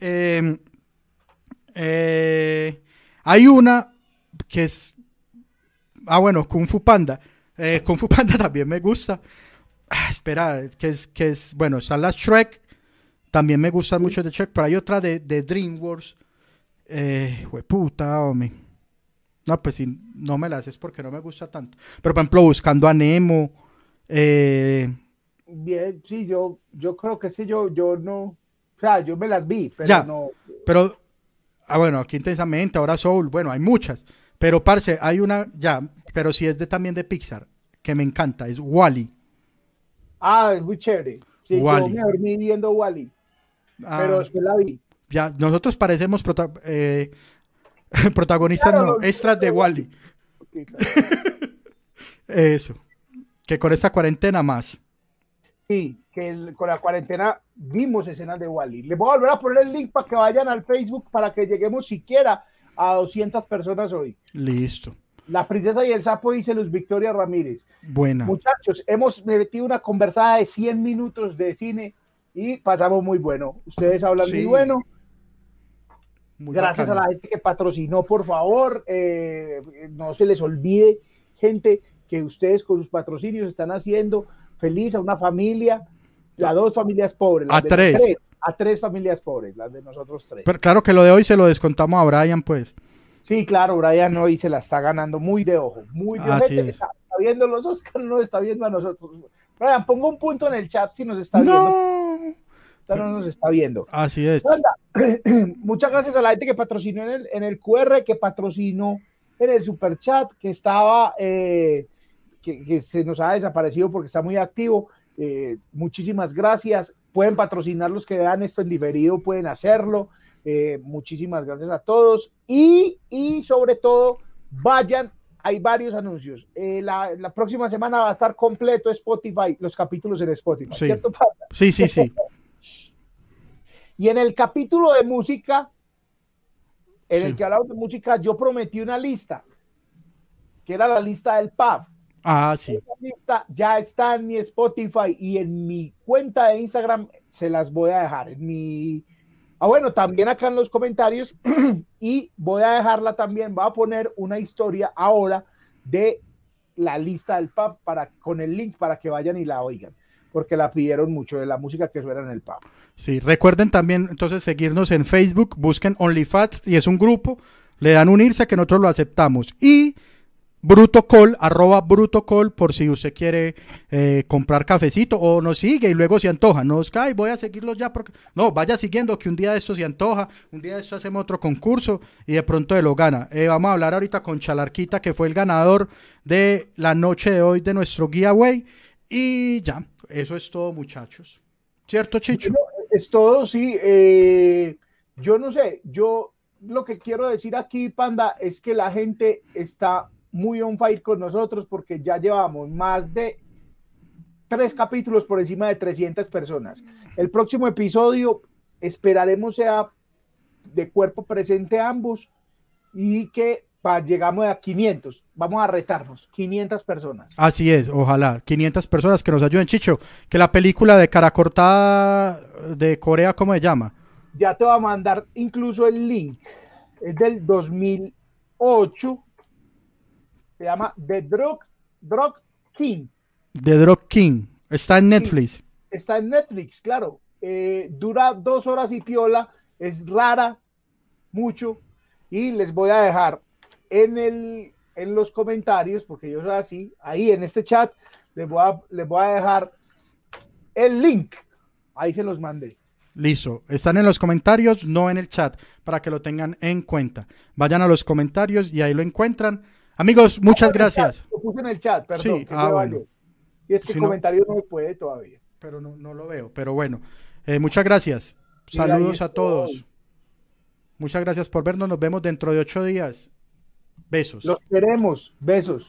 Eh, eh, hay una que es. Ah, bueno, Kung Fu Panda. Eh, Kung Fu Panda también me gusta. Ah, espera, que es, que es. Bueno, están las Shrek. También me gustan mucho de Shrek, pero hay otra de, de DreamWorks. Eh, puta, hombre. No, pues si no me la haces porque no me gusta tanto. Pero por ejemplo, buscando a Nemo. eh, Bien, sí, yo, yo creo que sí, yo, yo no. O sea, yo me las vi, pero Ya. no. pero, ah, bueno, aquí intensamente, ahora Soul. Bueno, hay muchas. Pero, parce, hay una, ya, pero si es de también de Pixar, que me encanta, es Wally. Ah, es muy chévere. Sí, yo Wall-E. me dormí viendo Wally, Ah, pero después la vi. ya, nosotros parecemos prota- eh, protagonistas, Claro, no, los- extras de Wally. Eso. Que con esta cuarentena más. Sí, que el- con la cuarentena vimos escenas de Wally. Les voy a volver a poner el link para que vayan al Facebook para que lleguemos siquiera a 200 personas hoy. Listo. La princesa y el sapo dice Luz Victoria Ramírez. Buena. Muchachos, hemos metido una conversada de 100 minutos de cine y pasamos muy bueno. Ustedes hablan Sí. muy bueno. Muy Gracias a la gente que patrocinó, por favor. eh, no se les olvide, gente, que ustedes con sus patrocinios están haciendo feliz a una familia, a dos familias pobres. A tres. A tres familias pobres, las de nosotros tres. Pero claro que lo de hoy se lo descontamos a Brian, pues. Sí, claro, Brian hoy se la está ganando muy de ojo, muy de. Está, está viendo los Oscars, no está viendo a nosotros. Brian, ponga un punto en el chat si nos está viendo. No. No nos está viendo. Así es. Anda, muchas gracias a la gente que patrocinó en el, en el QR, que patrocinó en el super chat, que estaba, eh, que, que se nos ha desaparecido porque está muy activo. Eh, muchísimas gracias. Pueden patrocinar los que vean esto en diferido, pueden hacerlo. Eh, muchísimas gracias a todos. Y, y sobre todo, vayan. Hay varios anuncios. Eh, la, la próxima semana va a estar completo Spotify, los capítulos en Spotify, Sí. ¿cierto? Sí, sí, sí. Y en el capítulo de música, en Sí. el que hablamos de música, yo prometí una lista, que era la lista del pub. Ah, sí. Esa lista ya está en mi Spotify y en mi cuenta de Instagram se las voy a dejar. En mi. Ah, bueno, también acá en los comentarios. y voy a dejarla también. Voy a poner una historia ahora de la lista del pub para, con el link para que vayan y la oigan. Porque la pidieron mucho de la música que suena en el pub. Sí, recuerden también entonces seguirnos en Facebook, busquen OnlyFats y es un grupo, le dan unirse que nosotros lo aceptamos. Y Brutocol, arroba Brutocol, por si usted quiere eh, comprar cafecito o nos sigue y luego se antoja. No, Sky, voy a seguirlos ya porque. No, vaya siguiendo que un día de esto se antoja, un día de esto hacemos otro concurso y de pronto de lo gana. Eh, vamos a hablar ahorita con Chalarquita, que fue el ganador de la noche de hoy de nuestro giveaway. Y ya, eso es todo, muchachos. ¿Cierto, Chicho? Es todo, sí. eh, yo no sé, yo lo que quiero decir aquí, Panda, es que la gente está muy on fire con nosotros porque ya llevamos más de tres capítulos por encima de 300 personas. El próximo episodio esperaremos sea de cuerpo presente ambos y que pa- llegamos a 500. Vamos a retarnos, 500 personas. Así es, ojalá. 500 personas que nos ayuden. Chicho, que la película de cara cortada de Corea, ¿cómo se llama? Ya te voy a mandar incluso el link. Es del 2008. Se llama The Drug, Drug King. The Drop King. Está en Netflix. Está en Netflix, claro. Eh, dura dos horas y piola. Es rara, mucho. Y les voy a dejar en, el, en los comentarios, porque yo soy así, ahí en este chat, les voy a, les voy a dejar el link. Ahí se los mandé. Listo. Están en los comentarios, no en el chat, para que lo tengan en cuenta. Vayan a los comentarios y ahí lo encuentran. Amigos, muchas gracias. Lo puse en el chat, perdón. Sí, que ah, bueno. Y es que Si el no- comentario no me puede todavía. Pero no, no lo veo. Pero bueno, eh, muchas gracias. Saludos a todos. Muchas gracias por vernos. Nos vemos dentro de ocho días. Besos. Los queremos. Besos.